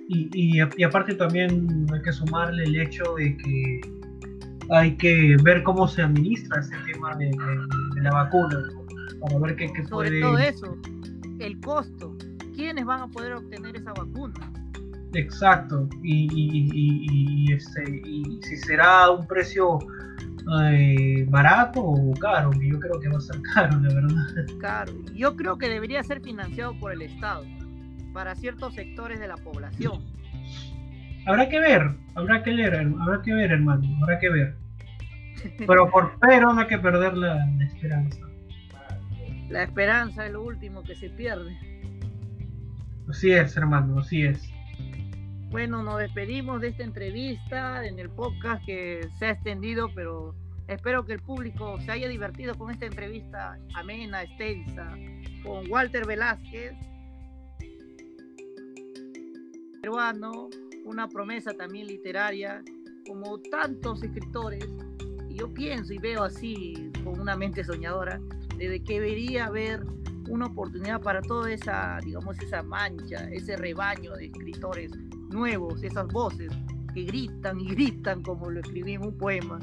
Y, y, aparte también hay que sumarle el hecho de que hay que ver cómo se administra este tema de, la vacuna, para ver qué, qué Sobre todo eso, el costo. ¿Quiénes van a poder obtener esa vacuna? Exacto. Y, y, este, y si será un precio eh, barato o caro, que yo creo que va a ser caro, de verdad. Caro. Yo creo que debería ser financiado por el Estado para ciertos sectores de la población. Habrá que ver, habrá que leer, habrá que ver, hermano, habrá que ver. Pero por pero no hay que perder la, esperanza. La esperanza es lo último que se pierde. Así es, hermano, así es. Bueno, nos despedimos de esta entrevista en el podcast que se ha extendido, pero espero que el público se haya divertido con esta entrevista amena, extensa, con Walter Velázquez peruano, una promesa también literaria, como tantos escritores, y yo pienso y veo así, con una mente soñadora, de que debería haber una oportunidad para toda esa, digamos, esa mancha, ese rebaño de escritores nuevos, esas voces que gritan y gritan, como lo escribí en un poema,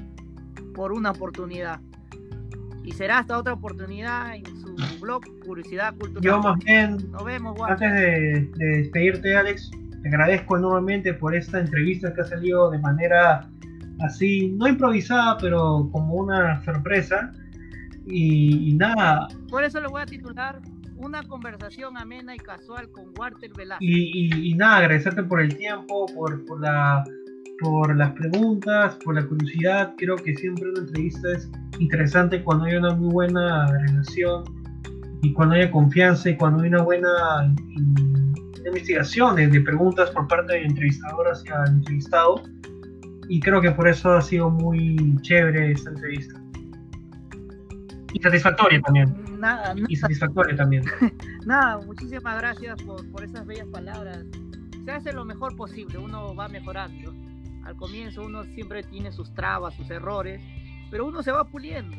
por una oportunidad. Y será hasta otra oportunidad en su blog Curiosidad Cultural. Yo más bien, Nos vemos, antes de, de despedirte, Alex, te agradezco enormemente por esta entrevista que ha salido de manera así, no improvisada, pero como una sorpresa. Y, nada. Por eso lo voy a titular Una conversación amena y casual con Walter Velázquez. Y, nada, agradecerte por el tiempo, por, por, la, por las preguntas, por la curiosidad. Creo que siempre una entrevista es interesante cuando hay una muy buena relación y cuando haya confianza y cuando hay una buena de investigaciones, de preguntas por parte del entrevistador hacia el entrevistado. Y creo que por eso ha sido muy chévere esta entrevista. Y satisfactoria también. Nada, Y satisfactoria también. nada, muchísimas gracias por, por esas bellas palabras. Se hace lo mejor posible, uno va mejorando. Al comienzo uno siempre tiene sus trabas, sus errores, pero uno se va puliendo.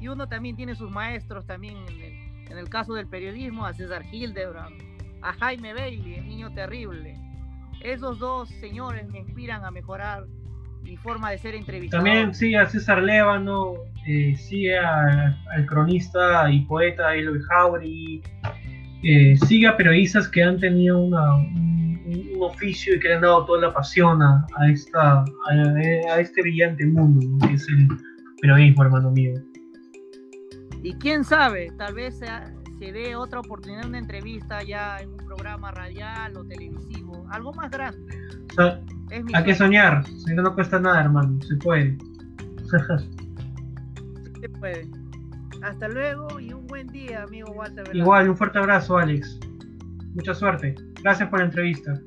Y uno también tiene sus maestros, también en el, en el caso del periodismo, a César Hildebrand, a Jaime Bailey, el niño terrible. Esos dos señores me inspiran a mejorar mi forma de ser entrevistado. También sigue a César Lévano, eh, sigue al cronista y poeta Eloy Jauregui, eh, sigue a periodistas que han tenido un, oficio y que le han dado toda la pasión a, esta, a, este brillante mundo que es el periodismo, hermano mío. Y quién sabe, tal vez sea, se dé otra oportunidad, una entrevista ya en un programa radial o televisivo, algo más grande. hay que soñar, si no, no cuesta nada, hermano, se puede. se puede. Hasta luego y un buen día, amigo Walter. Igual, un fuerte abrazo, Alex. Mucha suerte. Gracias por la entrevista.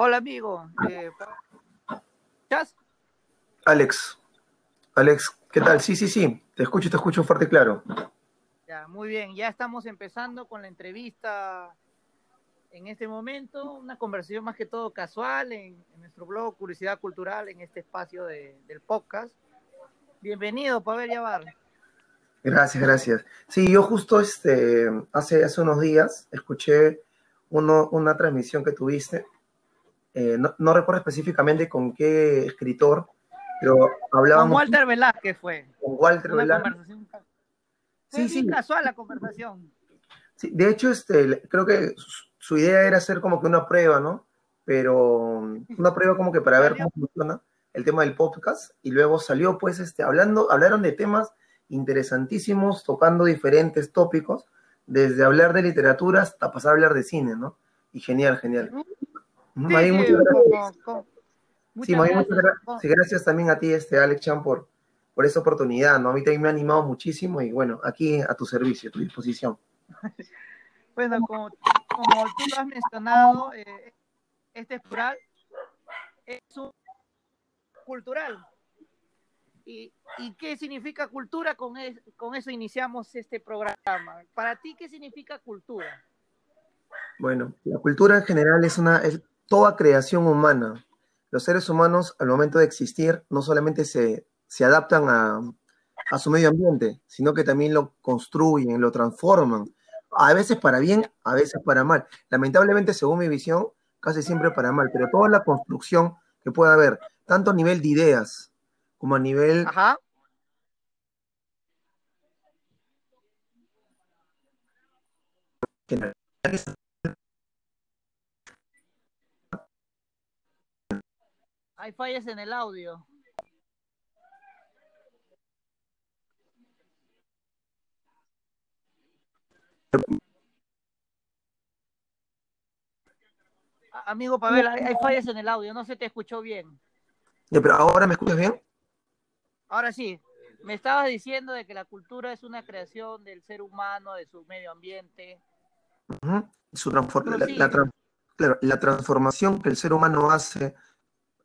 Hola, amigo. Eh, Alex. Alex, ¿qué tal? Sí, sí, sí. Te escucho, te escucho fuerte y claro. Ya, muy bien. Ya estamos empezando con la entrevista en este momento. Una conversación más que todo casual en, nuestro blog Curiosidad Cultural, en este espacio del podcast. Bienvenido, Pavel Yavar. Gracias, gracias. Sí, yo justo este, hace, hace unos días escuché uno, una transmisión que tuviste eh, no, recuerdo específicamente con qué escritor, pero hablábamos... Con Walter Velázquez fue. Con Walter Velázquez. sí, sí. casual la conversación. Sí, de hecho, este, creo que su idea era hacer como que una prueba, ¿no? Pero una prueba como que para ver cómo funciona el tema del podcast y luego salió pues este hablando hablaron de temas interesantísimos tocando diferentes tópicos desde hablar de literatura hasta pasar a hablar de cine, ¿no? Y genial, genial. Sí, muchas gracias. sí, muchas gracias. también a ti, este Alex Chan, por, por esa oportunidad, ¿no? A mí también me ha animado muchísimo y bueno, aquí a tu servicio, a tu disposición. Bueno, como, como tú lo has mencionado, eh, este plural es un cultural. ¿Y, ¿Y, qué significa cultura? Con, con eso iniciamos este programa. Para ti, ¿qué significa cultura? Bueno, la cultura en general es una es toda creación humana. Los seres humanos, al momento de existir, no solamente se, se adaptan a, a su medio ambiente, sino que también lo construyen, lo transforman, a veces para bien, a veces para mal. Lamentablemente, según mi visión, casi siempre para mal, pero toda la construcción que pueda haber, tanto a nivel de ideas como a nivel... Ajá. Hay fallas en el audio. Amigo Pavel, hay, fallas en el audio, no se te escuchó bien. pero ahora me escuchas bien. Ahora sí, me estabas diciendo de que la cultura es una creación del ser humano, de su medio ambiente. su la, transformación que el ser humano hace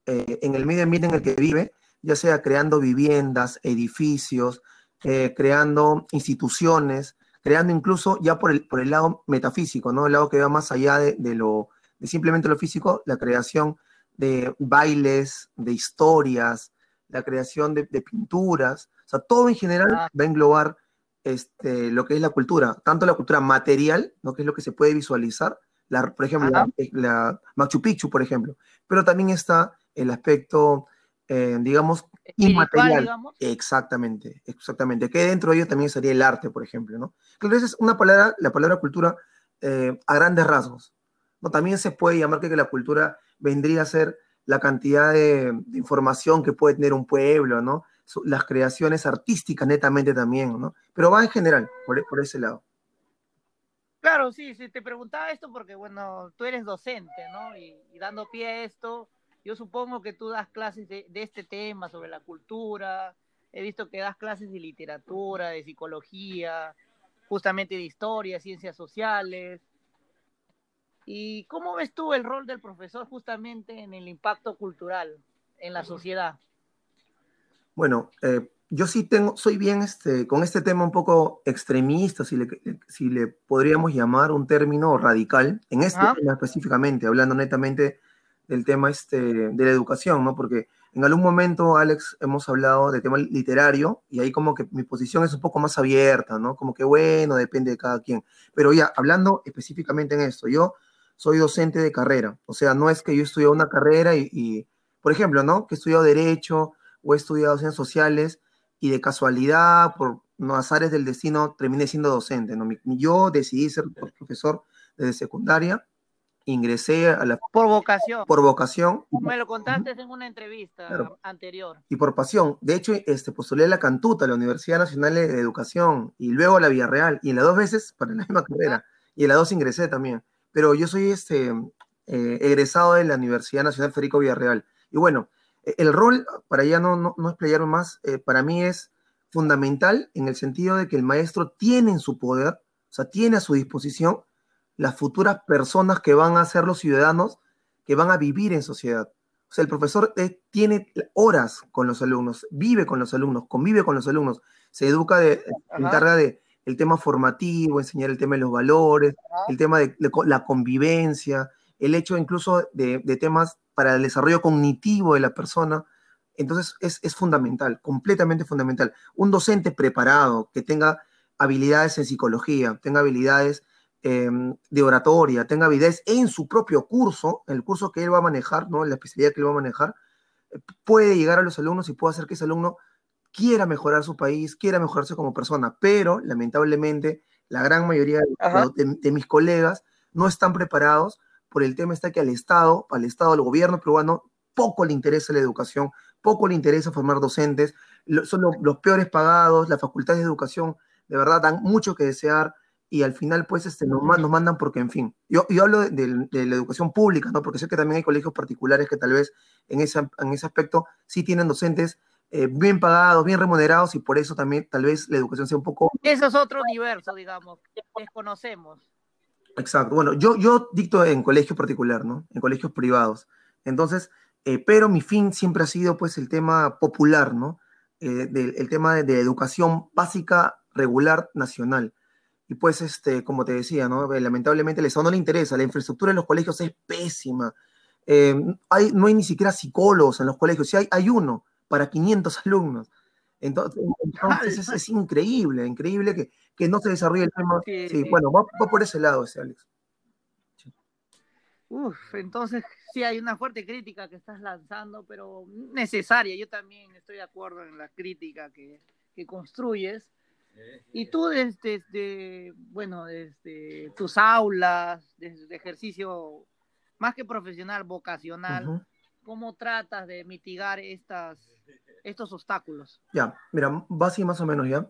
eh, en el medio ambiente en el que vive, ya sea creando viviendas, edificios, eh, creando instituciones, creando incluso ya por el, por el lado metafísico, ¿no? El lado que va más allá de, lo, de simplemente lo físico, la creación de bailes, de historias, la creación de, pinturas, o sea, todo en general ah. va a englobar este, lo que es la cultura, tanto la cultura material, ¿no? que es lo que se puede visualizar, la, por ejemplo, la, Machu Picchu, por ejemplo, pero también está el aspecto, eh, digamos, inmaterial. Exactamente, exactamente. Que dentro de ello también sería el arte, por ejemplo, ¿no? Es una palabra, la palabra cultura eh, a grandes rasgos. ¿no? También se puede llamar que, la cultura vendría a ser la cantidad de, información que puede tener un pueblo, ¿no? Las creaciones artísticas netamente también, ¿no? Pero va en general, por, por ese lado. Claro, sí, sí, te preguntaba esto porque, bueno, tú eres docente, ¿no? Y, y dando pie a esto, yo supongo que tú das clases de, este tema sobre la cultura, he visto que das clases de literatura, de psicología, justamente de historia, ciencias sociales. ¿Y cómo ves tú el rol del profesor justamente en el impacto cultural en la sociedad? Bueno, eh, yo sí tengo, soy bien este, con este tema un poco extremista, si le, si le podríamos llamar un término radical, en este tema específicamente, hablando netamente del tema este, de la educación, ¿no? Porque en algún momento, Alex, hemos hablado de tema literario y ahí como que mi posición es un poco más abierta, ¿no? Como que bueno, depende de cada quien. Pero ya, hablando específicamente en esto, yo soy docente de carrera, o sea, no es que yo estudié una carrera y, por ejemplo, ¿no? Que he estudiado Derecho o he estudiado Ciencias Sociales y de casualidad, por no azares del destino, terminé siendo docente, ¿no? Yo decidí ser profesor desde secundaria ingresé a la... Por vocación. Por vocación. Me lo contaste en una entrevista anterior. Y por pasión. De hecho, este, postulé a la Cantuta, la Universidad Nacional de Educación, y luego a la Villarreal, y en las dos veces para la misma carrera. Y en las dos ingresé también. Pero yo soy este, eh, egresado de la Universidad Nacional Federico Villarreal. Y bueno, el rol, para ya no, no, no más, eh, para mí es fundamental en el sentido de que el maestro tiene en su poder, o sea, tiene a su disposición las futuras personas que van a ser los ciudadanos que van a vivir en sociedad. O sea, el profesor eh, tiene horas con los alumnos, vive con los alumnos, convive con los alumnos, se educa, de, se encarga de el tema formativo, enseñar el tema de los valores, el tema de, la convivencia, el hecho incluso de, temas para el desarrollo cognitivo de la persona. Entonces es, es fundamental, completamente fundamental. Un docente preparado, que tenga habilidades en psicología, tenga habilidades Em, de oratoria, tenga habilidades en su propio curso, en el curso que él va a manejar, ¿no? En la especialidad que él va a manejar, eh, puede llegar a los alumnos y puede hacer que ese alumno quiera mejorar su país, quiera mejorarse como persona, pero lamentablemente la gran mayoría de, mis colegas no están preparados por el tema está que al Estado, al Estado, al gobierno peruano, poco le interesa la educación, poco le interesa formar docentes, son los peores pagados, las facultades de educación de verdad dan mucho que desear y al final pues este, nos, nos mandan porque, en fin, yo, hablo de, la educación pública, ¿no? Porque sé que también hay colegios particulares que tal vez en ese, en ese aspecto sí tienen docentes eh, bien pagados, bien remunerados y por eso también tal vez la educación sea un poco... Eso es otro universo, digamos, que desconocemos. Exacto. Bueno, yo, yo dicto en colegio particular, ¿no? En colegios privados. Entonces, eh, pero mi fin siempre ha sido pues el tema popular, ¿no? Eh, del, el tema de, educación básica regular nacional. Y pues, este, como te decía, ¿no? lamentablemente el Estado no le interesa, la infraestructura en los colegios es pésima. hay, no hay ni siquiera psicólogos en los colegios, si hay, hay uno, para 500 alumnos. Entonces, es, increíble, increíble que, que, no se desarrolle el tema. Sí, bueno, va, por ese lado ese, Alex. Uf, entonces sí hay una fuerte crítica que estás lanzando, pero necesaria. Yo también estoy de acuerdo en la crítica que, que construyes. Y tú desde, bueno, desde tus aulas, desde ejercicio más que profesional, vocacional, ¿cómo tratas de mitigar estas, estos obstáculos? Ya, mira, va así más o menos ya.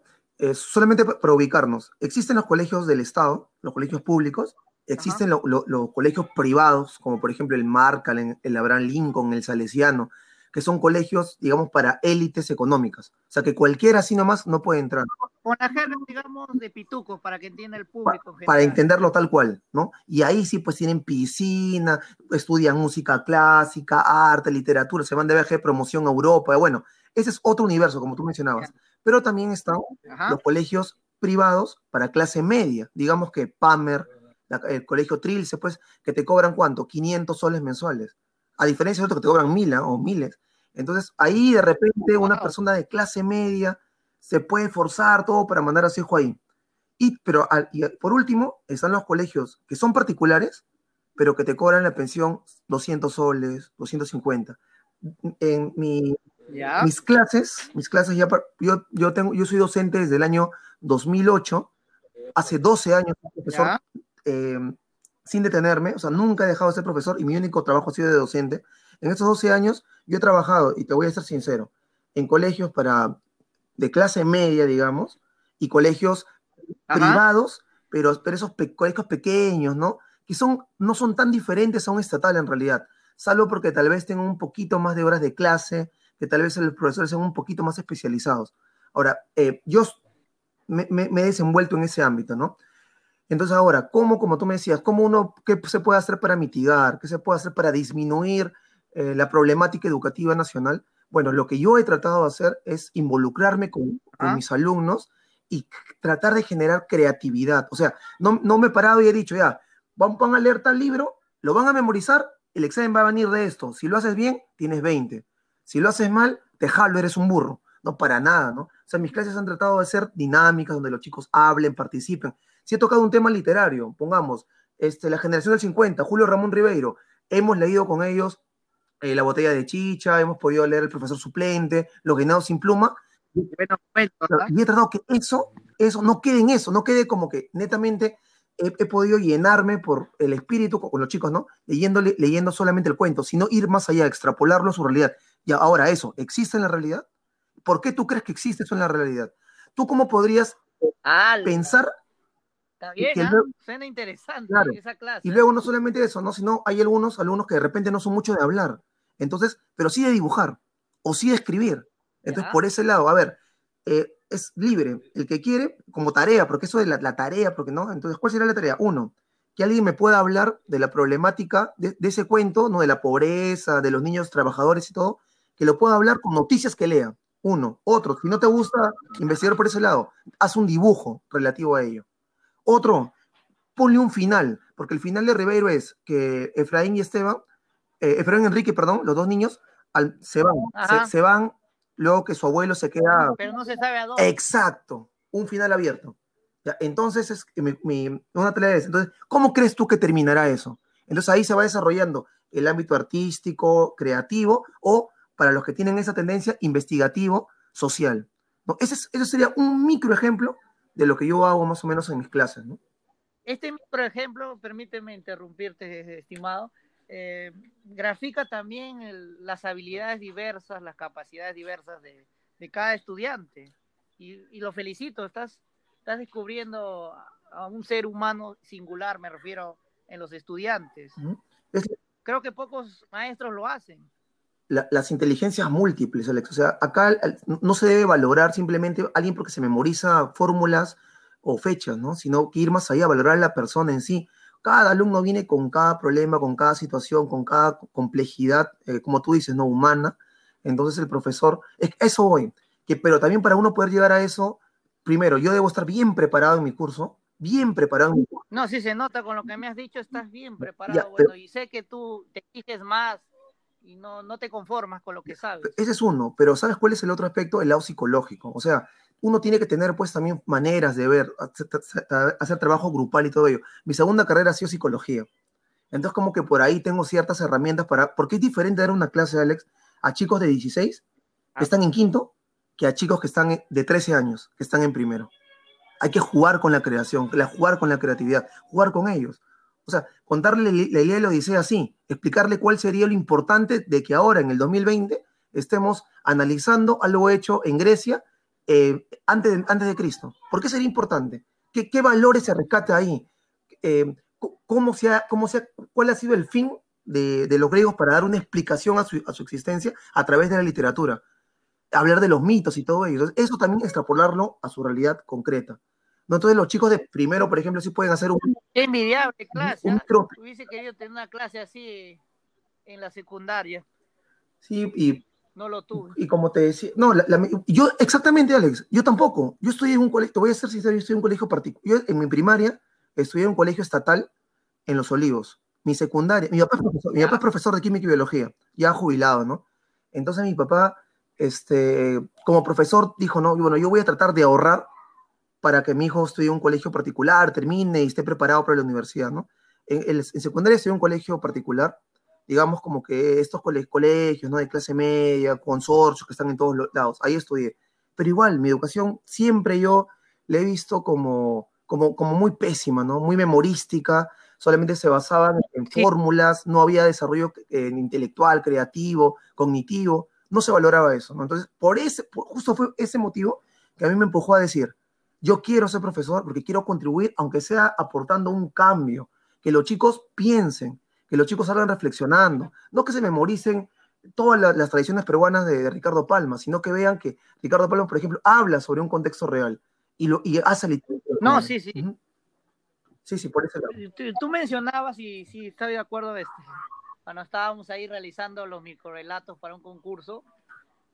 solamente para ubicarnos, existen los colegios del Estado, los colegios públicos, existen los colegios privados, como por ejemplo el Marcal, el, el Abraham Lincoln, el Salesiano, que son colegios, digamos, para élites económicas. O sea, que cualquiera así nomás no puede entrar. Con la digamos, de pitucos, para que entienda el público. Para, entenderlo tal cual, ¿no? Y ahí sí, pues tienen piscina, estudian música clásica, arte, literatura, se van de viaje de promoción a Europa. Bueno, ese es otro universo, como tú mencionabas. Pero también están los colegios privados para clase media, digamos que Pamer, el colegio Trilce, pues, que te cobran cuánto? 500 soles mensuales. A diferencia de otros que te cobran mil o miles. Entonces, ahí de repente una persona de clase media se puede forzar todo para mandar a su hijo ahí. Y, pero por último, están los colegios que son particulares, pero que te cobran la pensión 200 soles, 250. En mis clases, mis clases ya, yo, yo, tengo, yo soy docente desde el año 2008, hace 12 años, profesor, eh, sin detenerme, o sea, nunca he dejado de ser profesor y mi único trabajo ha sido de docente. En estos 12 años yo he trabajado, y te voy a ser sincero, en colegios para, de clase media, digamos, y colegios privados, pero, pero esos colegios pequeños, ¿no? Que son, no son tan diferentes a un estatal en realidad, salvo porque tal vez tengan un poquito más de horas de clase, que tal vez los profesores sean un poquito más especializados. Ahora, eh, yo me, me, he desenvuelto en ese ámbito, ¿no? Entonces ahora, ¿cómo, como tú me decías, cómo uno, qué se puede hacer para mitigar, qué se puede hacer para disminuir eh, la problemática educativa nacional? Bueno, lo que yo he tratado de hacer es involucrarme con, ah. mis alumnos y tratar de generar creatividad. O sea, no, no me he parado y he dicho, ya, van, van a leer tal libro, lo van a memorizar, el examen va a venir de esto. Si lo haces bien, tienes 20. Si lo haces mal, te jalo, eres un burro. No, para nada, ¿no? O sea, mis clases han tratado de ser dinámicas, donde los chicos hablen, participen. Si he tocado un tema literario, pongamos, este, la generación del 50, Julio Ramón Ribeiro, hemos leído con ellos eh, La botella de chicha, hemos podido leer El profesor suplente, Los guinados sin pluma, y he tratado que eso, eso no quede en eso, no quede como que netamente he, podido llenarme por el espíritu con los chicos, ¿no? Leyéndole, leyendo solamente el cuento, sino ir más allá, extrapolarlo a su realidad. Y ahora eso, ¿existe en la realidad? ¿Por qué tú crees que existe eso en la realidad? ¿Tú cómo podrías pensar Está bien, ¿ah? suena interesante esa clase. Y luego no solamente eso, ¿no? sino hay algunos alumnos que de repente no son mucho de hablar, entonces, pero sí de dibujar o sí de escribir. Entonces, por ese lado, a ver, eh, es libre, el que quiere, como tarea, porque eso es la, tarea, porque no, entonces, ¿cuál sería la tarea? Uno, que alguien me pueda hablar de la problemática de, ese cuento, ¿no? De la pobreza, de los niños trabajadores y todo, que lo pueda hablar con noticias que lea. Uno. Otro, si no te gusta investigar por ese lado, haz un dibujo relativo a ello. Otro, ponle un final, porque el final de Ribeiro es que Efraín y Esteban, eh, Efraín y Enrique, perdón, los dos niños, se van, se, van, luego que su abuelo se queda... Pero no se sabe a dónde. Exacto, un final abierto. entonces, es, mi, una tarea es, entonces, ¿cómo crees tú que terminará eso? Entonces ahí se va desarrollando el ámbito artístico, creativo, o para los que tienen esa tendencia, investigativo, social. ¿no? Ese, ese sería un micro ejemplo de lo que yo hago más o menos en mis clases. ¿no? Este micro ejemplo, permíteme interrumpirte, estimado, eh, grafica también las habilidades diversas, las capacidades diversas de, de cada estudiante. Y, y, lo felicito, estás, estás descubriendo a un ser humano singular, me refiero en los estudiantes. Creo que pocos maestros lo hacen. las inteligencias múltiples, Alex. O sea, acá no se debe valorar simplemente alguien porque se memoriza fórmulas o fechas, ¿no? Sino que ir más allá, valorar a la persona en sí. Cada alumno viene con cada problema, con cada situación, con cada complejidad, eh, como tú dices, ¿no? Humana. Entonces el profesor, es, eso hoy, que, pero también para uno poder llegar a eso, primero, yo debo estar bien preparado en mi curso, bien preparado. No, sí se nota con lo que me has dicho, estás bien preparado, bueno, y sé que tú te exiges más y no, no te conformas con lo que sabes. Ese es uno, pero ¿sabes cuál es el otro aspecto? El lado psicológico. O sea, uno tiene que tener pues también maneras de ver, hacer, trabajo grupal y todo ello. Mi segunda carrera ha sido psicología. Entonces como que por ahí tengo ciertas herramientas para, porque es diferente dar una clase, Alex, a chicos de 16 que ah. están en quinto que a chicos que están de 13 años, que están en primero. Hay que jugar con la creación, jugar con la creatividad, jugar con ellos. O sea, contarle la idea de la Odisea así, explicarle cuál sería lo importante de que ahora, en el 2020, estemos analizando algo hecho en Grecia eh, antes, de, antes de Cristo. ¿Por qué sería importante? ¿Qué, qué valores se rescata ahí? Eh, ¿cómo se cómo ¿Cuál ha sido el fin de, de, los griegos para dar una explicación a su, a su existencia a través de la literatura? Hablar de los mitos y todo ello. Eso también extrapolarlo a su realidad concreta. ¿no? Entonces los chicos de primero, por ejemplo, sí pueden hacer un... Qué envidiable clase. Un, ¿ah? Hubiese querido tener una clase así en la secundaria. Sí, y... No lo tuve. Y como te decía, no, yo exactamente, Alex, yo tampoco. Yo estoy en un colegio, te voy a ser sincero, yo estoy en un colegio particular. Yo en mi primaria estudié en un colegio estatal en Los Olivos. Mi secundaria, mi papá, es profesor, mi papá es profesor de química y biología, ya jubilado, ¿no? Entonces mi papá, este, como profesor, dijo, no, bueno, yo voy a tratar de ahorrar para que mi hijo estudie en un colegio particular, termine y esté preparado para la universidad, ¿no? En, en secundaria estudié en un colegio particular, digamos como que estos colegios, ¿no? De clase media, consorcios que están en todos lados, ahí estudié. Pero igual, mi educación siempre yo la he visto como, como, como muy pésima, ¿no? Muy memorística, solamente se basaban en fórmulas, no había desarrollo eh, intelectual, creativo, cognitivo, no se valoraba eso, ¿no? Entonces, por ese, justo fue ese motivo que a mí me empujó a decir, yo quiero ser profesor porque quiero contribuir, aunque sea aportando un cambio, que los chicos piensen, que los chicos salgan reflexionando, no que se memoricen todas las, tradiciones peruanas de, Ricardo Palma, sino que vean que Ricardo Palma, por ejemplo, habla sobre un contexto real y, lo, y hace literatura. No, sí, sí. Sí, sí, por eso. Tú, mencionabas, y sí, estoy de acuerdo, este, cuando estábamos ahí realizando los microrelatos para un concurso,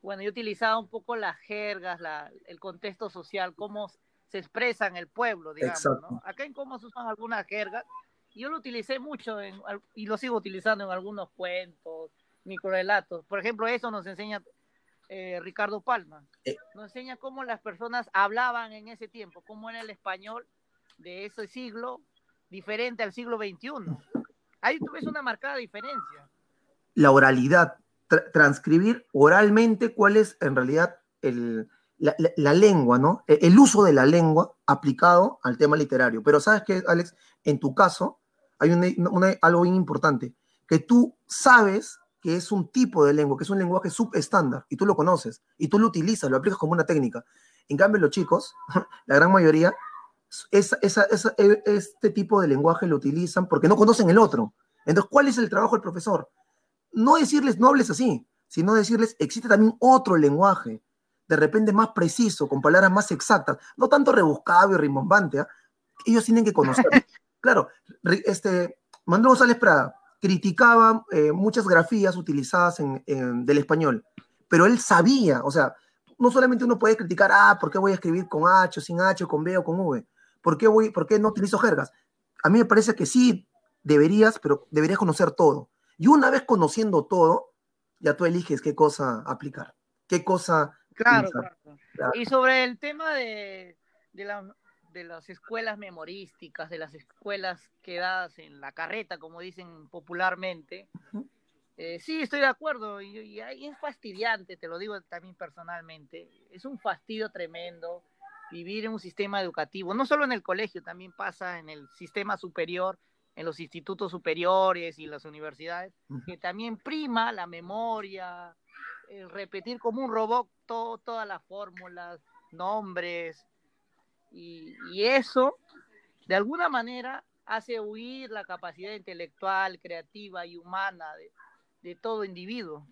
bueno, yo utilizaba un poco las jergas, la, el contexto social, cómo se expresa en el pueblo, digamos, ¿no? Acá en Cómo se usan algunas jergas, yo lo utilicé mucho en, y lo sigo utilizando en algunos cuentos, microrelatos. Por ejemplo, eso nos enseña eh, Ricardo Palma. Eh. Nos enseña cómo las personas hablaban en ese tiempo, cómo era el español de ese siglo diferente al siglo XXI. Ahí tú ves una marcada diferencia. La oralidad, transcribir oralmente cuál es en realidad el, la, lengua, ¿no? E, el uso de la lengua aplicado al tema literario. Pero sabes que, Alex, en tu caso hay algo bien importante, que tú sabes que es un tipo de lengua, que es un lenguaje subestándar, y tú lo conoces, y tú lo utilizas, lo aplicas como una técnica. En cambio, los chicos, la gran mayoría, e, este tipo de lenguaje lo utilizan porque no conocen el otro. Entonces, ¿cuál es el trabajo del profesor? No decirles, no hables así, sino decirles, existe también otro lenguaje, de repente más preciso, con palabras más exactas, no tanto rebuscado y rimbombante, ¿ah? ellos tienen que conocer. claro, este, Manuel González Prada criticaba eh, muchas grafías utilizadas en, del español, pero él sabía, o sea, no solamente uno puede criticar, ah, ¿por qué voy a escribir con H, sin H, con B o con V? ¿Por qué, voy, ¿Por qué no utilizo jergas? A mí me parece que sí deberías, pero deberías conocer todo. Y una vez conociendo todo, ya tú eliges qué cosa aplicar, qué cosa Claro, claro, Y sobre el tema de, de, las escuelas memorísticas, de las escuelas quedadas en la carreta, como dicen popularmente, Eh, sí, estoy de acuerdo y, y, es fastidiante, te lo digo también personalmente. Es un fastidio tremendo vivir en un sistema educativo, no solo en el colegio, también pasa en el sistema superior, en los institutos superiores y las universidades, que también prima la memoria, el repetir como un robot todas las fórmulas, nombres, y, eso de alguna manera hace huir la capacidad intelectual, creativa y humana de, todo individuo.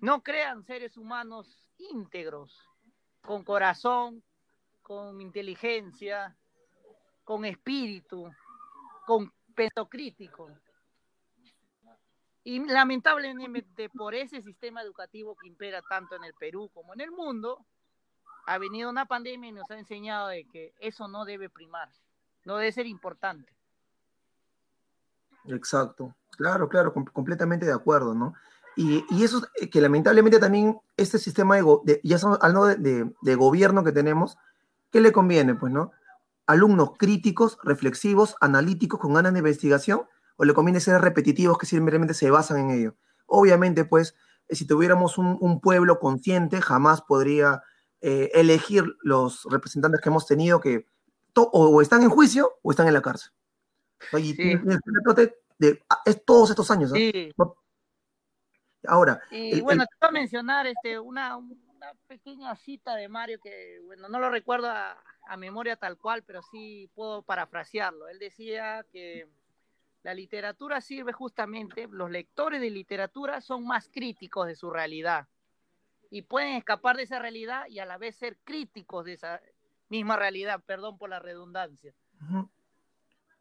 No crean seres humanos íntegros, con corazón, con inteligencia, con espíritu, con peso crítico. Y lamentablemente por ese sistema educativo que impera tanto en el Perú como en el mundo, ha venido una pandemia y nos ha enseñado de que eso no debe primar, no debe ser importante. Exacto, claro, claro, completamente de acuerdo, ¿no? Y, y, eso que lamentablemente también este sistema de, ya hablando de, de, gobierno que tenemos, ¿qué le conviene? Pues, ¿no? Alumnos críticos, reflexivos, analíticos, con ganas de investigación, o le conviene ser repetitivos que simplemente se basan en ello. Obviamente, pues, si tuviéramos un, un pueblo consciente, jamás podría eh, elegir los representantes que hemos tenido que o, están en juicio o están en la cárcel. Y, sí. de, ah, es todos estos años. ¿no? Sí. Ahora. Y el, bueno, el... te voy a mencionar este, una, una, pequeña cita de Mario que, bueno, no lo recuerdo a, a, memoria tal cual, pero sí puedo parafrasearlo. Él decía que la literatura sirve justamente, los lectores de literatura son más críticos de su realidad y pueden escapar de esa realidad y a la vez ser críticos de esa misma realidad, perdón por la redundancia.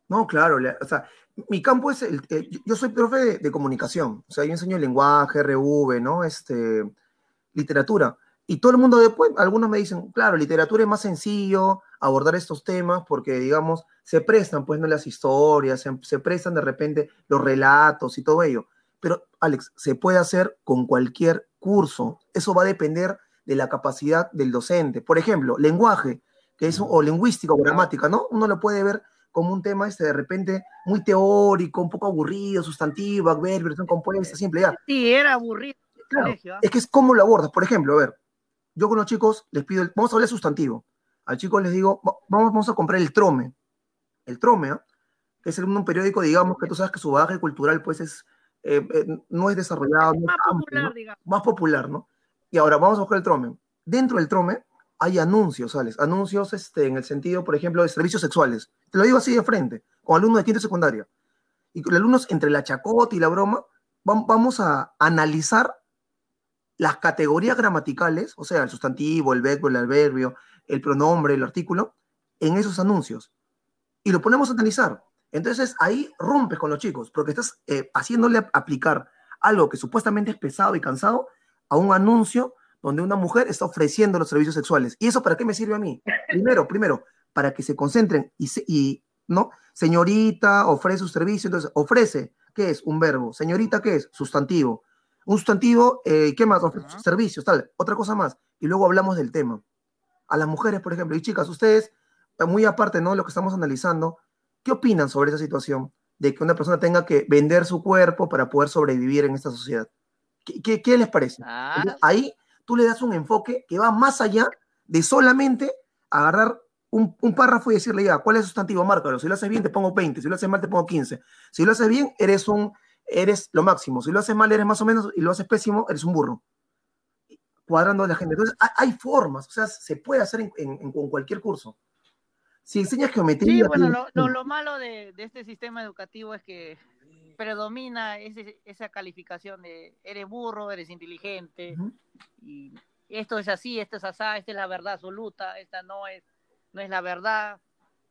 No, claro, o sea, mi campo es, el, eh, yo soy profe de, de, comunicación, o sea, yo enseño lenguaje, RV, ¿no? Este, literatura. Y todo el mundo después, algunos me dicen, claro, literatura es más sencillo abordar estos temas porque, digamos, se prestan, pues, no las historias, se, se prestan de repente los relatos y todo ello. Pero, Alex, se puede hacer con cualquier curso. Eso va a depender de la capacidad del docente. Por ejemplo, lenguaje, que es, o lingüística o gramática, ¿no? Uno lo puede ver como un tema este de repente muy teórico, un poco aburrido, sustantivo, adverbio, versión compuesta, simple ya. Sí, era aburrido. Claro, colegio, ¿eh? Es que es cómo lo abordas. Por ejemplo, a ver, yo con los chicos les pido, el, vamos a hablar de sustantivo. Al chico les digo, vamos, vamos a comprar el trome. El trome, ¿eh? que es un periódico, digamos, que tú sabes que su bagaje cultural, pues, es, eh, eh, no es desarrollado, más, no popular, amplio, ¿no? más popular, ¿no? Y ahora vamos a buscar el trome. Dentro del trome hay anuncios, ¿sabes? Anuncios este, en el sentido, por ejemplo, de servicios sexuales. Te lo digo así de frente, con alumnos de quinto secundaria. Y con alumnos entre la chacota y la broma, vamos a analizar las categorías gramaticales, o sea, el sustantivo, el verbo, el adverbio, el pronombre, el artículo, en esos anuncios. Y lo ponemos a analizar. Entonces ahí rompes con los chicos, porque estás eh, haciéndole aplicar algo que supuestamente es pesado y cansado a un anuncio donde una mujer está ofreciendo los servicios sexuales. ¿Y eso para qué me sirve a mí? Primero, primero, para que se concentren y, se, y ¿no? Señorita ofrece su servicio, entonces ofrece, ¿qué es? Un verbo. Señorita, ¿qué es? Sustantivo. Un sustantivo, eh, ¿qué más? Ofrece servicios, tal. Otra cosa más. Y luego hablamos del tema. A las mujeres, por ejemplo, y chicas, ustedes, muy aparte, ¿no? Lo que estamos analizando, ¿qué opinan sobre esa situación? De que una persona tenga que vender su cuerpo para poder sobrevivir en esta sociedad. ¿Qué, qué, qué les parece? Ah. Entonces, ahí tú le das un enfoque que va más allá de solamente agarrar un, un, párrafo y decirle ya, ¿cuál es el sustantivo? Márcalo. Si lo haces bien, te pongo 20. Si lo haces mal, te pongo 15. Si lo haces bien, eres un, eres lo máximo. Si lo haces mal, eres más o menos, y lo haces pésimo, eres un burro. Cuadrando a la gente. Entonces, hay, hay formas, o sea, se puede hacer en, en, en cualquier curso. Si enseñas geometría. Sí, bueno, lo, lo, lo malo de, de, este sistema educativo es que predomina ese, esa calificación de eres burro, eres inteligente, uh -huh. y esto es así, esto es así, esta es la verdad absoluta, esta no es, no es la verdad.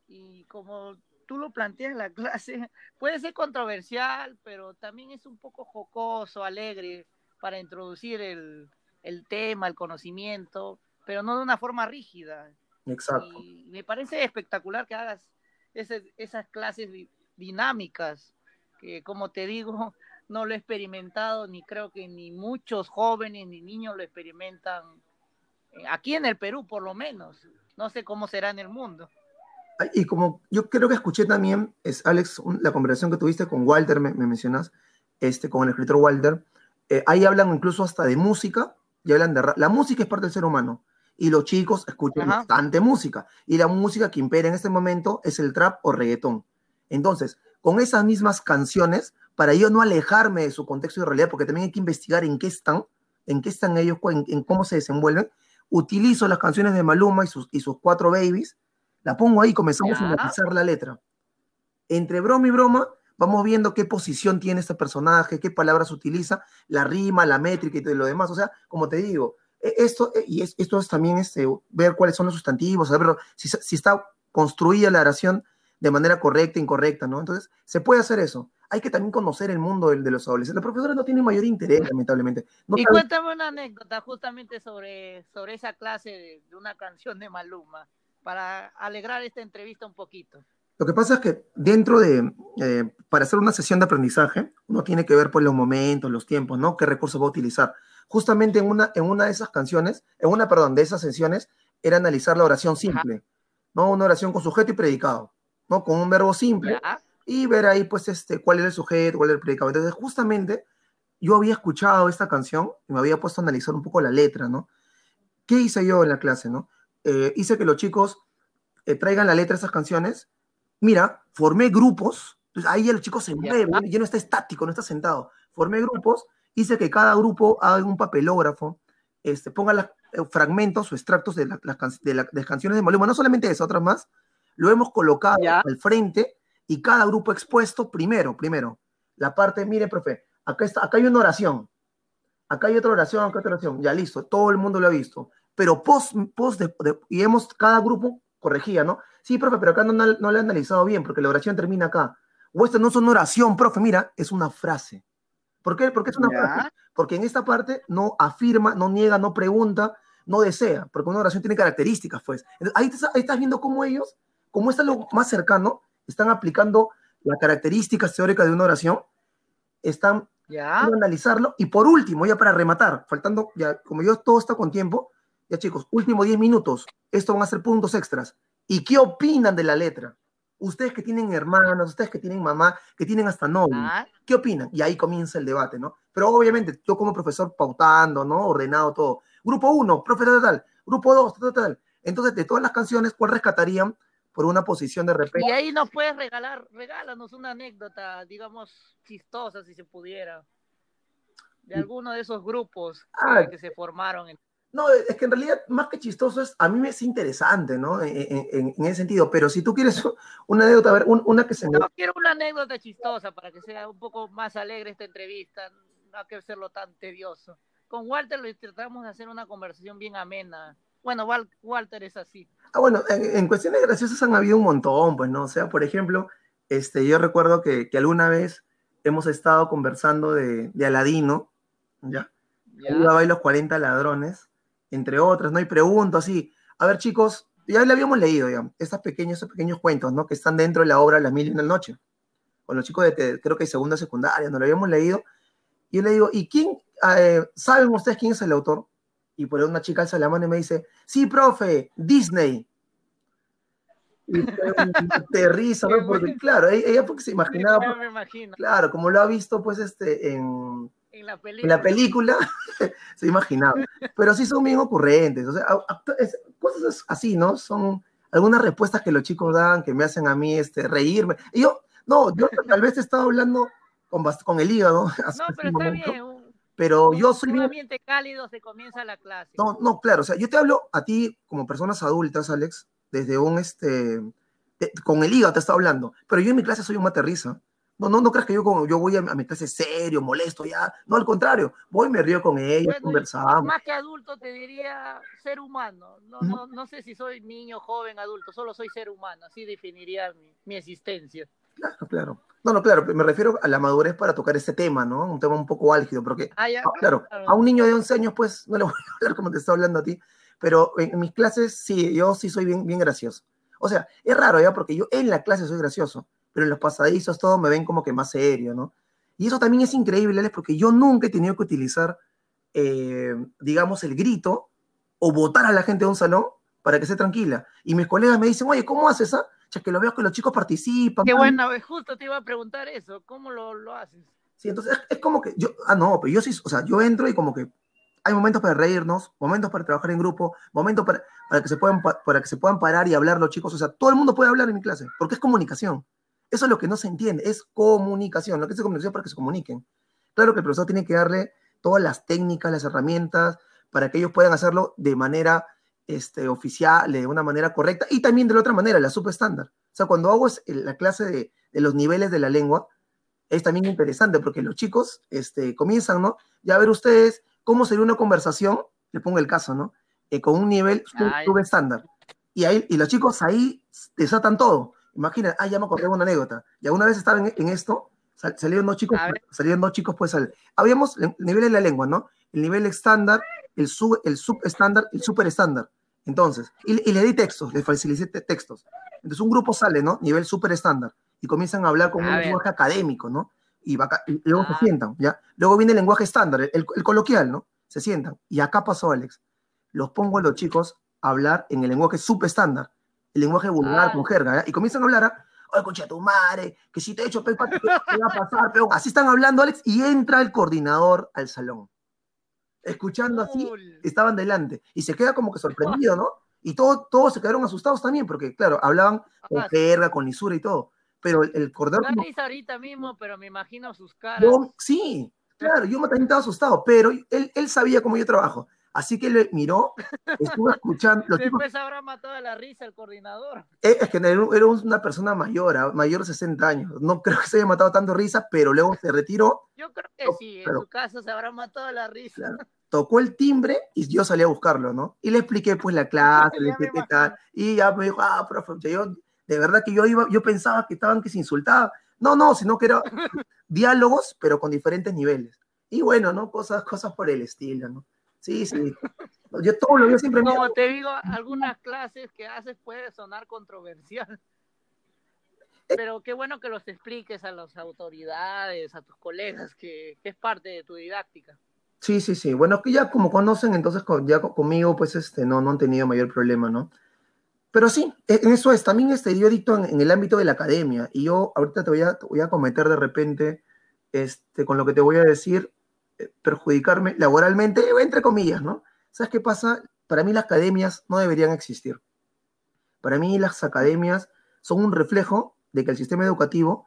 Y como tú lo planteas en la clase, puede ser controversial, pero también es un poco jocoso, alegre, para introducir el, el tema, el conocimiento, pero no de una forma rígida. Exacto. Y me parece espectacular que hagas ese, esas clases dinámicas, que como te digo, no lo he experimentado, ni creo que ni muchos jóvenes ni niños lo experimentan, eh, aquí en el Perú por lo menos, no sé cómo será en el mundo. Y como yo creo que escuché también, es Alex, la conversación que tuviste con Walter, me, me mencionas, este, con el escritor Walter, eh, ahí hablan incluso hasta de música, y hablan de la música es parte del ser humano, y los chicos escuchan bastante música, y la música que impera en este momento es el trap o reggaetón. Entonces, con esas mismas canciones, para yo no alejarme de su contexto de realidad, porque también hay que investigar en qué están, en qué están ellos, en, cómo se desenvuelven, utilizo las canciones de Maluma y sus, y sus cuatro babies, la pongo ahí y comenzamos a analizar la letra. Entre broma y broma, vamos viendo qué posición tiene este personaje, qué palabras utiliza, la rima, la métrica y todo lo demás. O sea, como te digo, esto, e, y esto es también este, ver cuáles son los sustantivos, saber si, si está construida la oración de manera correcta, incorrecta, ¿no? Entonces, se puede hacer eso. Hay que también conocer el mundo de, de los adolescentes. Los profesores no tienen mayor interés, lamentablemente. y cuéntame una anécdota justamente sobre, sobre esa clase de, de una canción de Maluma, para alegrar esta entrevista un poquito. Lo que pasa es que dentro de, eh, para hacer una sesión de aprendizaje, uno tiene que ver por pues, los momentos, los tiempos, ¿no? ¿Qué recursos va a utilizar? Justamente en una, en una de esas canciones, en una, perdón, de esas sesiones, era analizar la oración simple, ¿no? Una oración con sujeto y predicado, ¿no? Con un verbo simple. Y ver ahí, pues, este, cuál era el sujeto, cuál era el predicado. Entonces, justamente, yo había escuchado esta canción y me había puesto a analizar un poco la letra, ¿no? ¿Qué hice yo en la clase, no? Eh, hice que los chicos eh, traigan la letra de esas canciones mira, formé grupos, entonces ahí el chico se mueve, ya no está estático, no está sentado. Formé grupos, hice que cada grupo haga un papelógrafo, este, ponga los eh, fragmentos o extractos de, las canciones de Maluma, no solamente eso, otras más, lo hemos colocado al frente y cada grupo expuesto primero, primero, la parte, mire, profe, acá, está, acá hay una oración, acá hay otra oración, acá hay otra oración, ya listo, todo el mundo lo ha visto, pero post, post y hemos, cada grupo corregía, ¿no? Sí, profe, pero acá no, no, le he analizado bien, porque la oración termina acá. O esta no es una oración, profe, mira, es una frase. ¿Por qué? Porque es una frase. Porque en esta parte no afirma, no niega, no pregunta, no desea, porque una oración tiene características, pues. Ahí, estás viendo cómo ellos, como está lo más cercano, están aplicando las características teóricas de una oración, están ¿Ya? analizarlo. Y por último, ya para rematar, faltando, ya como yo todo está con tiempo, ya chicos, último 10 minutos, esto van a ser puntos extras. ¿Y qué opinan de la letra? Ustedes que tienen hermanos, ustedes que tienen mamá, que tienen hasta novio, ah. ¿qué opinan? Y ahí comienza el debate, ¿no? Pero obviamente yo como profesor pautando, ¿no? Ordenado todo. Grupo 1, profesor tal, grupo 2, tal, tal. Entonces, de todas las canciones, ¿cuál rescatarían por una posición de repente? Y ahí nos puedes regalar, regálanos una anécdota, digamos, chistosa, si se pudiera, de alguno de esos grupos ah, que se formaron en no, es que en realidad, más que chistoso, es, a mí me es interesante, ¿no? En, ese sentido. Pero si tú quieres una anécdota, a ver, una que se. No, quiero una anécdota chistosa para que sea un poco más alegre esta entrevista, no hay que hacerlo tan tedioso. Con Walter lo tratamos de hacer una conversación bien amena. Bueno, Walter es así. Ah, bueno, en, cuestiones graciosas han habido un montón, pues, ¿no? O sea, por ejemplo, este, yo recuerdo que, que alguna vez hemos estado conversando de, de Aladino, ¿ya? ¿ya? Ahí los 40 ladrones entre otras, ¿no? Y pregunto así, a ver chicos, ya le habíamos leído estos pequeños, estos pequeños cuentos, ¿no? Que están dentro de la obra Las Mil y una Noche, con los chicos de, creo que segunda secundaria, no lo habíamos leído, y yo le digo, ¿y quién, eh, saben ustedes quién es el autor? Y por ahí una chica alza la mano y me dice, sí, profe, Disney. Y te risa, ¿no? Porque, claro, ella, porque se imaginaba, claro, como lo ha visto, pues, este, en en la película. se imaginaba. Pero sí son bien ocurrentes. O sea, cosas así, ¿no? Son algunas respuestas que los chicos dan que me hacen a mí este, reírme. Y yo, no, yo tal vez he estado hablando con, con el hígado. No, pero está bien. Pero yo soy un ambiente cálido se comienza la clase. No, no, claro, o sea, yo te hablo a ti como personas adultas, Alex, desde un este con el hígado te estaba hablando, pero yo en mi clase soy un materrisa. No, no, no creas que yo, como, yo voy a, a mi clase serio, molesto, ya. No, al contrario, voy, me río con ellos, conversamos. Más que adulto te diría ser humano. No, no, no, sé si soy niño, joven, adulto, solo soy ser humano. Así definiría mi, mi existencia. Claro, claro. No, no, claro, me refiero a la madurez para tocar este tema, ¿no? Un tema un poco álgido, porque, ah, claro, a un niño de 11 años, pues, no le voy a hablar como te está hablando a ti, pero en, mis clases, sí, yo sí soy bien, bien gracioso. O sea, es raro, ¿ya? Porque yo en la clase soy gracioso, pero en los pasadizos todo me ven como que más serio, ¿no? Y eso también es increíble, porque yo nunca he tenido que utilizar, eh, digamos, el grito o votar a la gente de un salón para que esté tranquila. Y mis colegas me dicen, oye, ¿cómo haces eso? Ya que lo veo que los chicos participan. Qué bueno, justo te iba a preguntar eso, ¿cómo lo, lo haces? Sí, entonces es, como que yo, ah, no, pero yo sí, o sea, yo entro y como que hay momentos para reírnos, momentos para trabajar en grupo, momentos para, para, que se puedan, para que se puedan parar y hablar los chicos. O sea, todo el mundo puede hablar en mi clase, porque es comunicación. Eso es lo que no se entiende, es comunicación. Lo que es comunicación para que se comuniquen. Claro que el profesor tiene que darle todas las técnicas, las herramientas, para que ellos puedan hacerlo de manera este, oficial, de una manera correcta, y también de la otra manera, la subestándar. O sea, cuando hago la clase de, de, los niveles de la lengua, es también interesante porque los chicos este, comienzan, ¿no? Ya a ver ustedes cómo sería una conversación, le pongo el caso, ¿no? Eh, con un nivel subestándar. Y, ahí, y los chicos ahí desatan todo. Imagina, ah, ya me acordé de una anécdota. Ya una vez estaba en, esto, salieron dos chicos, salieron dos chicos, pues, al, habíamos niveles de la lengua, ¿no? El nivel estándar, el sub, el subestándar, el super estándar. Entonces, y, le di textos, le facilité textos. Entonces un grupo sale, ¿no? Nivel super estándar, y comienzan a hablar con un lenguaje académico, ¿no? Y, luego se ah. sientan, ¿ya? Luego viene el lenguaje estándar, el, el, coloquial, ¿no? Se sientan. Y acá pasó, Alex. Los pongo a los chicos a hablar en el lenguaje subestándar, el lenguaje vulgar ah. con jerga, ¿ya? Y comienzan a hablar a, oye, concha tu madre, que si te he hecho ¿qué va a pasar? Así están hablando, Alex, y entra el coordinador al salón escuchando así, estaban delante. Y se queda como que sorprendido, ¿no? Y todo, todos se quedaron asustados también, porque, claro, hablaban con jerga, con lisura y todo. Pero el, el cordero. Risa ahorita mismo, pero me imagino sus caras. sí, claro, yo me también estaba asustado, pero él, él sabía cómo yo trabajo. Así que le miró, estuvo escuchando. Después habrá matado la risa el coordinador. Eh, es que era una persona mayor, ah, mayor de 60 años. No creo que se haya matado tanto risa, pero luego se retiró. Yo creo que sí, en su casa se habrá matado la risa. tocó el timbre y yo salí a buscarlo, ¿no? Y le expliqué pues la clase, le expliqué qué tal. Y ya me dijo, ah, profe, yo, de verdad que yo iba, yo pensaba que estaban que se insultaba. No, no, sino que era diálogos, pero con diferentes niveles. Y bueno, ¿no? Cosas, cosas por el estilo, ¿no? Sí, sí. Yo todo lo veo siempre. Como te digo, algunas clases que haces puede sonar controversial. Eh. Pero qué bueno que los expliques a las autoridades, a tus colegas, que, es parte de tu didáctica. Sí, sí, sí. Bueno, que ya como conocen, entonces ya conmigo, pues este, no, no han tenido mayor problema, ¿no? Pero sí, e, en eso es. También este, yo dicto en, el ámbito de la academia. Y yo ahorita te voy a, te voy a cometer de repente, este, con lo que te voy a decir, perjudicarme laboralmente, entre comillas, ¿no? ¿Sabes qué pasa? Para mí las academias no deberían existir. Para mí las academias son un reflejo de que el sistema educativo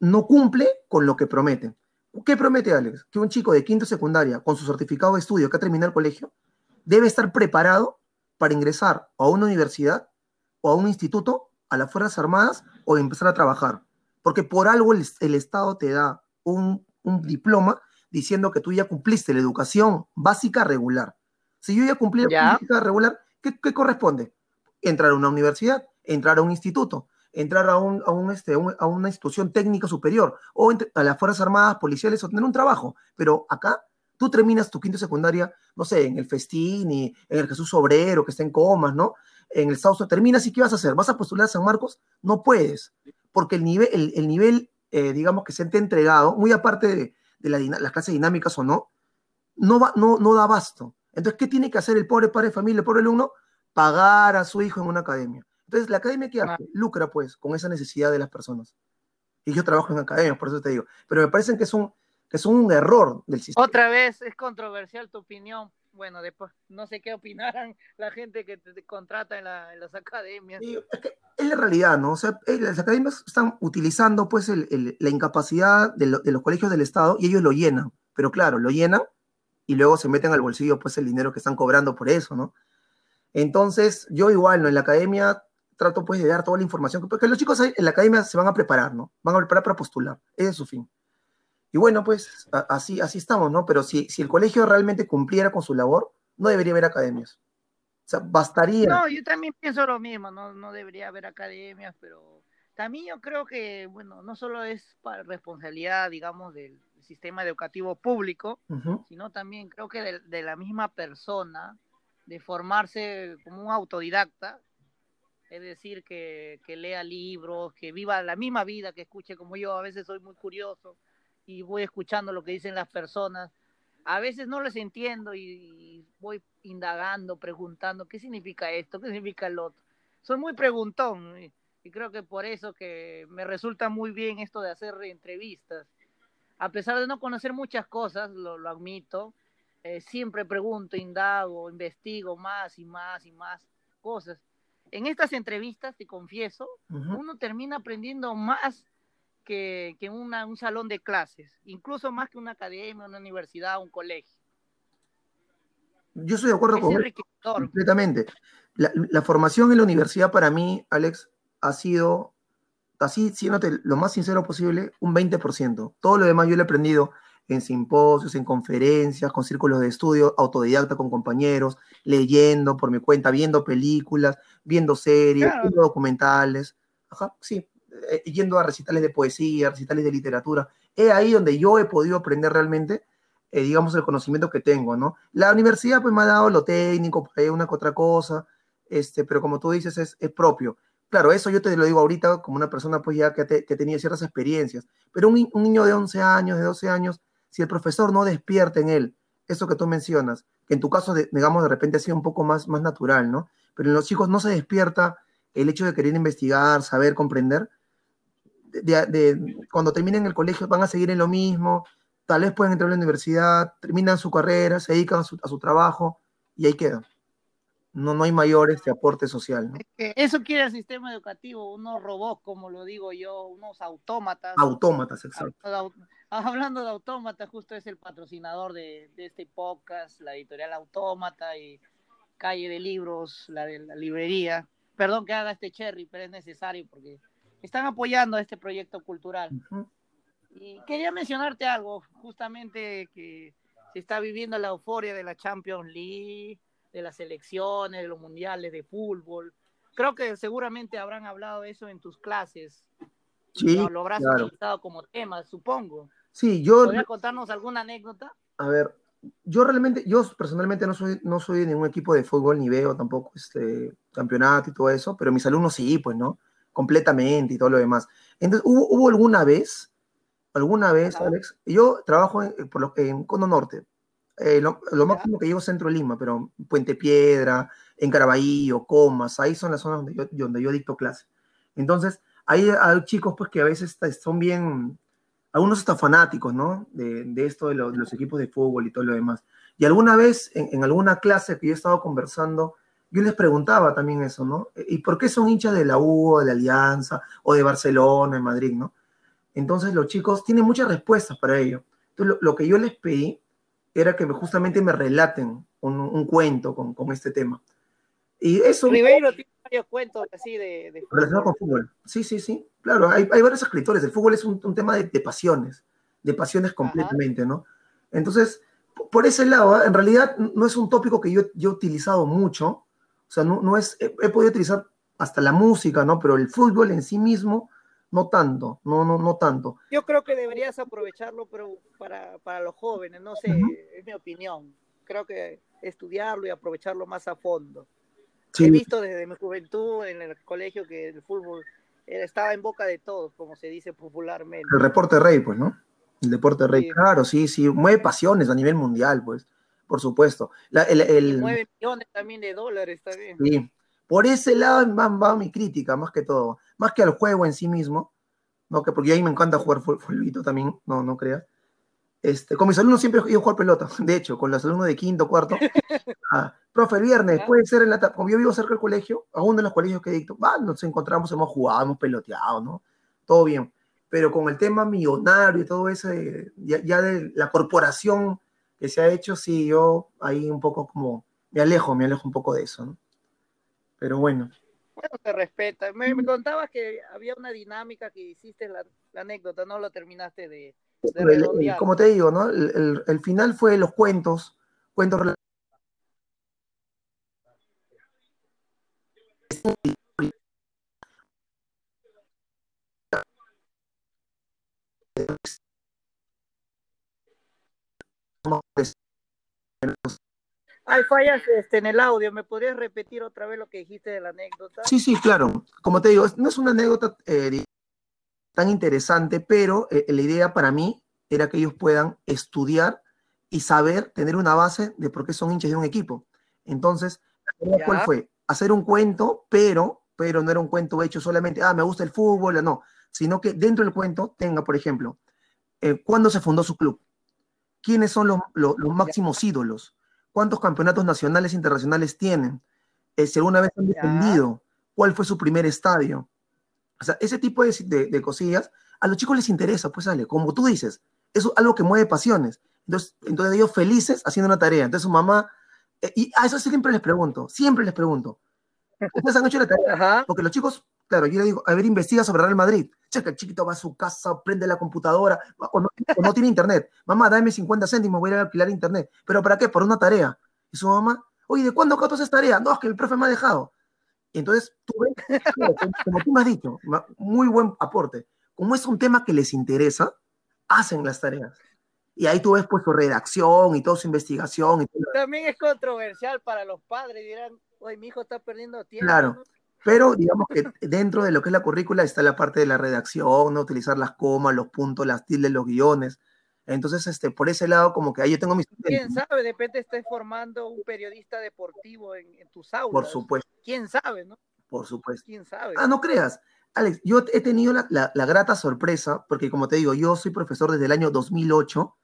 no cumple con lo que promete. ¿Qué promete Alex? Que un chico de quinto secundaria con su certificado de estudio que ha terminado el colegio debe estar preparado para ingresar a una universidad o a un instituto, a las Fuerzas Armadas o empezar a trabajar. Porque por algo el, Estado te da un diploma diciendo que tú ya cumpliste la educación básica regular. Si yo ya cumplí la básica regular, ¿qué, corresponde? Entrar a una universidad, entrar a un instituto, entrar a, un, a, un, este, a una institución técnica superior o a las Fuerzas Armadas, policiales o tener un trabajo. Pero acá tú terminas tu quinto secundaria, no sé, en el Festini, en el Jesús Obrero, que está en comas, ¿no? En el Sauso, terminas y ¿qué vas a hacer? ¿Vas a postular a San Marcos? No puedes, porque el nivel, el, nivel eh, digamos, que se te ha entregado, muy aparte de, de las clases dinámicas o no, no, va, no, no da abasto. Entonces, ¿qué tiene que hacer el pobre padre de familia, el pobre alumno? Pagar a su hijo en una academia. Entonces, la academia ¿qué hace? Lucra, pues, con esa necesidad de las personas. Y yo trabajo en academias, por eso te digo. Pero me parece que es un, que es un error del sistema. Otra vez, es controversial tu opinión. Bueno, después no sé qué opinarán la gente que te contrata en, las academias. es, la realidad, ¿no? O sea, eh, las academias están utilizando pues la incapacidad de, los colegios del Estado y ellos lo llenan. Pero claro, lo llenan y luego se meten al bolsillo pues el dinero que están cobrando por eso, ¿no? Entonces, yo igual, ¿no? En la academia trato pues de dar toda la información, porque los chicos en la academia se van a preparar, ¿no? Van a preparar para postular, ese es su fin. Y bueno, pues así, así estamos, ¿no? Pero si, si el colegio realmente cumpliera con su labor, no debería haber academias. O sea, bastaría. No, yo también pienso lo mismo, no, no debería haber academias, pero también yo creo que, bueno, no solo es responsabilidad, digamos, del sistema educativo público, sino también creo que de, la misma persona, de formarse como un autodidacta, es decir, que, que lea libros, que viva la misma vida, que escuche como yo, a veces soy muy curioso, y voy escuchando lo que dicen las personas. A veces no les entiendo y, voy indagando, preguntando qué significa esto, qué significa el otro. Soy muy preguntón y, creo que por eso que me resulta muy bien esto de hacer entrevistas. a pesar de no conocer muchas cosas, lo, lo admito, eh, siempre pregunto, indago, investigo más y más y más cosas. En estas entrevistas, te confieso, uno termina aprendiendo más que, que en un salón de clases, incluso más que una academia, una universidad, un colegio. Yo estoy de acuerdo con él completamente. La, la, formación en la universidad para mí, Alex, ha sido, así siéndote lo más sincero posible, un 20%. Todo lo demás yo lo he aprendido en simposios, en conferencias, con círculos de estudio, autodidacta con compañeros, leyendo por mi cuenta, viendo películas, viendo series, viendo documentales. Ajá, sí, yendo a recitales de poesía, recitales de literatura. Es ahí donde yo he podido aprender realmente, eh, digamos, el conocimiento que tengo, ¿no? La universidad pues me ha dado lo técnico, por ahí una que otra cosa, este, pero como tú dices, es, es propio. Claro, eso yo te lo digo ahorita como una persona pues ya que, te, que ciertas experiencias, pero un, un niño de 11 años, de 12 años, si el profesor no despierta en él eso que tú mencionas, que en tu caso, digamos, de repente ha sido un poco más, más natural, ¿no? Pero en los chicos no se despierta el hecho de querer investigar, saber, comprender. De, cuando terminen el colegio van a seguir en lo mismo, tal vez pueden entrar a la universidad, terminan su carrera, se dedican a su, a su trabajo y ahí quedan no, no hay mayor este aporte social. Eso quiere el sistema educativo, unos robots, como lo digo yo, unos autómatas. Autómatas, exacto. Hablando de autómatas, justo es el patrocinador de, este podcast, la editorial Autómata y Calle de Libros, la de la librería. Perdón que haga este cherry, pero es necesario porque están apoyando este proyecto cultural. Y quería mencionarte algo, justamente que se está viviendo la euforia de la Champions League de las elecciones, de los mundiales de fútbol. Creo que seguramente habrán hablado eso en tus clases. Sí, lo habrás utilizado como tema, supongo. Sí, yo... ¿Podrías contarnos alguna anécdota? A ver, yo realmente, yo personalmente no soy, no soy de ningún equipo de fútbol, ni veo tampoco este campeonato y todo eso, pero mis alumnos sí, pues, ¿no? Completamente y todo lo demás. Entonces, ¿hubo, hubo alguna vez, alguna vez, Alex, yo trabajo en, por lo, en Cono Norte, eh, lo, máximo que llevo Centro Lima, pero Puente Piedra, en Caraballo, Comas, ahí son las zonas donde yo, donde yo dicto clase. Entonces, hay, hay chicos pues que a veces son bien, algunos hasta fanáticos, ¿no? De, de esto de, los equipos de fútbol y todo lo demás. Y alguna vez, en, en, alguna clase que yo he estado conversando, yo les preguntaba también eso, ¿no? ¿Y por qué son hinchas de la U, de la Alianza, o de Barcelona, de Madrid, ¿no? Entonces los chicos tienen muchas respuestas para ello. Entonces lo, lo que yo les pedí era que justamente me relaten un, cuento con, con, este tema. Y eso... Ribeiro tiene varios cuentos así de... de relacionado con fútbol. Sí, sí, sí. Claro, hay, hay varios escritores. El fútbol es un, un tema de, de, pasiones, de pasiones completamente, ¿no? Entonces, por ese lado, en realidad no es un tópico que yo, yo he utilizado mucho. O sea, no, no es... He, he podido utilizar hasta la música, ¿no? Pero el fútbol en sí mismo no tanto, no, no, no tanto. Yo creo que deberías aprovecharlo, pero para, para los jóvenes, no sé, es mi opinión. Creo que estudiarlo y aprovecharlo más a fondo. He visto desde mi juventud en el colegio que el fútbol estaba en boca de todos, como se dice popularmente. El deporte rey, pues, ¿no? El deporte rey, claro, sí, sí, mueve pasiones a nivel mundial, pues, por supuesto. La, el, el... mueve millones también de dólares, también. Sí, por ese lado va, va, mi crítica, más que todo. Más que al juego en sí mismo, ¿no? Que porque a mí me encanta jugar fulbito también, no, no creas. Este, con mis alumnos siempre he ido a jugar pelota. De hecho, con los alumnos de quinto, cuarto. ah, profe, el viernes, puede ser en la como yo vivo cerca del colegio, aún en los colegios que dicto, ah, nos encontramos, hemos jugado, hemos peloteado, ¿no? Todo bien. Pero con el tema millonario y todo eso, ya, ya de la corporación que se ha hecho, sí, yo ahí un poco como me alejo, me alejo un poco de eso, ¿no? Pero bueno. Bueno, te respeta. Me, me contabas que había una dinámica que hiciste la, la anécdota, no lo terminaste de, de redondear. Como te digo, ¿no? El, el, el, final fue los cuentos, cuentos hay fallas este, en el audio. ¿Me podrías repetir otra vez lo que dijiste de la anécdota? Sí, sí, claro. Como te digo, no es una anécdota eh, tan interesante, pero eh, la idea para mí era que ellos puedan estudiar y saber, tener una base de por qué son hinchas de un equipo. Entonces, ¿cuál fue? Hacer un cuento, pero, pero no era un cuento hecho solamente, ah, me gusta el fútbol, no, sino que dentro del cuento tenga, por ejemplo, eh, cuándo se fundó su club, quiénes son los, máximos ídolos, cuántos campeonatos nacionales e internacionales tienen, eh, si alguna vez han defendido, cuál fue su primer estadio. O sea, ese tipo de, cosillas a los chicos les interesa, pues sale, como tú dices, es algo que mueve pasiones. Entonces, entonces ellos felices haciendo una tarea. Entonces su mamá, eh, y a eso siempre les pregunto, siempre les pregunto, ¿ustedes han hecho la tarea? Porque los chicos, claro, yo le digo, a ver, investiga sobre Real Madrid. Checa, el chiquito va a su casa, prende la computadora, o no, tiene internet. Mamá, dame 50 céntimos, voy a ir a alquilar internet. ¿Pero para qué? Por una tarea. Y su mamá, oye, ¿de cuándo acá esa tarea? No, es que el profe me ha dejado. Y entonces, tú ves, como tú me has dicho, muy buen aporte. Como es un tema que les interesa, hacen las tareas. Y ahí tú ves pues su redacción y toda su investigación. También es controversial para los padres, dirán, oye, mi hijo está perdiendo tiempo. Claro, pero digamos que dentro de lo que es la currícula está la parte de la redacción, ¿no? utilizar las comas, los puntos, las tildes, los guiones. Entonces, este, por ese lado, como que ahí yo tengo mis... ¿Quién sabe? De repente estés formando un periodista deportivo en, tus aulas. Por supuesto. ¿Quién sabe, no? Por supuesto. ¿Quién sabe? Ah, no creas. Alex, yo he tenido la, grata sorpresa, porque como te digo, yo soy profesor desde el año 2008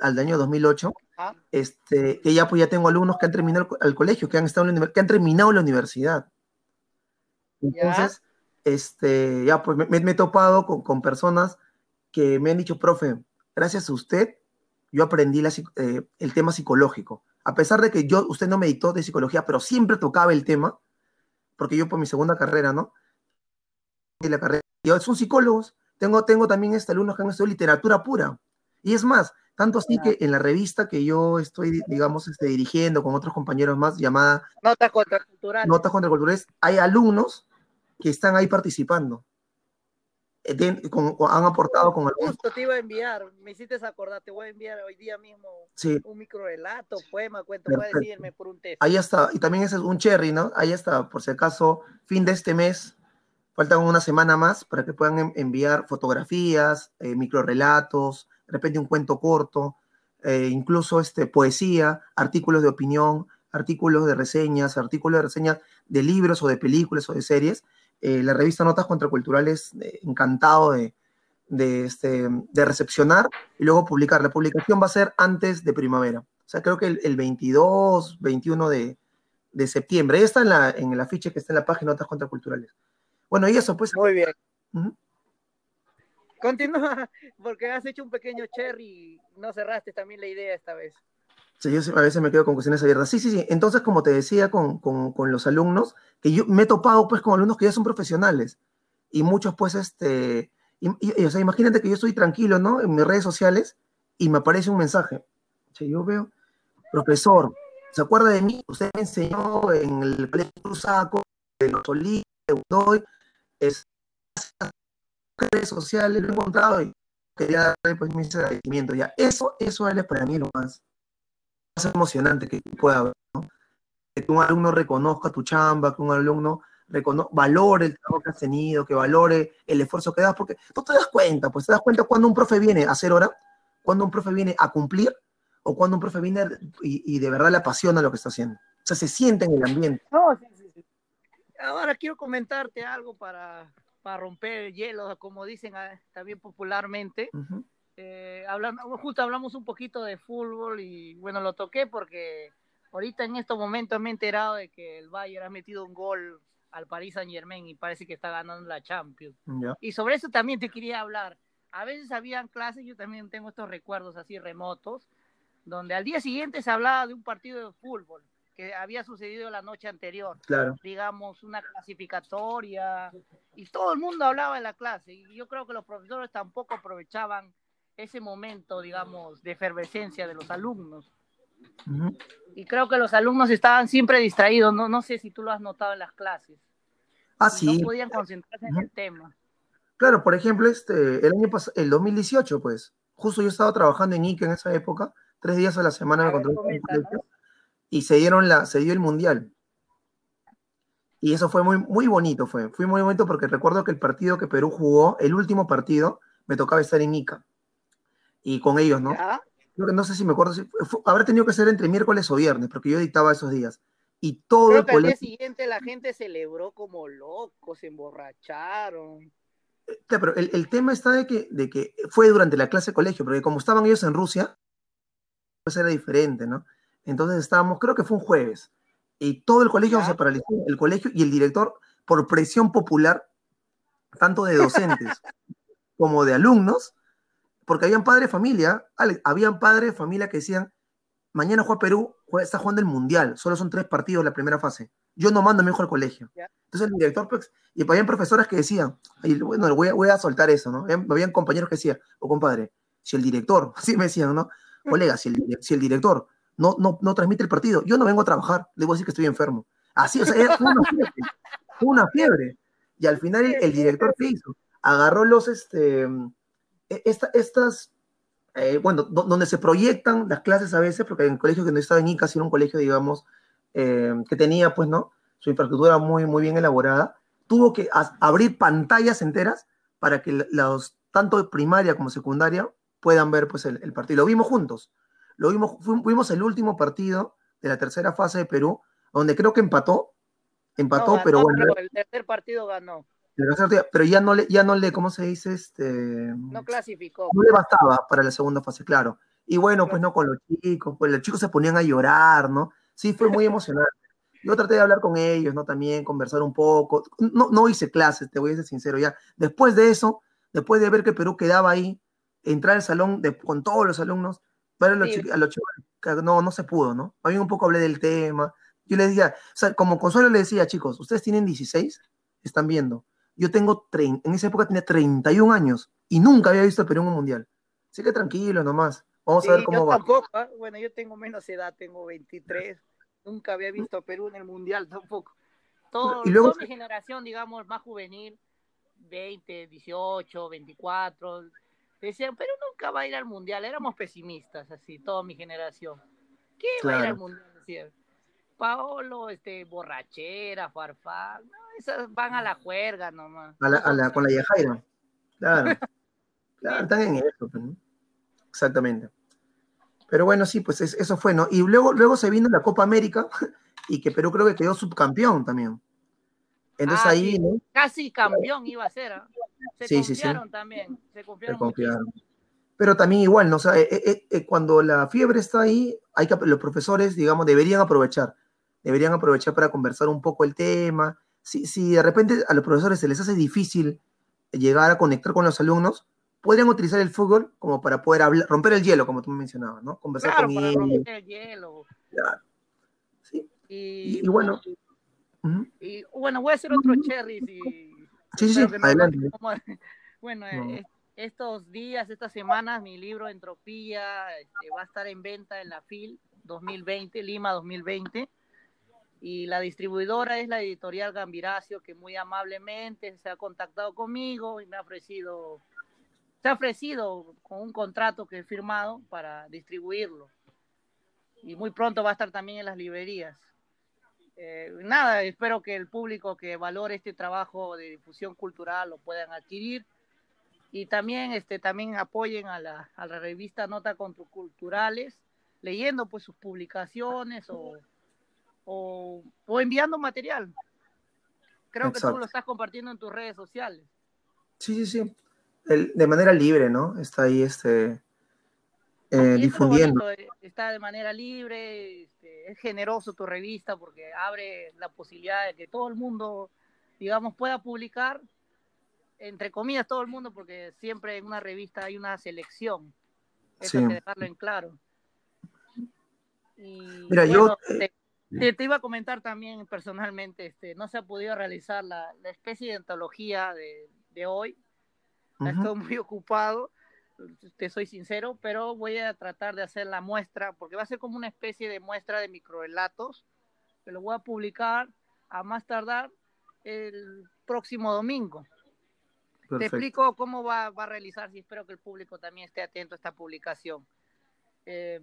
al año 2008, ah. este, que ya pues ya tengo alumnos que han terminado el, colegio, que han, estado que han terminado la universidad. Entonces, este, ya pues me, he topado con, personas que me han dicho, profe, gracias a usted, yo aprendí eh, el tema psicológico. A pesar de que yo, usted no me dictó de psicología, pero siempre tocaba el tema, porque yo por mi segunda carrera, ¿no? Y la carrera, yo son psicólogos, tengo, tengo también este, alumnos que han estudiado literatura pura. Y es más, tanto así que en la revista que yo estoy, digamos, este, dirigiendo con otros compañeros más, llamada Notas Contraculturales. Notas Contraculturales, hay alumnos que están ahí participando. Eh, han aportado con algún... Justo te iba a enviar, me hiciste acordar, te voy a enviar hoy día mismo un micro relato, poema, cuento, puedes decirme por un texto. Ahí está, y también ese es un cherry, ¿no? Ahí está, por si acaso, fin de este mes, faltan una semana más para que puedan enviar fotografías, eh, micro relatos, de repente un cuento corto, eh, incluso este, poesía, artículos de opinión, artículos de reseñas, artículos de reseñas de libros o de películas o de series, eh, la revista Notas Contraculturales, eh, encantado de, este, de recepcionar y luego publicar. La publicación va a ser antes de primavera. O sea, creo que el, 22, 21 de, septiembre. Ahí está en, la, en el afiche que está en la página Notas Contraculturales. Bueno, y eso, pues. Muy bien. Continúa, porque has hecho un pequeño cherry y no cerraste también la idea esta vez. Sí, yo a veces me quedo con cuestiones abiertas. Sí, sí, sí. Entonces, como te decía con, los alumnos, que yo me he topado pues con alumnos que ya son profesionales y muchos pues este, o sea, imagínate que yo estoy tranquilo, ¿no? En mis redes sociales y me aparece un mensaje. Yo veo, profesor, ¿se acuerda de mí? Usted me enseñó en el colegio Saco, de los Olivos, de Udoy, es redes sociales, lo he encontrado y quería darle pues mi agradecimiento. Ya, eso, eso es para mí lo más emocionante que pueda haber, Que un alumno reconozca tu chamba, que un alumno valore el trabajo que has tenido, que valore el esfuerzo que das, porque tú te das cuenta, pues te das cuenta cuando un profe viene a hacer hora, cuando un profe viene a cumplir, o cuando un profe viene y, de verdad le apasiona lo que está haciendo. O sea, se siente en el ambiente. Ahora quiero comentarte algo para, para romper el hielo, como dicen ah, también popularmente. Eh, hablando, justo hablamos un poquito de fútbol y bueno, lo toqué porque ahorita en estos momentos me he enterado de que el Bayern ha metido un gol al Paris Saint Germain y parece que está ganando la Champions. Y sobre eso también te quería hablar. A veces habían clases, yo también tengo estos recuerdos así remotos, donde al día siguiente se hablaba de un partido de fútbol que había sucedido la noche anterior. Digamos, una clasificatoria. Y todo el mundo hablaba en la clase. Y yo creo que los profesores tampoco aprovechaban ese momento, digamos, de efervescencia de los alumnos. Y creo que los alumnos estaban siempre distraídos, no, no sé si tú lo has notado en las clases. Ah, sí. No podían concentrarse en el tema. Claro, por ejemplo, este, el año pasado, el 2018, pues, justo yo estaba trabajando en ICA en esa época, tres días a la semana me encontré y se dieron la, se dio el mundial. Y eso fue muy, muy bonito, fue, fue muy bonito porque recuerdo que el partido que Perú jugó, el último partido, me tocaba estar en ICA y con ellos, ¿no? no sé si me acuerdo, si habrá tenido que ser entre miércoles o viernes, porque yo dictaba esos días. Y todo el día siguiente la gente celebró como locos, se emborracharon. pero el, tema está de que, de que fue durante la clase de colegio, porque como estaban ellos en Rusia, pues era diferente, ¿no? Entonces estábamos, creo que fue un jueves, y todo el colegio se paralizó, el colegio y el director, por presión popular, tanto de docentes como de alumnos, porque habían padres de familia, habían padres de familia que decían, mañana juega Perú, está jugando el Mundial, solo son tres partidos la primera fase. Yo no mando a mi hijo al colegio. Entonces el director, pues, y habían profesoras que decían, bueno, voy a, soltar eso, ¿no? Habían compañeros que decían, o oh, compadre, si el director, así me decían, ¿no? Colega, si el, si el director no, no, no transmite el partido, yo no vengo a trabajar, le voy a decir que estoy enfermo. Así, o sea, fue una fiebre, una fiebre. Y al final el, director, ¿qué hizo? Agarró los, este, e, estas, eh, bueno, donde se proyectan las clases a veces, porque en el colegio que no estaba en ICA, sino un colegio, digamos, eh, que tenía, pues, ¿no? Su infraestructura muy, muy bien elaborada, tuvo que abrir pantallas enteras para que los, tanto primaria como secundaria, puedan ver, pues, el, partido. Lo vimos juntos. Lo vimos, fuimos el último partido de la tercera fase de Perú, donde creo que empató, empató, pero bueno. el tercer partido ganó pero ya no le, ya no le, ¿cómo se dice? Este, no clasificó. No le bastaba para la segunda fase, claro. Y bueno, pues no con los chicos, pues los chicos se ponían a llorar, ¿no? Sí, fue muy emocionante. Yo traté de hablar con ellos, ¿no? También conversar un poco. No, no hice clases, te voy a ser sincero ya. Después de eso, después de ver que Perú quedaba ahí, entrar al salón con todos los alumnos, ver a los, chicos, no, no se pudo, ¿no? A mí un poco hablé del tema. Yo les decía, o sea, como consuelo le decía, chicos, ustedes tienen 16, están viendo yo tengo, en esa época tenía 31 años y nunca había visto a Perú en un mundial. Así que tranquilo nomás. Vamos a ver cómo yo va. Tampoco, ¿ah? Bueno, yo tengo menos edad, tengo 23. Nunca había visto a Perú en el mundial tampoco. Todo, y luego, toda mi generación, digamos, más juvenil, 20, 18, 24, decían, pero nunca va a ir al mundial. Éramos pesimistas, así, toda mi generación. ¿Qué va a ir al mundial? Decían. Paolo, este, borrachera, farfán, no, esas van a la juerga nomás. A la, a la, con la Yajaira, claro. claro, están en eso, pues, exactamente. Pero bueno, sí, pues eso fue, ¿no? Y luego, luego se vino la Copa América y que Perú creo que quedó subcampeón también. Entonces ah, ahí, ¿no? Casi campeón iba a ser, ¿ah? Se sí, confiaron sí, también, se confiaron. Pero también igual, ¿no? O sea, eh, eh, eh, cuando la fiebre está ahí, hay que, los profesores, digamos, deberían aprovechar deberían aprovechar para conversar un poco el tema. Si, si de repente a los profesores se les hace difícil llegar a conectar con los alumnos, podrían utilizar el fútbol como para poder hablar, romper el hielo, como tú me mencionabas, ¿no? Conversar claro, para romper el hielo. Claro. Sí. Y, bueno. Y bueno, voy a hacer otro cherry. Sí, sí, sí, adelante. bueno, estos días, estas semanas, mi libro Entropía este, va a estar en venta en la FIL 2020, Lima 2020 y la distribuidora es la editorial Gambiracio que muy amablemente se ha contactado conmigo y me ha ofrecido se ha ofrecido con un contrato que he firmado para distribuirlo. Y muy pronto va a estar también en las librerías. Eh, nada espero que el público que valore este trabajo de difusión cultural lo puedan adquirir y también este también apoyen a la, a la revista Nota Contraculturales leyendo pues sus publicaciones o o, enviando material. Creo que tú lo estás compartiendo en tus redes sociales. Sí, sí, sí. de manera libre, ¿no? Está ahí este eh, difundiendo. Eh, está de manera libre, este, es generoso tu revista porque abre la posibilidad de que todo el mundo, digamos, pueda publicar, entre comillas, todo el mundo, porque siempre en una revista hay una selección. Eso hay que dejarlo en claro. Mira, yo. Eh, te, iba a comentar también personalmente, este, no se ha podido realizar la, especie de antología de, hoy. Estoy muy ocupado, te soy sincero, pero voy a tratar de hacer la muestra, porque va a ser como una especie de muestra de microrelatos, que lo voy a publicar a más tardar el próximo domingo. Te explico cómo va, va, a realizarse y espero que el público también esté atento a esta publicación. Eh,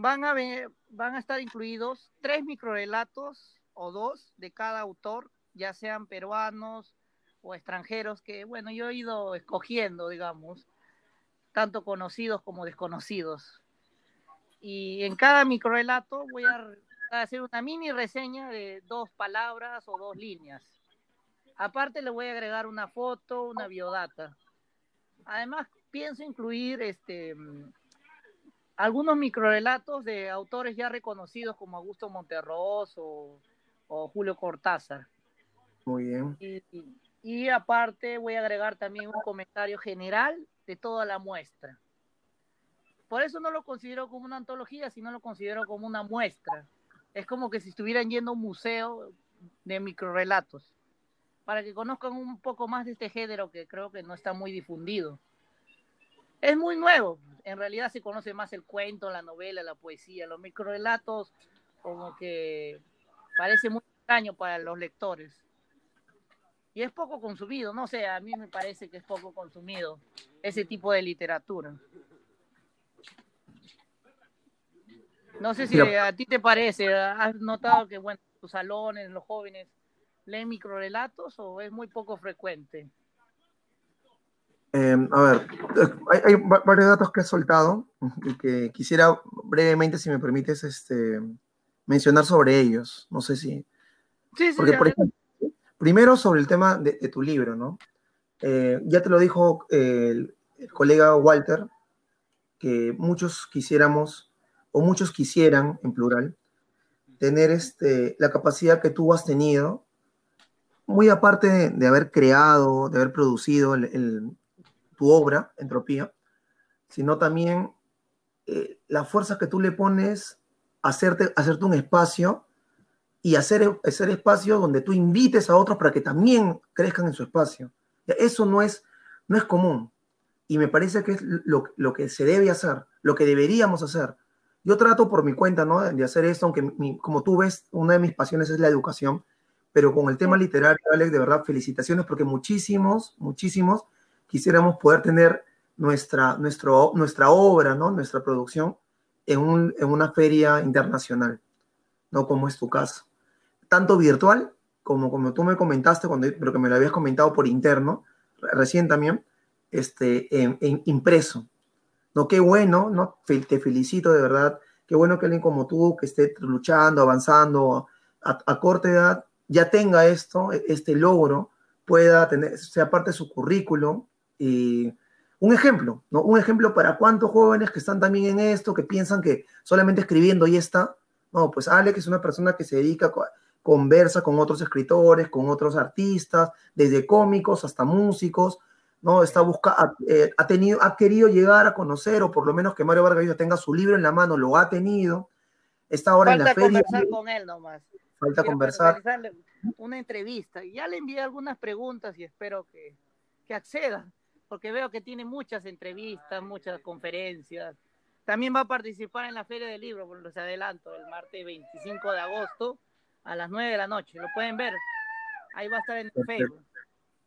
van a, ver, van a estar incluidos tres microrelatos o dos de cada autor, ya sean peruanos o extranjeros, que bueno, yo he ido escogiendo, digamos, tanto conocidos como desconocidos. Y en cada microrelato voy a hacer una mini reseña de dos palabras o dos líneas. Aparte le voy a agregar una foto, una biodata. Además, pienso incluir este algunos microrelatos de autores ya reconocidos como Augusto Monterros o, Julio Cortázar. Muy bien. Y, aparte voy a agregar también un comentario general de toda la muestra. Por eso no lo considero como una antología, sino lo considero como una muestra. Es como que si estuvieran yendo a un museo de microrelatos, para que conozcan un poco más de este género que creo que no está muy difundido. Es muy nuevo, en realidad se conoce más el cuento, la novela, la poesía, los microrelatos, como que parece muy extraño para los lectores. Y es poco consumido, no sé, a mí me parece que es poco consumido ese tipo de literatura. No sé si a ti te parece, has notado que, bueno, tus salones, los jóvenes, leen microrelatos o es muy poco frecuente. Em, a ver, hay, varios datos que he soltado y que quisiera brevemente, si me permites, este, mencionar sobre ellos. No sé si. Sí, sí, Porque, por ejemplo, primero sobre el tema de, tu libro, ¿no? Eh, ya te lo dijo el, colega Walter, que muchos quisiéramos, o muchos quisieran, en plural, tener este, la capacidad que tú has tenido, muy aparte de, haber creado, de haber producido el, tu obra, Entropía, sino también eh, la fuerza que tú le pones a hacerte, hacerte un espacio y hacer, hacer espacio donde tú invites a otros para que también crezcan en su espacio. Eso no es, no es común. Y me parece que es lo, lo que se debe hacer, lo que deberíamos hacer. Yo trato por mi cuenta ¿no? de hacer esto, aunque como tú ves, una de mis pasiones es la educación, pero con el tema literario, Alex, de verdad, felicitaciones porque muchísimos, muchísimos quisiéramos poder tener nuestra, nuestro, nuestra obra, ¿no? nuestra producción en, un, en una feria internacional, no como es tu caso. Tanto virtual como como tú me comentaste, cuando, pero que me lo habías comentado por interno, recién también, este, en, impreso. No, qué bueno, ¿no? Te felicito de verdad. Qué bueno que alguien como tú, que esté luchando, avanzando a, a corta edad, ya tenga esto, este logro, pueda tener, sea parte de su currículum un ejemplo, ¿no? Un ejemplo para cuántos jóvenes que están también en esto, que piensan que solamente escribiendo y está. No, pues Alex es una persona que se dedica, conversa con otros escritores, con otros artistas, desde cómicos hasta músicos, ¿no? Está busca, ha, eh, tenido, ha querido llegar a conocer, o por lo menos que Mario Vargas tenga su libro en la mano, lo ha tenido. Está ahora en la feria. conversar con él nomás. Falta conversar. Una entrevista. Ya le envié algunas preguntas y espero que, que acceda porque veo que tiene muchas entrevistas, muchas conferencias. También va a participar en la Feria del Libro, por los adelanto, el martes 25 de agosto a las 9 de la noche. Lo pueden ver. Ahí va a estar en Facebook.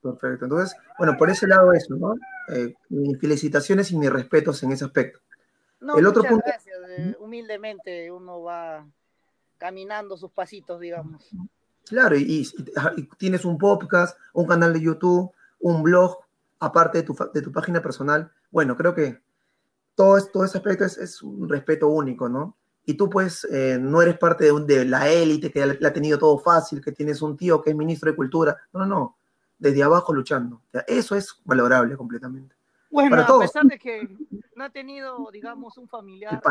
Perfecto. Entonces, bueno, por ese lado eso, ¿no? Eh, mis felicitaciones y mis respetos en ese aspecto. No, el otro punto... gracias. Eh, humildemente uno va caminando sus pasitos, digamos. Claro, y, tienes un podcast, un canal de YouTube, un blog, aparte de tu, de tu página personal, bueno, creo que todo, todo ese aspecto es, un respeto único, ¿no? Y tú pues eh, no eres parte de, de la élite que la ha tenido todo fácil, que tienes un tío que es ministro de Cultura. No, no, no. Desde abajo luchando. eso es valorable completamente. Bueno, a pesar de que no ha tenido, digamos, un familiar,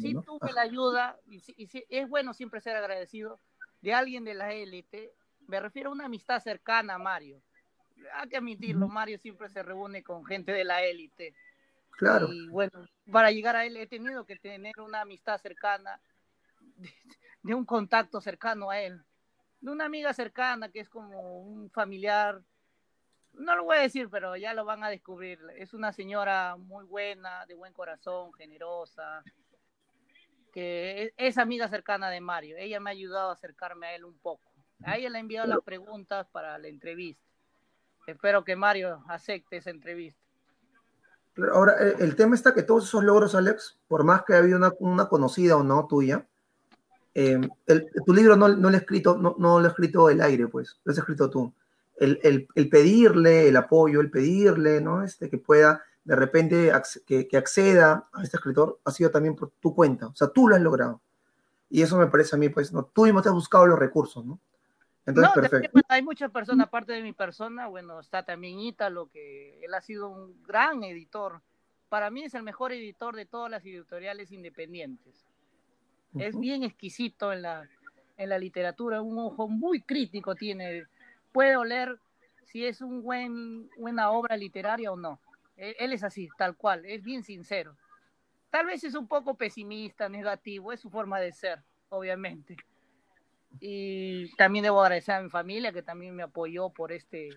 sí tuve la ayuda, y, y, es bueno siempre ser agradecido de alguien de la élite. Me refiero a una amistad cercana Mario hay que admitirlo, Mario siempre se reúne con gente de la élite. Claro. Y bueno, para llegar a él he tenido que tener una amistad cercana, de, un contacto cercano a él, de una amiga cercana que es como un familiar. No lo voy a decir, pero ya lo van a descubrir. Es una señora muy buena, de buen corazón, generosa, que es, amiga cercana de Mario. Ella me ha ayudado a acercarme a él un poco. A ella le he enviado las preguntas para la entrevista. Espero que Mario acepte esa entrevista. Ahora, eh, el tema está que todos esos logros, Alex, por más que haya una, una conocida o no tuya, eh, tu libro no, no, lo he escrito, no, no, lo ha escrito el aire, pues, lo has escrito tú. El, el, el, pedirle el apoyo, el pedirle, ¿no? Este, que pueda de repente que, que, acceda a este escritor, ha sido también por tu cuenta, o sea, tú lo has logrado. Y eso me parece a mí, pues, ¿no? tú mismo te has buscado los recursos, ¿no? Entonces, perfecto. hay muchas personas, aparte de mi persona, bueno, está también Ítalo, que él ha sido un gran editor. Para mí es el mejor editor de todas las editoriales independientes. Es bien exquisito en la, en la literatura, un ojo muy crítico tiene. Puede oler si es un buen, buena obra literaria o no. Él, él es así, tal cual, es bien sincero. Tal vez es un poco pesimista, negativo, es su forma de ser, obviamente y también debo agradecer a mi familia que también me apoyó por este,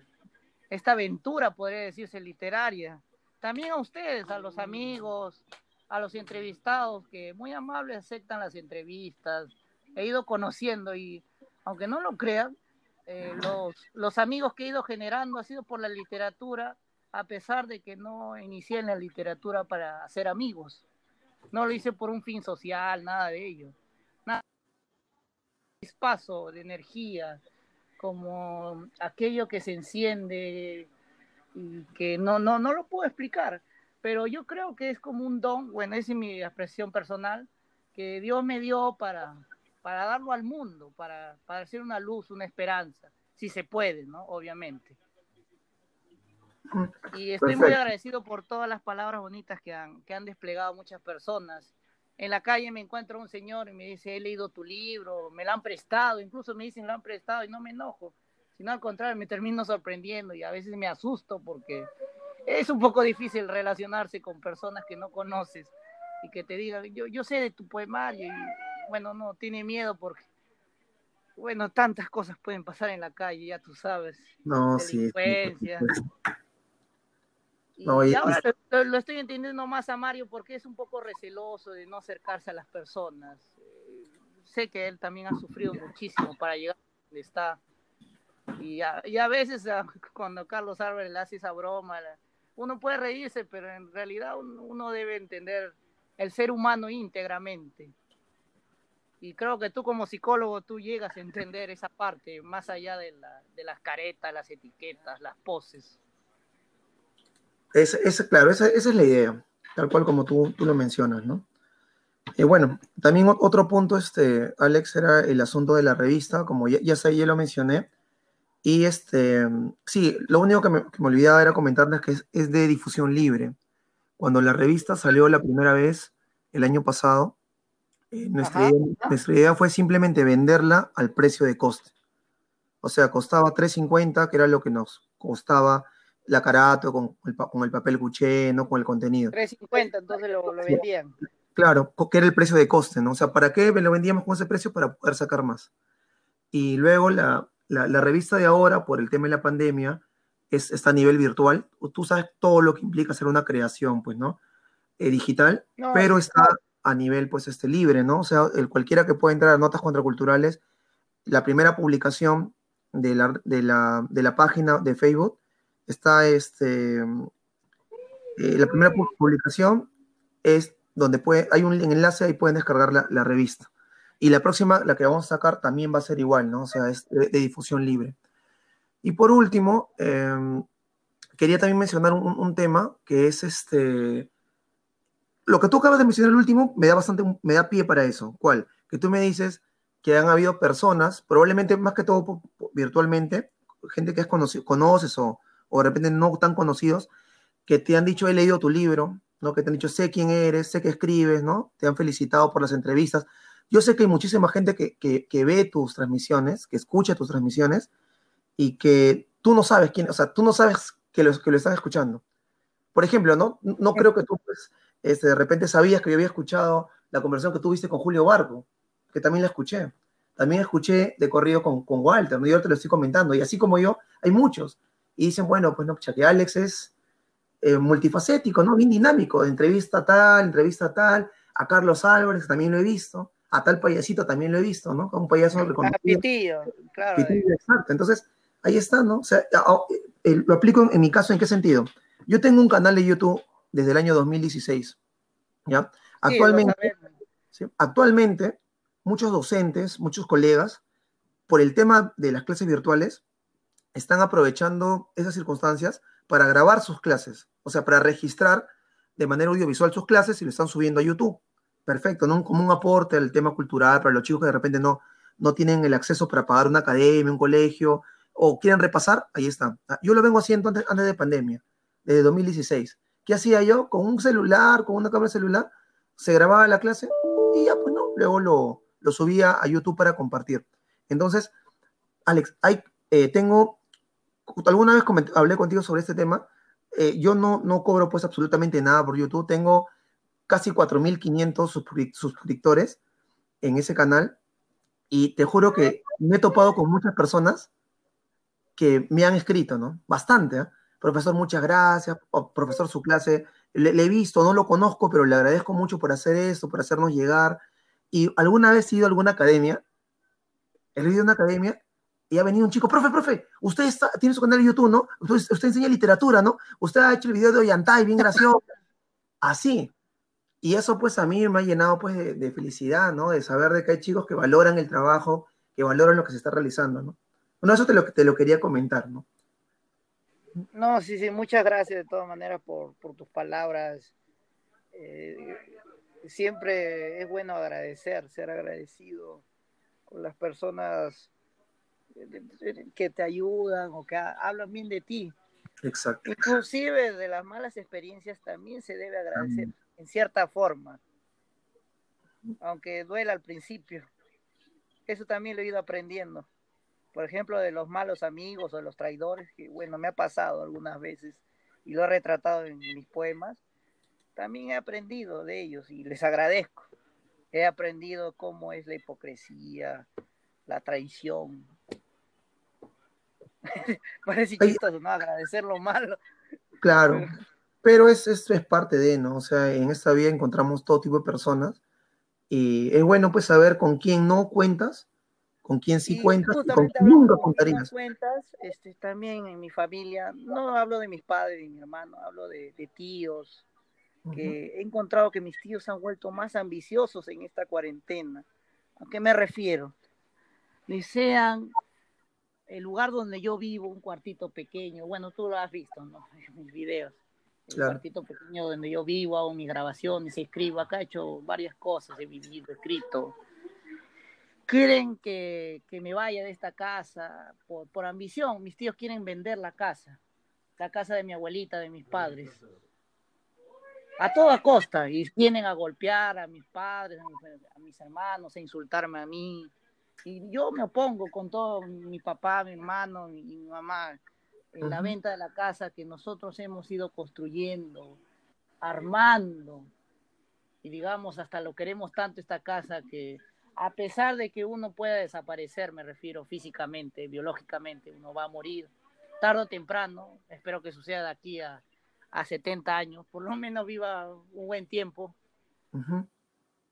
esta aventura, podría decirse, literaria. También a ustedes, a los amigos, a los entrevistados que muy amables aceptan las entrevistas. He ido conociendo y, aunque no lo crean, eh, los, los amigos que he ido generando ha sido por la literatura, a pesar de que no inicié en la literatura para hacer amigos. No lo hice por un fin social, nada de ello paso de energía, como aquello que se enciende y que no, no, no lo puedo explicar, pero yo creo que es como un don, bueno, esa es mi expresión personal, que Dios me dio para, para darlo al mundo, para, para hacer una luz, una esperanza, si se puede, ¿no? Obviamente. Y estoy muy agradecido por todas las palabras bonitas que han, que han desplegado muchas personas en la calle me encuentro un señor y me dice, he leído tu libro, me lo han prestado, incluso me dicen, lo han prestado y no me enojo, sino al contrario, me termino sorprendiendo y a veces me asusto porque es un poco difícil relacionarse con personas que no conoces y que te digan, yo, yo sé de tu poemario y bueno, no, tiene miedo porque, bueno, tantas cosas pueden pasar en la calle, ya tú sabes. No, sí. Y, ahora lo, estoy entendiendo más a Mario porque es un poco receloso de no acercarse a las personas. Eh, sé que él también ha sufrido muchísimo para llegar a donde está. Y a, y a veces ah, cuando Carlos Álvarez le hace esa broma, uno puede reírse, pero en realidad uno, debe entender el ser humano íntegramente. Y creo que tú como psicólogo, tú llegas a entender esa parte, más allá de, la, de las caretas, las etiquetas, las poses. Es, claro, esa, es la idea, tal cual como tú, tú lo mencionas, ¿no? Y bueno, también otro punto, este, Alex, era el asunto de la revista, como ya, ya, ya lo mencioné. Y este, sí, lo único que me, olvidaba era comentarles que es, de difusión libre. Cuando la revista salió la primera vez el año pasado, eh, nuestra, idea, nuestra, idea, fue simplemente venderla al precio de coste. O sea, costaba 3.50, que era lo que nos costaba la carato con el, con el papel cuché, ¿no? Con el contenido. 3.50, entonces lo, vendían. Claro, que era el precio de coste, ¿no? O sea, ¿para qué lo vendíamos con ese precio? Para poder sacar más. Y luego la, la, revista de ahora, por el tema de la pandemia, es, está a nivel virtual. Tú sabes todo lo que implica hacer una creación, pues, ¿no? Eh, digital, pero está a nivel, pues, este, libre, ¿no? O sea, el, cualquiera que pueda entrar a Notas Contraculturales, la primera publicación de la, de la, de la página de Facebook está este, eh, la primera publicación es donde puede, hay un enlace ahí pueden descargar la, revista. Y la próxima, la que vamos a sacar, también va a ser igual, ¿no? O sea, es de, difusión libre. Y por último, em, quería también mencionar un, tema que es este. Lo que tú acabas de mencionar el último me da bastante, me da pie para eso. ¿Cuál? Que tú me dices que han habido personas, probablemente más que todo virtualmente, gente que has conocido, conoces o, o de repente no tan conocidos, que te han dicho, he leído tu libro, ¿no? Que te han dicho, sé quién eres, sé que escribes, ¿no? Te han felicitado por las entrevistas. Yo sé que hay muchísima gente que, que, ve tus transmisiones, que escucha tus transmisiones y que tú no sabes quién, o sea, tú no sabes que lo, que lo están escuchando. Por ejemplo, ¿no? No creo que tú, pues, este, de repente sabías que yo había escuchado la conversación que tuviste con Julio Barco, que también la escuché. También escuché de corrido con, con Walter, ¿no? yo te lo estoy comentando. Y así como yo, hay muchos y dicen, bueno, pues no, que Alex es eh, multifacético, ¿no? Bien dinámico, entrevista tal, entrevista tal, a Carlos Álvarez también lo he visto, a tal payasito también lo he visto, ¿no? Un payaso reconocido. claro. exacto. Entonces, ahí está, ¿no? O sea, lo aplico en, mi caso, ¿en qué sentido? Yo tengo un canal de YouTube desde el año 2016, ¿ya? Actualmente, actualmente, muchos docentes, muchos colegas, por el tema de las clases virtuales, están aprovechando esas circunstancias para grabar sus clases, o sea, para registrar de manera audiovisual sus clases y lo están subiendo a YouTube. Perfecto, ¿no? Como un aporte al tema cultural para los chicos que de repente no, no tienen el acceso para pagar una academia, un colegio, o quieren repasar, ahí está. Ah, yo lo vengo haciendo antes, antes de pandemia, desde 2016. ¿Qué hacía yo? Con un celular, con una cámara celular, se grababa la clase y ya, pues no, luego lo, lo subía a YouTube para compartir. Entonces, Alex, hay, eh, tengo, alguna vez hablé contigo sobre este tema, eh, yo no, no cobro pues absolutamente nada por YouTube, tengo casi 4.500 suscriptores en ese canal y te juro que me he topado con muchas personas que me han escrito, ¿no? Bastante, ¿eh? Profesor, muchas gracias. profesor, su clase, le, he visto, no lo conozco, pero le agradezco mucho por hacer esto, por hacernos llegar. Y alguna vez he ido a alguna academia, he ido a una academia y ha venido un chico, profe, profe, usted está, tiene su canal de YouTube, ¿no? Usted, enseña literatura, ¿no? Usted ha hecho el video de Ollantay, bien gracioso. Así. Y eso pues a mí me ha llenado pues de, felicidad, ¿no? De saber de que hay chicos que valoran el trabajo, que valoran lo que se está realizando, ¿no? Bueno, eso te lo, te lo quería comentar, ¿no? No, sí, sí, muchas gracias de todas maneras por, tus palabras. Eh, siempre es bueno agradecer, ser agradecido con las personas que te ayudan o que hablan bien de ti. Exacto. Inclusive de las malas experiencias también se debe agradecer en cierta forma, aunque duela al principio. Eso también lo he ido aprendiendo. Por ejemplo, de los malos amigos o los traidores, que bueno, me ha pasado algunas veces y lo he retratado en mis poemas, también he aprendido de ellos y les agradezco. He aprendido cómo es la hipocresía, la traición. Parece chistoso, ¿no? Agradecer lo malo. Claro. Pero es, es, es, parte de, ¿no? O sea, en esta vida encontramos todo tipo de personas y es bueno pues saber con quién no cuentas, con quién sí cuentas y con quién nunca contarías. cuentas, este, también en mi familia, no hablo de mis padres y mi hermano, hablo de, de tíos, que he encontrado que mis tíos han vuelto más ambiciosos en esta cuarentena. ¿A qué me refiero? Desean el lugar donde yo vivo, un cuartito pequeño, bueno, tú lo has visto, ¿no? En mis videos. El cuartito pequeño donde yo vivo, hago mis grabaciones, escribo, acá he hecho varias cosas, he vivido, escrito. Quieren que, que me vaya de esta casa por, por, ambición, mis tíos quieren vender la casa, la casa de mi abuelita, de mis padres, a toda costa, y vienen a golpear a mis padres, a mis, a mis hermanos, a insultarme a mí, y yo me opongo con todo, mi papá, mi hermano y mi mamá, en la venta de la casa que nosotros hemos ido construyendo, armando, y digamos, hasta lo queremos tanto esta casa que a pesar de que uno pueda desaparecer, me refiero físicamente, biológicamente, uno va a morir tarde o temprano, espero que suceda de aquí a, a 70 años, por lo menos viva un buen tiempo.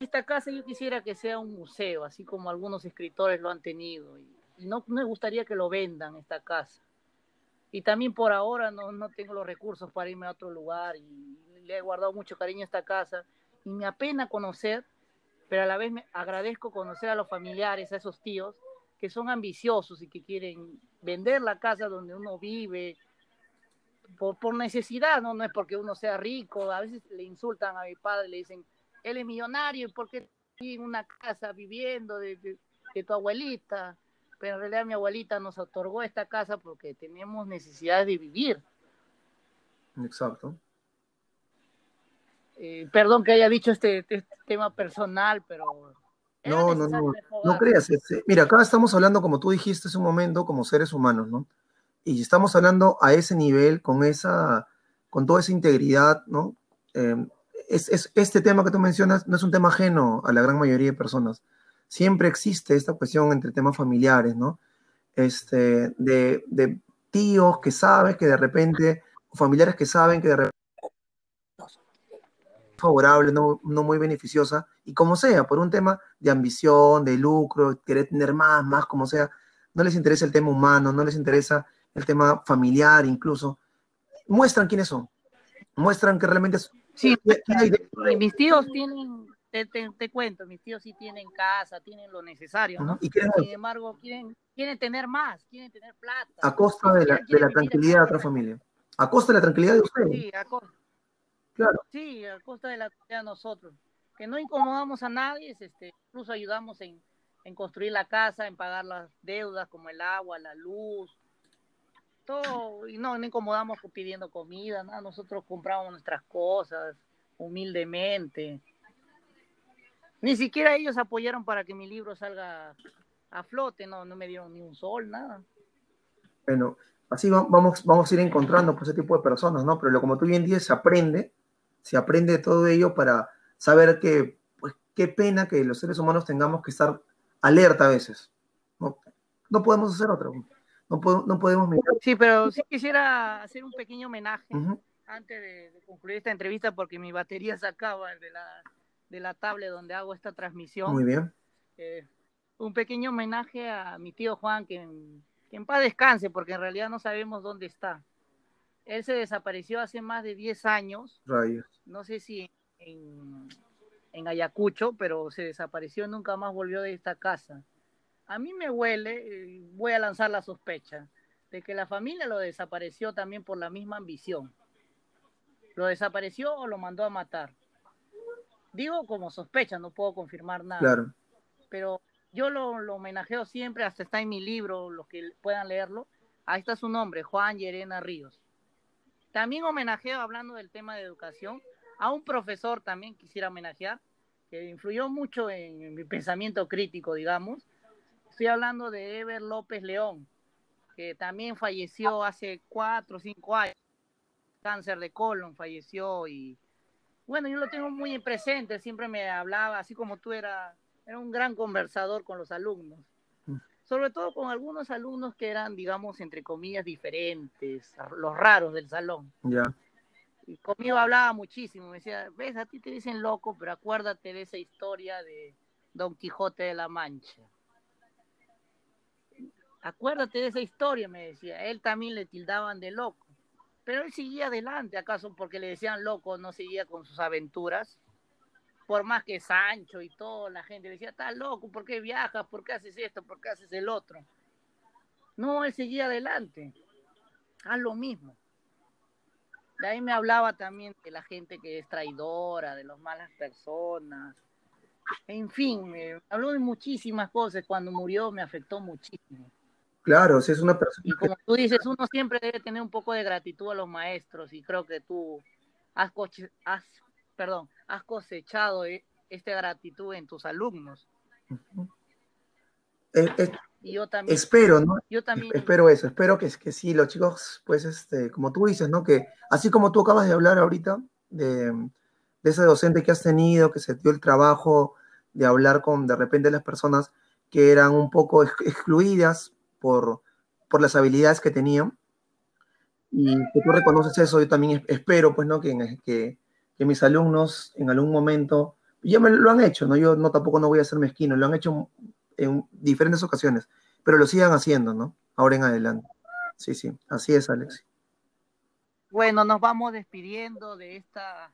Esta casa yo quisiera que sea un museo, así como algunos escritores lo han tenido, y, no me gustaría que lo vendan esta casa y también por ahora no, no tengo los recursos para irme a otro lugar y le he guardado mucho cariño a esta casa y me apena conocer, pero a la vez me agradezco conocer a los familiares, a esos tíos que son ambiciosos y que quieren vender la casa donde uno vive por, por necesidad, ¿no? no es porque uno sea rico, a veces le insultan a mi padre, le dicen, él es millonario, ¿por qué en una casa viviendo de, de tu abuelita? pero en realidad mi abuelita nos otorgó esta casa porque tenemos necesidad de vivir. Exacto. Eh, perdón que haya dicho este, este tema personal, pero... No, no, no, no creas. Este, mira, acá estamos hablando, como tú dijiste hace un momento, como seres humanos, ¿no? Y estamos hablando a ese nivel, con esa, con toda esa integridad, ¿no? Eh, es, es, este tema que tú mencionas no es un tema ajeno a la gran mayoría de personas siempre existe esta cuestión entre temas familiares, ¿no? Este, de, de tíos que saben que de repente, o familiares que saben que de repente favorable, no, no, muy beneficiosa, y como sea, por un tema de ambición, de lucro, querer tener más, más, como sea, no les interesa el tema humano, no les interesa el tema familiar incluso, muestran quiénes son, muestran que realmente... Sí, mis tíos tienen te, cuento, mis tíos sí tienen casa, tienen lo necesario, ¿no? Sin embargo, quieren, quieren tener más, quieren tener plata. A costa de la, de la tranquilidad de otra familia. A costa de la tranquilidad de ustedes. Sí, a costa. Claro. Sí, a costa de la tranquilidad de nosotros. Que no incomodamos a nadie, este, incluso ayudamos en, en construir la casa, en pagar las deudas como el agua, la luz, todo, y no, no incomodamos pidiendo comida, ¿no? nosotros compramos nuestras cosas humildemente. Ni siquiera ellos apoyaron para que mi libro salga a flote, no, no me dieron ni un sol, nada. Bueno, así vamos, vamos a ir encontrando pues, ese tipo de personas, ¿no? Pero como tú bien dices, se aprende, se aprende de todo ello para saber que, pues, qué pena que los seres humanos tengamos que estar alerta a veces. No, no podemos hacer otra. No, no podemos mirar. Sí, pero sí quisiera hacer un pequeño homenaje antes de, concluir esta entrevista porque mi batería se acaba de la, de la tablet donde hago esta transmisión. Muy bien. Eh, un pequeño homenaje a mi tío Juan, que, que, en paz descanse, porque en realidad no sabemos dónde está. Él se desapareció hace más de 10 años. Rayos. No sé si en, en Ayacucho, pero se desapareció, nunca más volvió de esta casa. A mí me huele, eh, voy a lanzar la sospecha, de que la familia lo desapareció también por la misma ambición. ¿Lo desapareció o lo mandó a matar? Digo como sospecha, no puedo confirmar nada. Claro. Pero yo lo, lo homenajeo siempre, hasta está en mi libro, los que puedan leerlo. Ahí está su nombre, Juan Llerena Ríos. También homenajeo, hablando del tema de educación, a un profesor también quisiera homenajear, que influyó mucho en, mi pensamiento crítico, digamos. Estoy hablando de Ever López León, que también falleció hace cuatro o cinco años, cáncer de colon, falleció y bueno, yo lo tengo muy presente, siempre me hablaba, así como tú era, era un gran conversador con los alumnos, mm. sobre todo con algunos alumnos que eran, digamos, entre comillas, diferentes, los raros del salón. Ya y conmigo hablaba muchísimo, me decía, ves, a ti te dicen loco, pero acuérdate de esa historia de Don Quijote de la Mancha. Acuérdate de esa historia, me decía. Él también le tildaban de loco. Pero él seguía adelante, ¿acaso porque le decían loco no seguía con sus aventuras? Por más que Sancho y toda la gente decía, estás loco, ¿por qué viajas? ¿Por qué haces esto? ¿Por qué haces el otro? No, él seguía adelante. Haz lo mismo. De ahí me hablaba también de la gente que es traidora, de las malas personas. En fin, me habló de muchísimas cosas. Cuando murió me afectó muchísimo. Claro, si es una persona. Y como tú dices, uno siempre debe tener un poco de gratitud a los maestros y creo que tú has, has, perdón, has cosechado e-, esta gratitud en tus alumnos. Y yo también. Espero, ¿no? Yo también. Espero eso, espero que, que sí, los chicos, pues, este, como tú dices, ¿no? Que así como tú acabas de hablar ahorita de, de ese docente que has tenido, que se dio el trabajo de hablar con, de repente, las personas que eran un poco excluidas por, por las habilidades que tenían, y que tú reconoces eso, yo también espero, pues, ¿no? Que, que, que mis alumnos en algún momento, ya me lo han hecho, ¿no? Yo no tampoco no voy a ser mezquino, lo han hecho en diferentes ocasiones, pero lo sigan haciendo, ¿no? Ahora en adelante. Sí, sí, así es, Alex. Bueno, nos vamos despidiendo de esta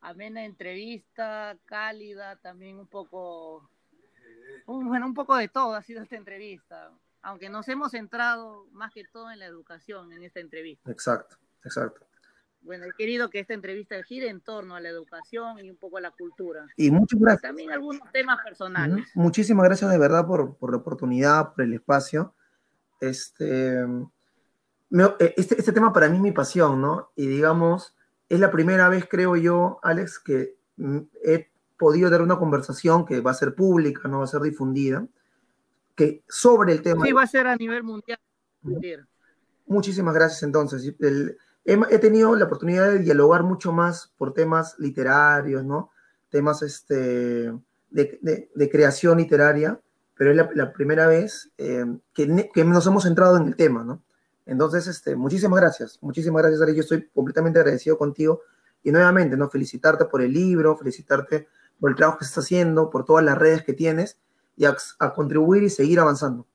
amena entrevista, cálida, también un poco, bueno, un poco de todo ha sido esta entrevista, aunque nos hemos centrado más que todo en la educación en esta entrevista. Exacto, exacto. Bueno, he querido que esta entrevista gire en torno a la educación y un poco a la cultura. Y muchas gracias. también algunos temas personales. Muchísimas gracias de verdad por, por, la oportunidad, por el espacio. Este, eh, este, este, tema para mí es mi pasión, ¿no? Y digamos, es la primera vez, creo yo, Alex, que mm, he podido dar una conversación que va a ser pública, no va a ser difundida, que sobre el tema. Sí, va a ser a nivel mundial. Muchísimas gracias entonces. El, he, tenido la oportunidad de dialogar mucho más por temas literarios, ¿no? Temas este, de, creación literaria, pero es la, primera vez eh, que, que, nos hemos centrado en el tema, ¿no? Entonces, este, muchísimas gracias, muchísimas gracias, Ari. Yo estoy completamente agradecido contigo y nuevamente, ¿no? Felicitarte por el libro, felicitarte por el trabajo que estás haciendo, por todas las redes que tienes y a, a contribuir y seguir avanzando.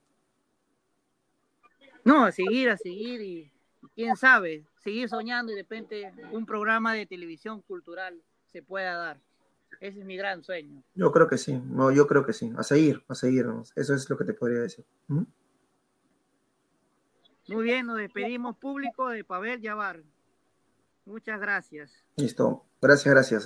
No, a seguir, a seguir y quién sabe, seguir soñando y de repente un programa de televisión cultural se pueda dar. Ese es mi gran sueño. Yo creo que sí, no, yo creo que sí, a seguir, a seguir, eso es lo que te podría decir. ¿Mm? Muy bien, nos despedimos público de Pavel Yavar. Muchas gracias. Listo, gracias, gracias.